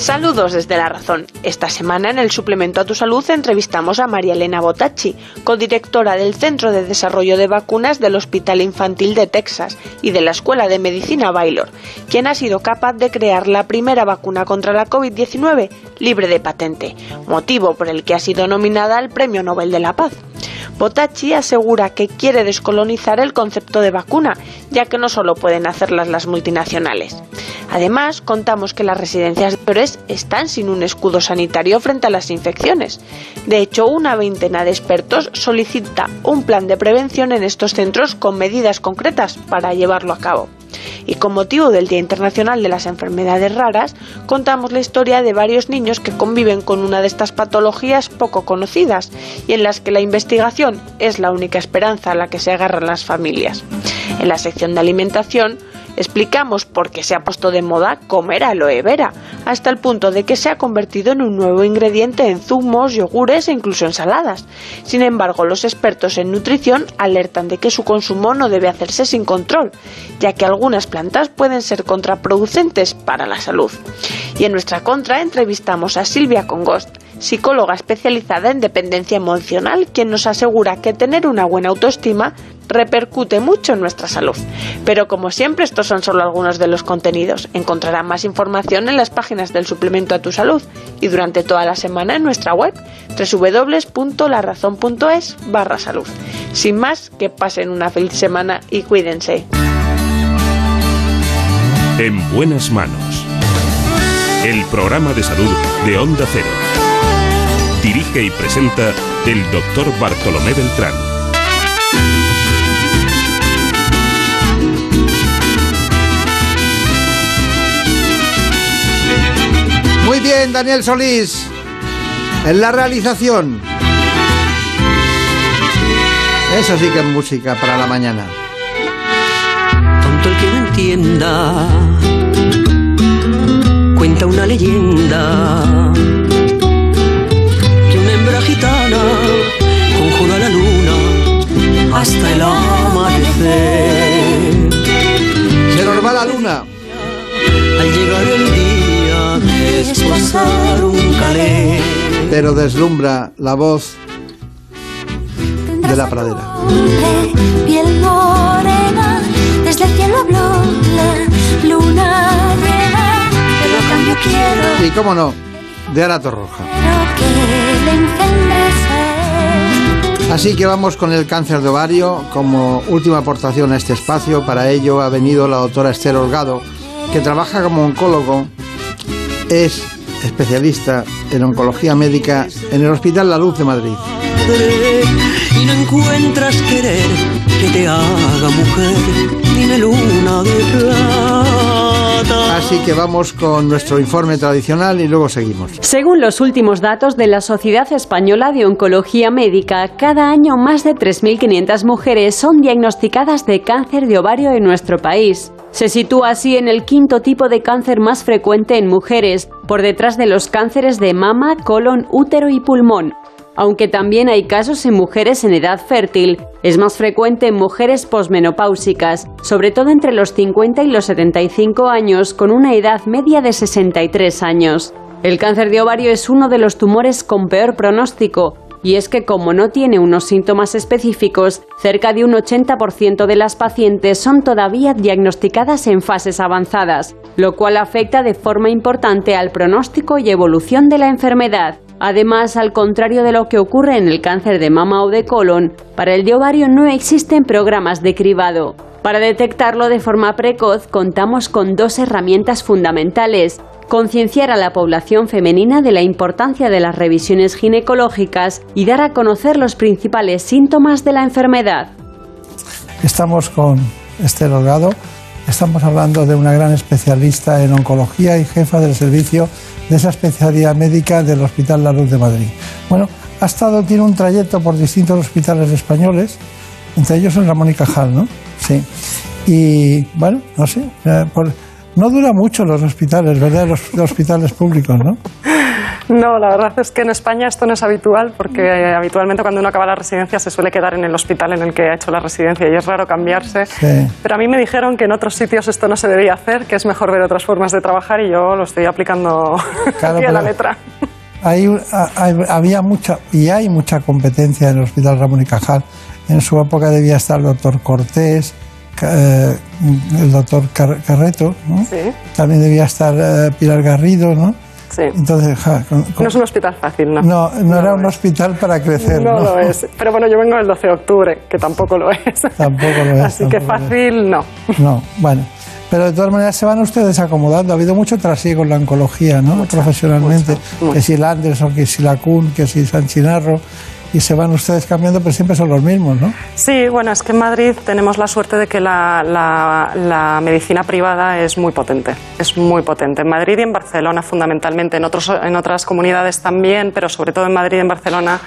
Saludos desde La Razón. Esta semana en el suplemento a tu salud entrevistamos a María Elena Botacci, codirectora del Centro de Desarrollo de Vacunas del Hospital Infantil de Texas y de la Escuela de Medicina Baylor, quien ha sido capaz de crear la primera vacuna contra la COVID-19 libre de patente, motivo por el que ha sido nominada al Premio Nobel de la Paz. Botacci asegura que quiere descolonizar el concepto de vacuna, ya que no solo pueden hacerlas las multinacionales. Además, contamos que las residencias de mayores están sin un escudo sanitario frente a las infecciones. De hecho, una veintena de expertos solicita un plan de prevención en estos centros con medidas concretas para llevarlo a cabo. Y con motivo del Día Internacional de las Enfermedades Raras, contamos la historia de varios niños que conviven con una de estas patologías poco conocidas y en las que la investigación es la única esperanza a la que se agarran las familias. En la sección de alimentación, explicamos por qué se ha puesto de moda comer aloe vera, hasta el punto de que se ha convertido en un nuevo ingrediente en zumos, yogures e incluso ensaladas. Sin embargo, los expertos en nutrición alertan de que su consumo no debe hacerse sin control, ya que algunas plantas pueden ser contraproducentes para la salud. Y en nuestra contra entrevistamos a Silvia Congost, psicóloga especializada en dependencia emocional, quien nos asegura que tener una buena autoestima repercute mucho en nuestra salud. Pero como siempre, estos son solo algunos de los contenidos. Encontrarán más información en las páginas del suplemento a tu salud y durante toda la semana en nuestra web www.larazón.es barra salud. Sin más, que pasen una feliz semana y cuídense. En buenas manos. El programa de salud de Onda Cero. Dirige y presenta el doctor Bartolomé Beltrán. Daniel Solís. En la realización. Eso sí que es música para la mañana. Tonto el que no entienda. Cuenta una leyenda. Que una hembra gitana conjura la luna hasta el amanecer. Se nos va la luna. Al llegar el día un calé. Pero deslumbra la voz de la pradera. Piel morena, desde el cielo habló la luna llena. Pero a cambio quiero Y cómo no, de Arato Roja. que le engendres Así que vamos con el cáncer de ovario como última aportación a este espacio. Para ello ha venido la doctora Esther Holgado, que trabaja como oncólogo, es especialista en oncología médica en el Hospital La Luz de Madrid. Y no encuentras querer que te haga mujer. Dime luna de plata. Así que vamos con nuestro informe tradicional y luego seguimos. Según los últimos datos de la Sociedad Española de Oncología Médica, cada año más de 3.500 mujeres son diagnosticadas de cáncer de ovario en nuestro país. Se sitúa así en el quinto tipo de cáncer más frecuente en mujeres, por detrás de los cánceres de mama, colon, útero y pulmón. Aunque también hay casos en mujeres en edad fértil, es más frecuente en mujeres posmenopáusicas, sobre todo entre los 50 y los 75 años, con una edad media de 63 años. El cáncer de ovario es uno de los tumores con peor pronóstico, y es que como no tiene unos síntomas específicos, cerca de un 80% de las pacientes son todavía diagnosticadas en fases avanzadas, lo cual afecta de forma importante al pronóstico y evolución de la enfermedad. Además, al contrario de lo que ocurre en el cáncer de mama o de colon, para el de ovario no existen programas de cribado. Para detectarlo de forma precoz contamos con dos herramientas fundamentales. Concienciar a la población femenina de la importancia de las revisiones ginecológicas y dar a conocer los principales síntomas de la enfermedad. Estamos con Esther Holgado. Estamos hablando de una gran especialista en oncología y jefa del servicio de esa especialidad médica del Hospital La Luz de Madrid. Bueno, ha estado, tiene un trayecto por distintos hospitales españoles, entre ellos el Ramón y Cajal, ¿no? Sí. Y bueno, no sé, eh, por- no dura mucho los hospitales, ¿verdad? Los, los hospitales públicos, ¿no? No, la verdad es que en España esto no es habitual porque eh, habitualmente cuando uno acaba la residencia se suele quedar en el hospital en el que ha hecho la residencia y es raro cambiarse. Sí. Pero a mí me dijeron que en otros sitios esto no se debía hacer, que es mejor ver otras formas de trabajar y yo lo estoy aplicando Claro, a la letra. Hay, hay- había mucha y hay mucha competencia en el Hospital Ramón y Cajal. En su época debía estar el doctor Cortés, eh, el doctor Car- Carreto, ¿no? Sí. también debía estar eh, Pilar Garrido, ¿no? Sí. Entonces, ja, con- con- No es un hospital fácil, ¿no? no, no era un hospital para crecer, No ¿no? lo es. Pero bueno, yo vengo el 12 de octubre, que tampoco lo es. Tampoco lo es, Así que fácil, no. No, bueno. Pero de todas maneras se van ustedes acomodando. Ha habido mucho trasiego en la oncología, ¿no? Profesionalmente. Que si el Anderson, que si la Kuhn, que si San Chinarro. Y se van ustedes cambiando, pero siempre son los mismos, ¿no? Sí, bueno, es que en Madrid tenemos la suerte de que la, la- medicina privada es muy potente, es muy potente. En Madrid y en Barcelona fundamentalmente, en, otros, en otras comunidades también, pero sobre todo en Madrid y en Barcelona,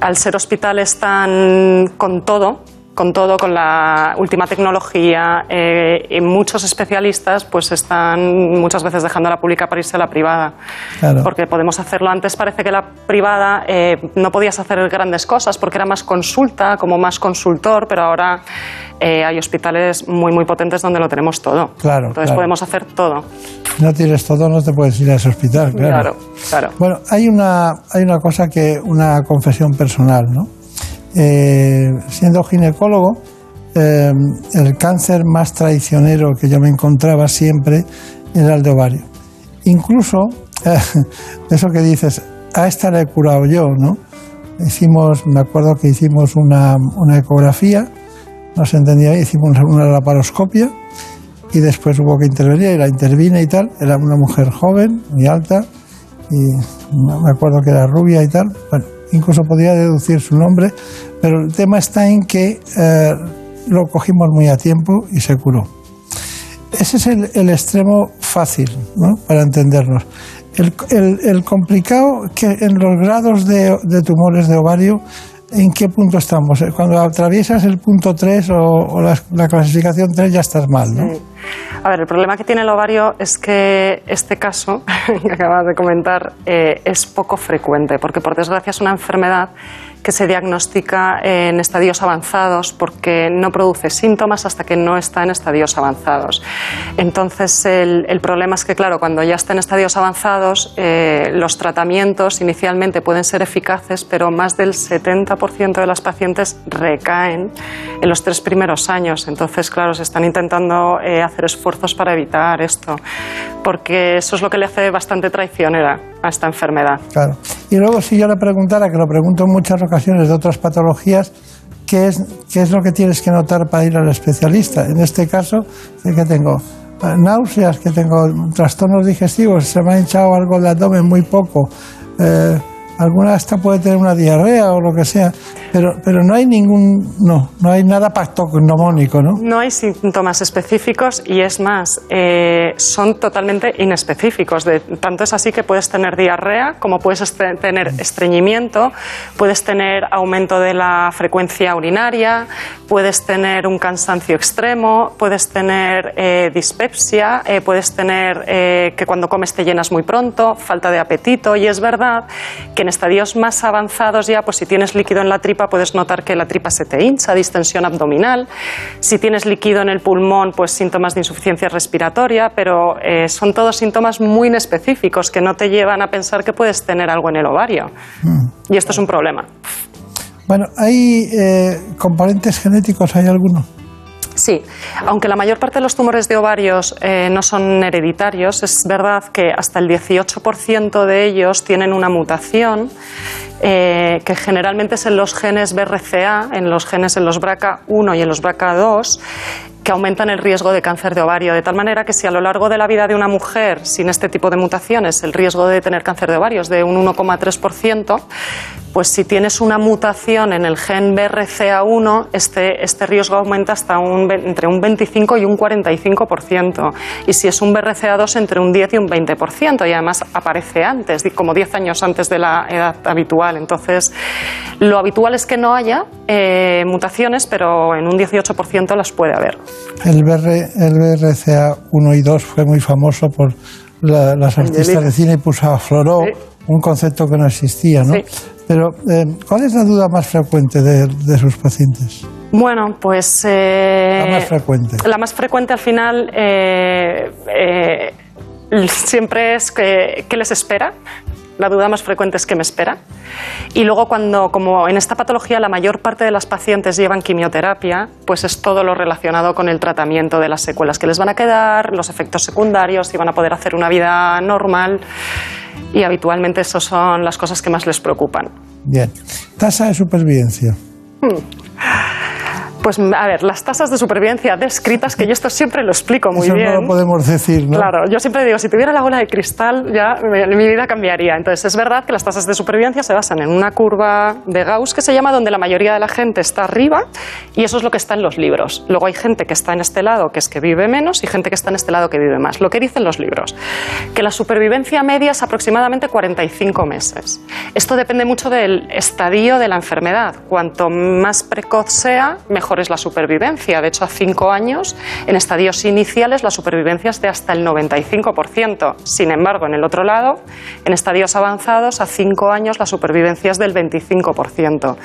al ser hospitales tan con todo, con todo, con la última tecnología, eh, y muchos especialistas pues están muchas veces dejando la pública para irse a la privada. Claro. Porque podemos hacerlo. Antes parece que la privada eh, no podías hacer grandes cosas porque era más consulta, como más consultor, pero ahora eh, hay hospitales muy, muy potentes donde lo tenemos todo. Claro, Entonces claro. podemos hacer todo. Si no tienes todo, no te puedes ir a ese hospital, claro. Claro, claro. Bueno, hay una, hay una cosa que, una confesión personal, ¿no? Eh, siendo ginecólogo, eh, el cáncer más traicionero que yo me encontraba siempre era el de ovario. Incluso, eh, eso que dices, a esta la he curado yo, ¿no? Hicimos, me acuerdo que hicimos una, una ecografía, no se entendía, hicimos una laparoscopia y después hubo que intervenir y la intervine y tal. Era una mujer joven, muy alta, y me acuerdo que era rubia y tal. Bueno, incluso podía deducir su nombre, pero el tema está en que eh, lo cogimos muy a tiempo y se curó. Ese es el, extremo fácil, ¿no? Para entendernos. El, complicado que en los grados de, tumores de ovario, ¿en qué punto estamos? Cuando atraviesas el punto 3 o, la clasificación 3 ya estás mal, ¿no? A ver, el problema que tiene el ovario es que este caso que acabas de comentar eh, es poco frecuente, porque por desgracia es una enfermedad que se diagnostica en estadios avanzados porque no produce síntomas hasta que no está en estadios avanzados. Entonces, el, el problema es que, claro, cuando ya está en estadios avanzados, eh, los tratamientos inicialmente pueden ser eficaces, pero más del 70% de las pacientes recaen en los tres primeros años. Entonces, claro, se están intentando eh, hacer esfuerzos para evitar esto, porque eso es lo que le hace bastante traicionera a esta enfermedad. Claro. Y luego, si yo le preguntara, que lo pregunto en muchas ocasiones de otras patologías, ¿qué es, qué es lo que tienes que notar para ir al especialista? En este caso, que tengo eh, náuseas, que tengo trastornos digestivos, se me ha hinchado algo el abdomen muy poco, eh, alguna hasta puede tener una diarrea o lo que sea, pero, pero no hay ningún, no, no hay nada patognomónico, ¿no? No hay síntomas específicos y es más, eh, son totalmente inespecíficos. De, tanto es así que puedes tener diarrea, como puedes estre- tener estreñimiento, puedes tener aumento de la frecuencia urinaria, puedes tener un cansancio extremo, puedes tener eh, dispepsia, eh, puedes tener que cuando comes te llenas muy pronto, falta de apetito y es verdad que en estadios más avanzados ya, pues si tienes líquido en la tripa puedes notar que la tripa se te hincha, distensión abdominal. Si tienes líquido en el pulmón, pues síntomas de insuficiencia respiratoria, pero eh, son todos síntomas muy inespecíficos que no te llevan a pensar que puedes tener algo en el ovario. Y esto es un problema. Bueno, ¿hay eh, componentes genéticos? ¿Hay alguno? Sí, aunque la mayor parte de los tumores de ovarios eh, no son hereditarios, es verdad que hasta el 18% de ellos tienen una mutación eh, que generalmente es en los genes BRCA, en los genes en los BRCA1 y en los BRCA2, que aumentan el riesgo de cáncer de ovario, de tal manera que si a lo largo de la vida de una mujer sin este tipo de mutaciones el riesgo de tener cáncer de ovario es de un 1,3%, pues si tienes una mutación en el gen BRCA1, este, este riesgo aumenta hasta un, entre un 25 y un 45%. Y si es un BRCA2, entre un 10 y un 20%. Y además aparece antes, como 10 años antes de la edad habitual. Entonces, lo habitual es que no haya eh, mutaciones, pero en un 18% las puede haber. El, BR, el BRCA 1 y 2 fue muy famoso por la- las artistas de cine y puso a Floró, un concepto que no existía, ¿no? Sí. Pero, eh, ¿cuál es la duda más frecuente de, de sus pacientes? Bueno, pues... eh, La más frecuente. La más frecuente al final eh, eh, siempre es que, ¿qué les espera? La duda más frecuente es qué me espera. Y luego cuando, como en esta patología la mayor parte de las pacientes llevan quimioterapia, pues es todo lo relacionado con el tratamiento de las secuelas que les van a quedar, los efectos secundarios, si van a poder hacer una vida normal. Y habitualmente esas son las cosas que más les preocupan. Bien. Tasa de supervivencia. Pues a ver, las tasas de supervivencia descritas, que yo esto siempre lo explico muy Eso bien. no lo podemos decir, ¿no? Claro, yo siempre digo, si tuviera la bola de cristal, ya mi, mi vida cambiaría. Entonces, es verdad que las tasas de supervivencia se basan en una curva de Gauss que se llama donde la mayoría de la gente está arriba y eso es lo que está en los libros. Luego hay gente que está en este lado, que es que vive menos, y gente que está en este lado que vive más. Lo que dicen los libros, que la supervivencia media es aproximadamente 45 meses. Esto depende mucho del estadio de la enfermedad. Cuanto más precoz sea, mejor es la supervivencia. De hecho, a 5 años, en estadios iniciales, la supervivencia es de hasta el 95%. Sin embargo, en el otro lado, en estadios avanzados, a 5 años, la supervivencia es del 25%.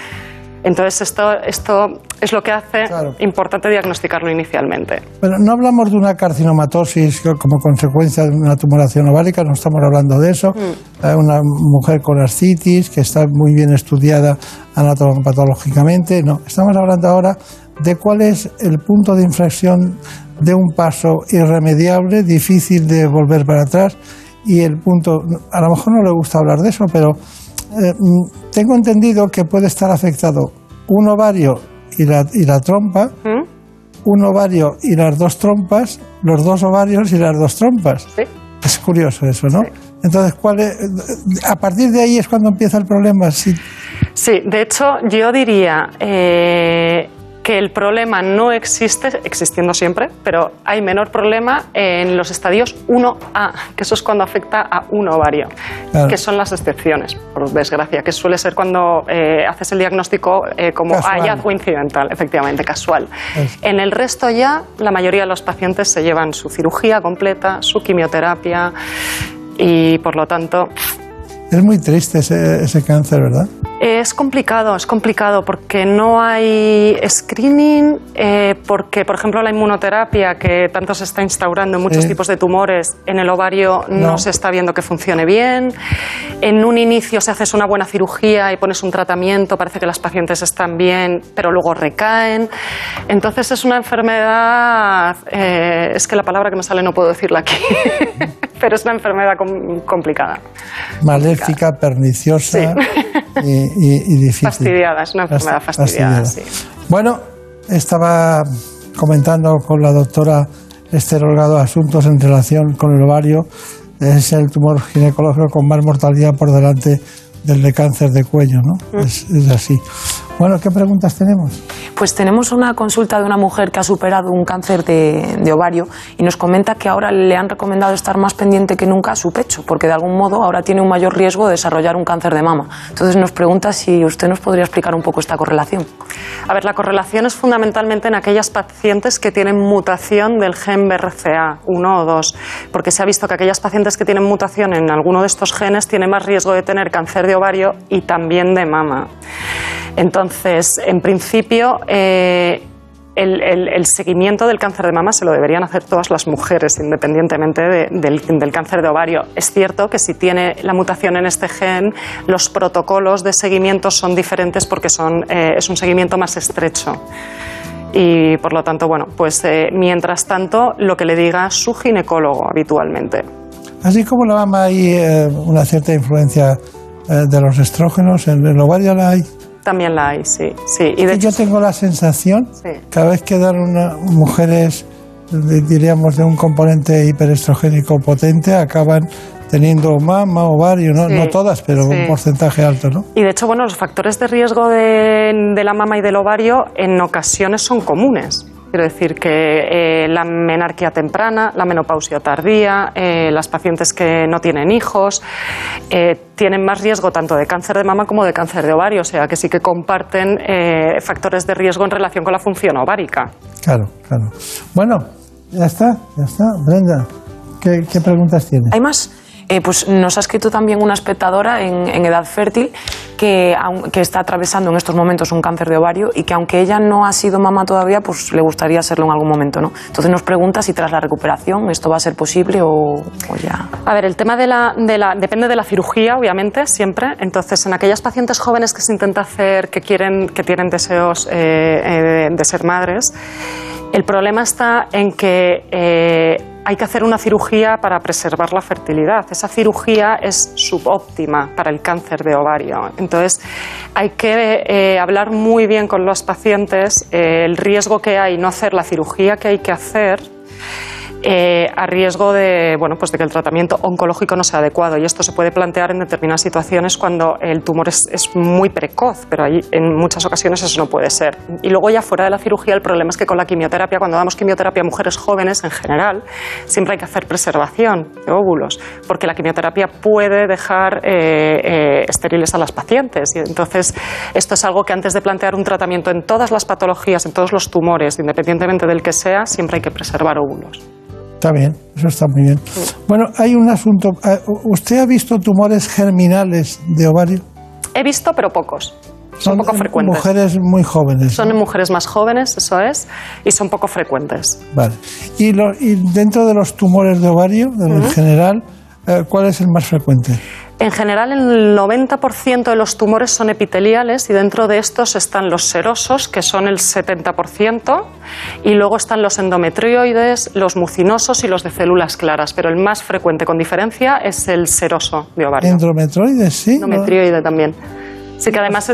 Entonces, esto, esto es lo que hace importante diagnosticarlo inicialmente. Bueno, no hablamos de una carcinomatosis co- como consecuencia de una tumoración ovárica, no estamos hablando de eso. Mm. Eh, Una mujer con ascitis que está muy bien estudiada anatomopatológicamente, no. Estamos hablando ahora de cuál es el punto de inflexión de un paso irremediable, difícil de volver para atrás, y el punto, a lo mejor no le gusta hablar de eso, pero eh, mm, tengo entendido que puede estar afectado un ovario y la, y la trompa, un ovario y las dos trompas, los dos ovarios y las dos trompas. Es curioso eso, ¿no? Entonces, ¿cuál es- a partir de ahí es cuando empieza el problema. Si, Sí, de hecho, yo diría eh, que el problema no existe, existiendo siempre, pero hay menor problema en los estadios 1A, que eso es cuando afecta a un ovario, Claro. que son las excepciones, por desgracia, que suele ser cuando eh, haces el diagnóstico eh, como Casual. hallazgo incidental, efectivamente, casual. Es- En el resto ya, la mayoría de los pacientes se llevan su cirugía completa, su quimioterapia y, por lo tanto, es muy triste ese, ese cáncer, ¿verdad? Es complicado, es complicado porque no hay screening, eh, porque, por ejemplo, la inmunoterapia que tanto se está instaurando en muchos Sí. tipos de tumores, en el ovario no. No. se está viendo que funcione bien. En un inicio, si haces una buena cirugía y pones un tratamiento, parece que las pacientes están bien, pero luego recaen. Entonces es una enfermedad, eh, es que la palabra que me sale no puedo decirla aquí, pero es una enfermedad com- complicada. Maléfica, perniciosa y, y- y difícil. Fastidiada, es una enfermedad Fast- fastidiada, sí. Bueno, estaba comentando con la doctora Esther Holgado asuntos en relación con el ovario. Es el tumor ginecológico con más mortalidad por delante del de cáncer de cuello, ¿no? Mm. Es, es así. Bueno, ¿qué preguntas tenemos? Pues tenemos una consulta de una mujer que ha superado un cáncer de, de ovario y nos comenta que ahora le han recomendado estar más pendiente que nunca a su pecho, porque de algún modo ahora tiene un mayor riesgo de desarrollar un cáncer de mama. Entonces nos pregunta si usted nos podría explicar un poco esta correlación. A ver, la correlación es fundamentalmente en aquellas pacientes que tienen mutación del gen BRCA 1 o 2, porque se ha visto que aquellas pacientes que tienen mutación en alguno de estos genes tienen más riesgo de tener cáncer de ovario y también de mama. Entonces, en principio, eh, el, seguimiento del cáncer de mama se lo deberían hacer todas las mujeres, independientemente de- del, cáncer de ovario. Es cierto que si tiene la mutación en este gen, los protocolos de seguimiento son diferentes porque son, eh, es un seguimiento más estrecho. Y por lo tanto, bueno, pues eh, mientras tanto, lo que le diga su ginecólogo habitualmente. Así como la mama hay una cierta influencia de los estrógenos, en el ovario la hay. También la hay, sí. sí. Y de yo tengo la sensación, Sí. cada vez que dan una- mujeres, de- diríamos, de un componente hiperestrogénico potente, acaban teniendo mama, ovario, no, Sí, no todas, pero sí. un porcentaje alto, ¿no? Y de hecho, bueno, los factores de riesgo de, de la mama y del ovario en ocasiones son comunes. Quiero decir que eh, la menarquia temprana, la menopausia tardía, eh, las pacientes que no tienen hijos, eh, tienen más riesgo tanto de cáncer de mama como de cáncer de ovario, o sea que sí que comparten eh, factores de riesgo en relación con la función ovárica. Claro, claro. Bueno, ya está, ya está. Brenda, ¿qué, qué preguntas tienes? Hay más. Eh, pues nos ha escrito también una espectadora en, edad fértil que, está atravesando en estos momentos un cáncer de ovario y que aunque ella no ha sido mamá todavía, pues le gustaría serlo en algún momento, ¿no? Entonces nos pregunta si tras la recuperación esto va a ser posible o, o ya. A ver, el tema de la, de la- depende de la cirugía, obviamente, siempre. Entonces, en aquellas pacientes jóvenes que se intenta hacer, que quieren, que tienen deseos eh, eh, de ser madres, el problema está en que hay que hacer una cirugía para preservar la fertilidad. Esa cirugía es subóptima para el cáncer de ovario. Entonces, hay que eh, hablar muy bien con los pacientes eh, el riesgo que hay no hacer la cirugía que hay que hacer eh, a riesgo de, bueno, pues de que el tratamiento oncológico no sea adecuado. Y esto se puede plantear en determinadas situaciones cuando el tumor es, es muy precoz, pero ahí, en muchas ocasiones eso no puede ser. Y luego ya fuera de la cirugía el problema es que con la quimioterapia, cuando damos quimioterapia a mujeres jóvenes en general, siempre hay que hacer preservación de óvulos, porque la quimioterapia puede dejar eh, eh, estériles a las pacientes. Y entonces esto es algo que antes de plantear un tratamiento en todas las patologías, en todos los tumores, independientemente del que sea, siempre hay que preservar óvulos. Está bien, eso está muy bien. Bueno, hay un asunto. eh, ¿Usted ha visto tumores germinales de ovario? He visto, pero pocos. Son, poco en frecuentes. Mujeres muy jóvenes. Son mujeres más jóvenes, eso es, y son poco frecuentes. Vale. Y, lo- y dentro de los tumores de ovario, en general, eh, ¿cuál es el más frecuente? En general, el 90% de los tumores son epiteliales y dentro de estos están los serosos, que son el 70%, y luego están los endometrioides, los mucinosos y los de células claras, pero el más frecuente con diferencia es el seroso de ovario. Endometroides, sí. Endometrioide también. Sí que además,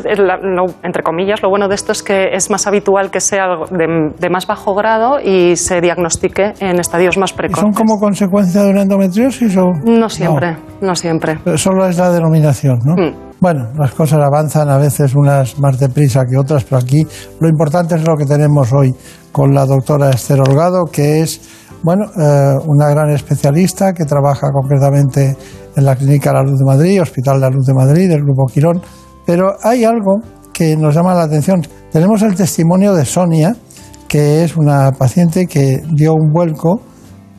entre comillas, lo bueno de esto es que es más habitual que sea de, de más bajo grado y se diagnostique en estadios más ¿Y precoces. ¿Son como consecuencia de una endometriosis o...? No siempre, no, siempre. Pero Solo es la denominación, ¿no? Mm. Bueno, las cosas avanzan a veces unas más deprisa que otras, pero aquí lo importante es lo que tenemos hoy con la doctora Esther Holgado, que es, bueno, eh, una gran especialista que trabaja concretamente en la Clínica La Luz de Madrid, Hospital La Luz de Madrid, del Grupo Quirón. Pero hay algo que nos llama la atención. Tenemos el testimonio de Sonia, que es una paciente que dio un vuelco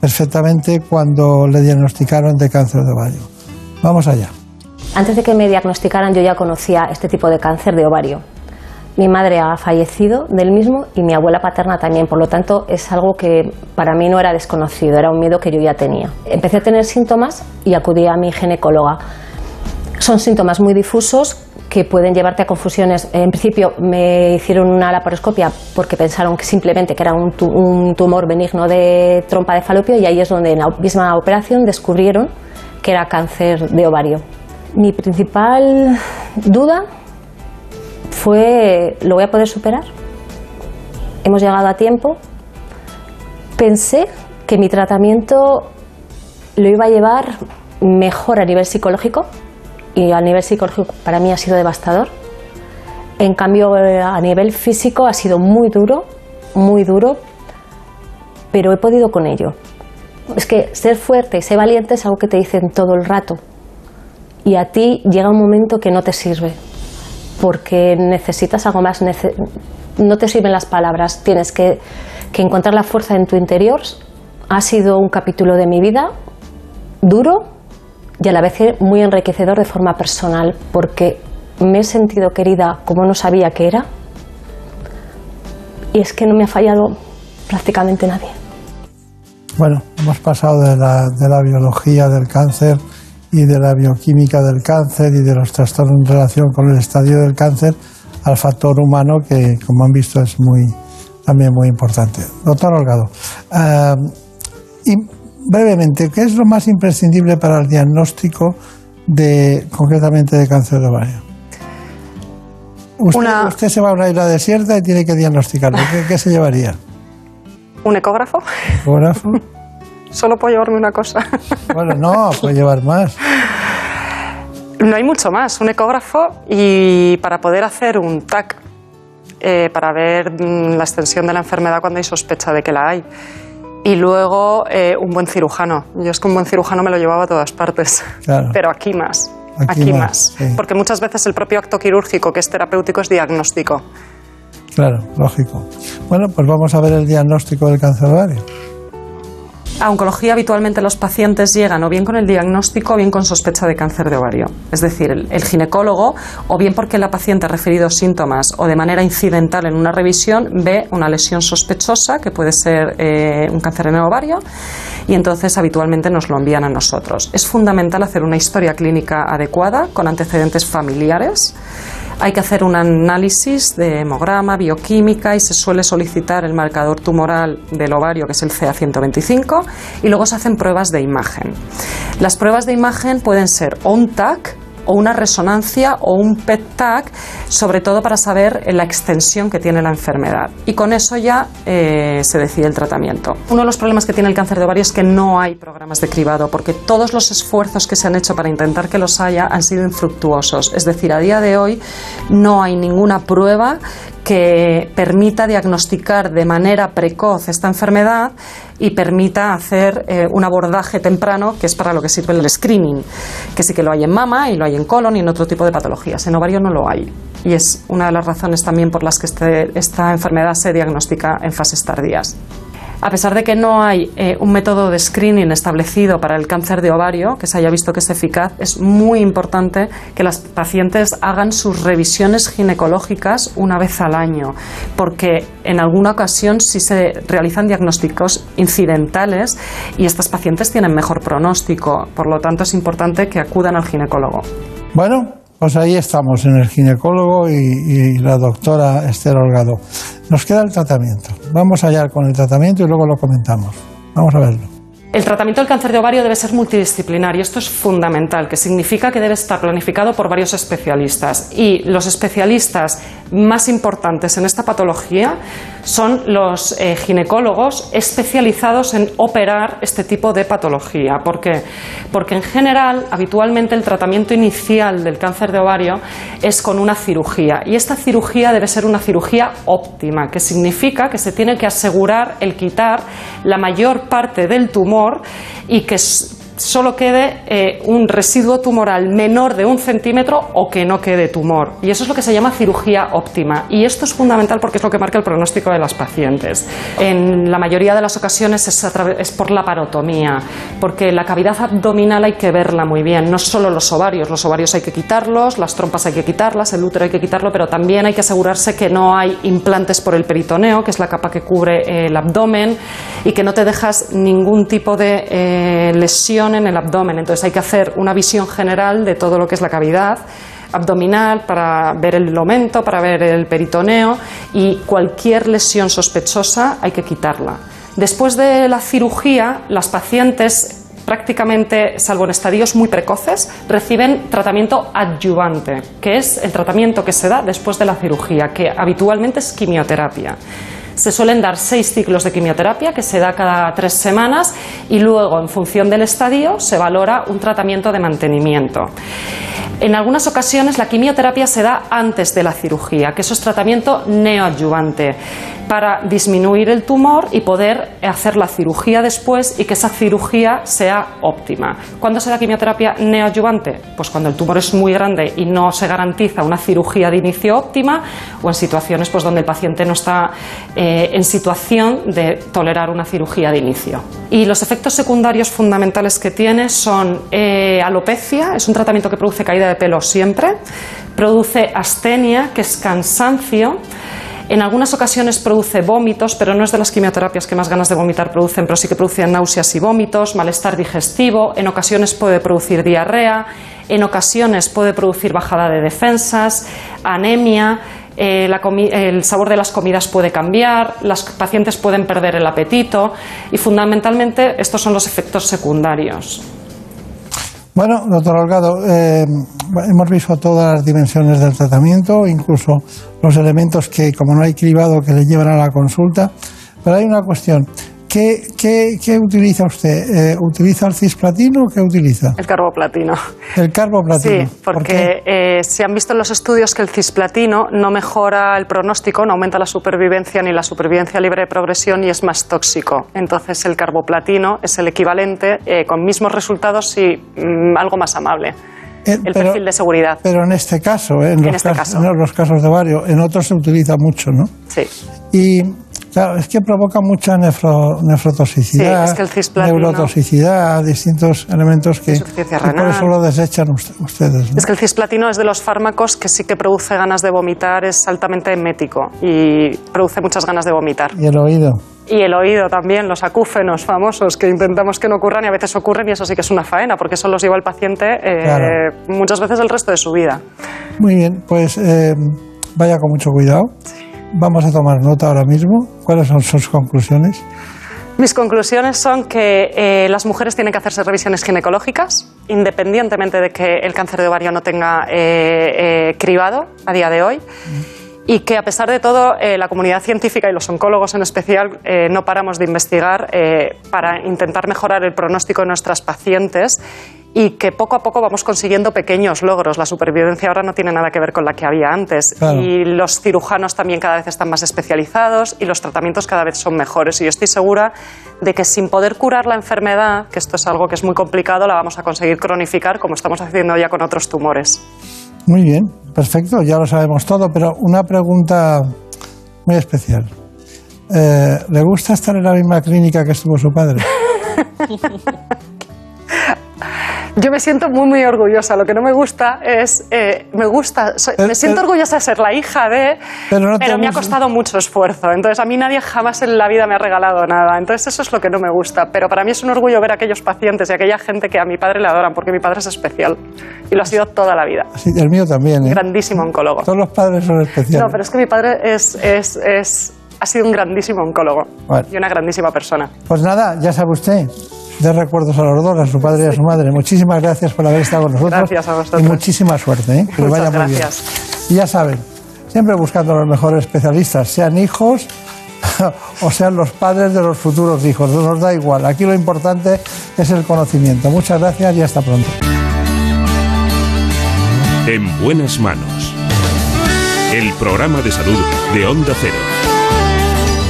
perfectamente cuando le diagnosticaron de cáncer de ovario. Vamos allá. Antes de que me diagnosticaran yo ya conocía este tipo de cáncer de ovario. Mi madre ha fallecido del mismo y mi abuela paterna también, por lo tanto es algo que para mí no era desconocido, era un miedo que yo ya tenía. Empecé a tener síntomas y acudí a mi ginecóloga. Son síntomas muy difusos que pueden llevarte a confusiones. En principio me hicieron una laparoscopia porque pensaron que simplemente que era un, un tumor benigno de trompa de falopio y ahí es donde en la misma operación descubrieron que era cáncer de ovario. Mi principal duda fue, ¿lo voy a poder superar? Hemos llegado a tiempo. Pensé que mi tratamiento lo iba a llevar mejor a nivel psicológico y a nivel psicológico para mí ha sido devastador. En cambio, eh, a nivel físico ha sido muy duro, muy duro, pero he podido con ello. Es que ser fuerte y ser valiente es algo que te dicen todo el rato. Y a ti llega un momento que no te sirve, porque necesitas algo más. nece- no te sirven las palabras, tienes que, que encontrar la fuerza en tu interior. Ha sido un capítulo de mi vida duro y a la vez muy enriquecedor de forma personal, porque me he sentido querida como no sabía que era. Y es que no me ha fallado prácticamente nadie. Bueno, hemos pasado de la, de la biología del cáncer y de la bioquímica del cáncer y de los trastornos en relación con el estadio del cáncer al factor humano que, como han visto, es muy, también muy importante. Doctor Holgado, y brevemente, ¿qué es lo más imprescindible para el diagnóstico de, concretamente de cáncer de ovario? Usted, Una- usted se va a una isla desierta y tiene que diagnosticarlo. ¿Qué, qué se llevaría? ¿Un ecógrafo? ¿Ecógrafo? Solo puedo llevarme una cosa. Bueno, no, puede llevar más. No hay mucho más. Un ecógrafo y para poder hacer un TAC, eh, para ver mm, la extensión de la enfermedad cuando hay sospecha de que la hay. Y luego eh, un buen cirujano. Yo es que un buen cirujano me lo llevaba a todas partes. Claro. Pero aquí más. Aquí Aquí, más, más. sí. Porque muchas veces el propio acto quirúrgico, que es terapéutico, es diagnóstico. Claro, lógico. Bueno, pues vamos a ver el diagnóstico del cáncer ovario. A oncología habitualmente los pacientes llegan o bien con el diagnóstico o bien con sospecha de cáncer de ovario. Es decir, el, ginecólogo, o bien porque la paciente ha referido síntomas o de manera incidental en una revisión, ve una lesión sospechosa, que puede ser eh, un cáncer en el ovario, y entonces habitualmente nos lo envían a nosotros. Es fundamental hacer una historia clínica adecuada con antecedentes familiares. Hay que hacer un análisis de hemograma, bioquímica y se suele solicitar el marcador tumoral del ovario, que es el CA125, y luego se hacen pruebas de imagen. Las pruebas de imagen pueden ser o un TAC o una resonancia o un PET-TAC, sobre todo para saber la extensión que tiene la enfermedad. Y con eso ya eh, se decide el tratamiento. Uno de los problemas que tiene el cáncer de ovario es que no hay programas de cribado, porque todos los esfuerzos que se han hecho para intentar que los haya han sido infructuosos. Es decir, a día de hoy no hay ninguna prueba que permita diagnosticar de manera precoz esta enfermedad y permita hacer eh, un abordaje temprano, que es para lo que sirve el screening, que sí que lo hay en mama y lo hay en colon y en otro tipo de patologías. En ovario no lo hay. Y es una de las razones también por las que este- esta enfermedad se diagnostica en fases tardías. A pesar de que no hay eh, un método de screening establecido para el cáncer de ovario que se haya visto que es eficaz, es muy importante que las pacientes hagan sus revisiones ginecológicas una vez al año, porque en alguna ocasión sí se realizan diagnósticos incidentales y estas pacientes tienen mejor pronóstico. Por lo tanto, es importante que acudan al ginecólogo. Bueno, pues ahí estamos, en el ginecólogo y, la doctora Esther Holgado. Nos queda el tratamiento. Vamos allá con el tratamiento y luego lo comentamos. Vamos a verlo. El tratamiento del cáncer de ovario debe ser multidisciplinario. Esto es fundamental, que significa que debe estar planificado por varios especialistas. Y los especialistas más importantes en esta patología son los eh, ginecólogos especializados en operar este tipo de patología. ¿Por qué? Porque en general, habitualmente, el tratamiento inicial del cáncer de ovario es con una cirugía. Y esta cirugía debe ser una cirugía óptima, que significa que se tiene que asegurar el quitar la mayor parte del tumor y que s- solo quede eh, un residuo tumoral menor de un centímetro o que no quede tumor. Y eso es lo que se llama cirugía óptima. Y esto es fundamental porque es lo que marca el pronóstico de las pacientes. En la mayoría de las ocasiones es, es por la parotomía, porque la cavidad abdominal hay que verla muy bien, no solo los ovarios, los ovarios hay que quitarlos, las trompas hay que quitarlas, el útero hay que quitarlo, pero también hay que asegurarse que no hay implantes por el peritoneo, que es la capa que cubre eh, el abdomen, y que no te dejas ningún tipo de eh, lesión en el abdomen. Entonces hay que hacer una visión general de todo lo que es la cavidad abdominal para ver el lomento, para ver el peritoneo y cualquier lesión sospechosa hay que quitarla. Después de la cirugía, las pacientes prácticamente, salvo en estadios muy precoces, reciben tratamiento adyuvante, que es el tratamiento que se da después de la cirugía, que habitualmente es quimioterapia. Se suelen dar seis ciclos de quimioterapia que se da cada tres semanas y luego, en función del estadio, se valora un tratamiento de mantenimiento. En algunas ocasiones la quimioterapia se da antes de la cirugía, que eso es tratamiento neoadyuvante, para disminuir el tumor y poder hacer la cirugía después y que esa cirugía sea óptima. ¿Cuándo se da quimioterapia neoadyuvante? Pues cuando el tumor es muy grande y no se garantiza una cirugía de inicio óptima o en situaciones pues, donde el paciente no está eh, en situación de tolerar una cirugía de inicio. Y los efectos secundarios fundamentales que tiene son eh, alopecia, es un tratamiento que produce caída de pelo siempre, produce astenia, que es cansancio, en algunas ocasiones produce vómitos, pero no es de las quimioterapias que más ganas de vomitar producen, pero sí que produce náuseas y vómitos, malestar digestivo, en ocasiones puede producir diarrea, en ocasiones puede producir bajada de defensas, anemia, eh, el sabor de las comidas puede cambiar, las pacientes pueden perder el apetito y fundamentalmente estos son los efectos secundarios. Bueno, doctor Holgado, eh, hemos visto todas las dimensiones del tratamiento, incluso los elementos que, como no hay cribado, que le llevan a la consulta. Pero hay una cuestión. ¿Qué, qué, qué utiliza usted? Eh, ¿Utiliza el cisplatino o qué utiliza? El carboplatino. El carboplatino. Sí, porque eh, se han visto en los estudios que el cisplatino no mejora el pronóstico, no aumenta la supervivencia ni la supervivencia libre de progresión y es más tóxico. Entonces el carboplatino es el equivalente eh, con mismos resultados y mm, algo más amable. Eh, el pero- perfil de seguridad. Pero en este caso, ¿eh? en, En los, este casos, caso. en los casos de varios, en otros se utiliza mucho, ¿no? Sí. Y claro, es que provoca mucha nefro- nefrotoxicidad, Sí, es que el cisplatino- neurotoxicidad, distintos elementos que por eso lo desechan ust- ustedes. ¿no? Es que el cisplatino es de los fármacos que sí que produce ganas de vomitar, es altamente emético y produce muchas ganas de vomitar. Y el oído. Y el oído también, los acúfenos famosos que intentamos que no ocurran y a veces ocurren y eso sí que es una faena porque eso los lleva el paciente eh, Claro. muchas veces el resto de su vida. Muy bien, pues eh, vaya con mucho cuidado. Vamos a tomar nota ahora mismo. ¿Cuáles son sus conclusiones? Mis conclusiones son que eh, las mujeres tienen que hacerse revisiones ginecológicas, independientemente de que el cáncer de ovario no tenga eh, eh, cribado a día de hoy. Y que a pesar de todo, eh, la comunidad científica y los oncólogos en especial eh, no paramos de investigar eh, para intentar mejorar el pronóstico de nuestras pacientes y que poco a poco vamos consiguiendo pequeños logros. La supervivencia ahora no tiene nada que ver con la que había antes. Claro. Y los cirujanos también cada vez están más especializados y los tratamientos cada vez son mejores. Y yo estoy segura de que sin poder curar la enfermedad, que esto es algo que es muy complicado, la vamos a conseguir cronificar como estamos haciendo ya con otros tumores. Muy bien, perfecto, ya lo sabemos todo, pero una pregunta muy especial. Eh, ¿Le gusta estar en la misma clínica que estuvo su padre? Yo me siento muy, muy orgullosa. Lo que no me gusta es. eh, me gusta. soy- me siento orgullosa de ser la hija de. Pero no te me ha costado mucho esfuerzo. Entonces, a mí nadie jamás en la vida me ha regalado nada. Entonces, eso es lo que no me gusta. Pero para mí es un orgullo ver a aquellos pacientes y a aquella gente que a mi padre le adoran, porque mi padre es especial. Y lo ha sido toda la vida. Sí, el mío también, ¿eh? Grandísimo oncólogo. Todos los padres son especiales. No, pero es que mi padre es, es, es- ha sido un grandísimo oncólogo Bueno. y una grandísima persona. Pues nada, ya sabe usted, de recuerdos a los dos, a su padre y a su madre. Muchísimas gracias por haber estado con nosotros. Gracias a vosotros. Y muchísima suerte, ¿eh? que vaya muy gracias. bien. Y ya saben, siempre buscando a los mejores especialistas, sean hijos o sean los padres de los futuros hijos, no nos da igual. Aquí lo importante es el conocimiento. Muchas gracias y hasta pronto. En buenas manos. El programa de salud de Onda Cero.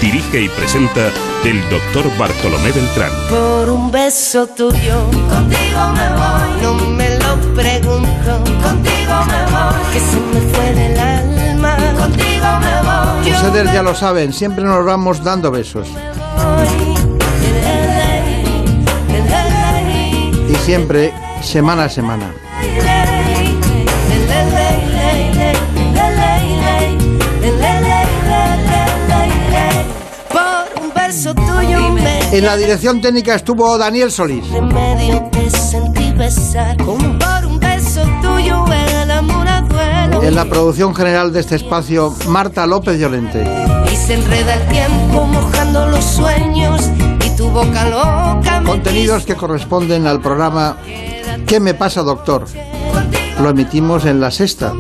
Dirige y presenta el doctor Bartolomé Beltrán. Por un beso tuyo, contigo me voy. No me lo pregunto, contigo me voy. Que se me fue del alma, contigo me voy. Ustedes ya lo saben, siempre nos vamos dando besos. Y siempre, semana a semana. Un beso En la dirección técnica estuvo Daniel Solís. medio te sentí besar. Por un beso tuyo el amor a duelo. En la producción general de este espacio, Marta López Llorente. Y se enreda el tiempo mojando los sueños y tu boca loca me Contenidos que corresponden al programa ¿Qué me pasa, doctor? Lo emitimos en la sexta,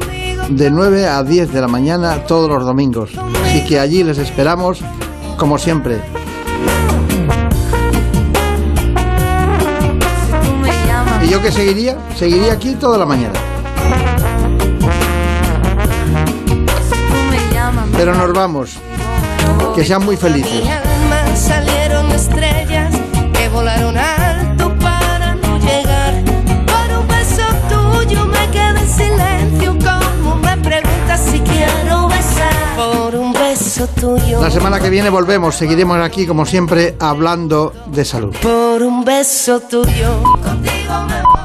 de 9 a 10 de la mañana todos los domingos. Así que allí les esperamos, como siempre. Yo qué seguiría? Seguiría aquí toda la mañana. Pero nos vamos. Que sean muy felices. salieron estrellas que volaron La semana que viene volvemos. Seguiremos aquí, como siempre, hablando de salud. Por un beso tuyo. Contigo me voy.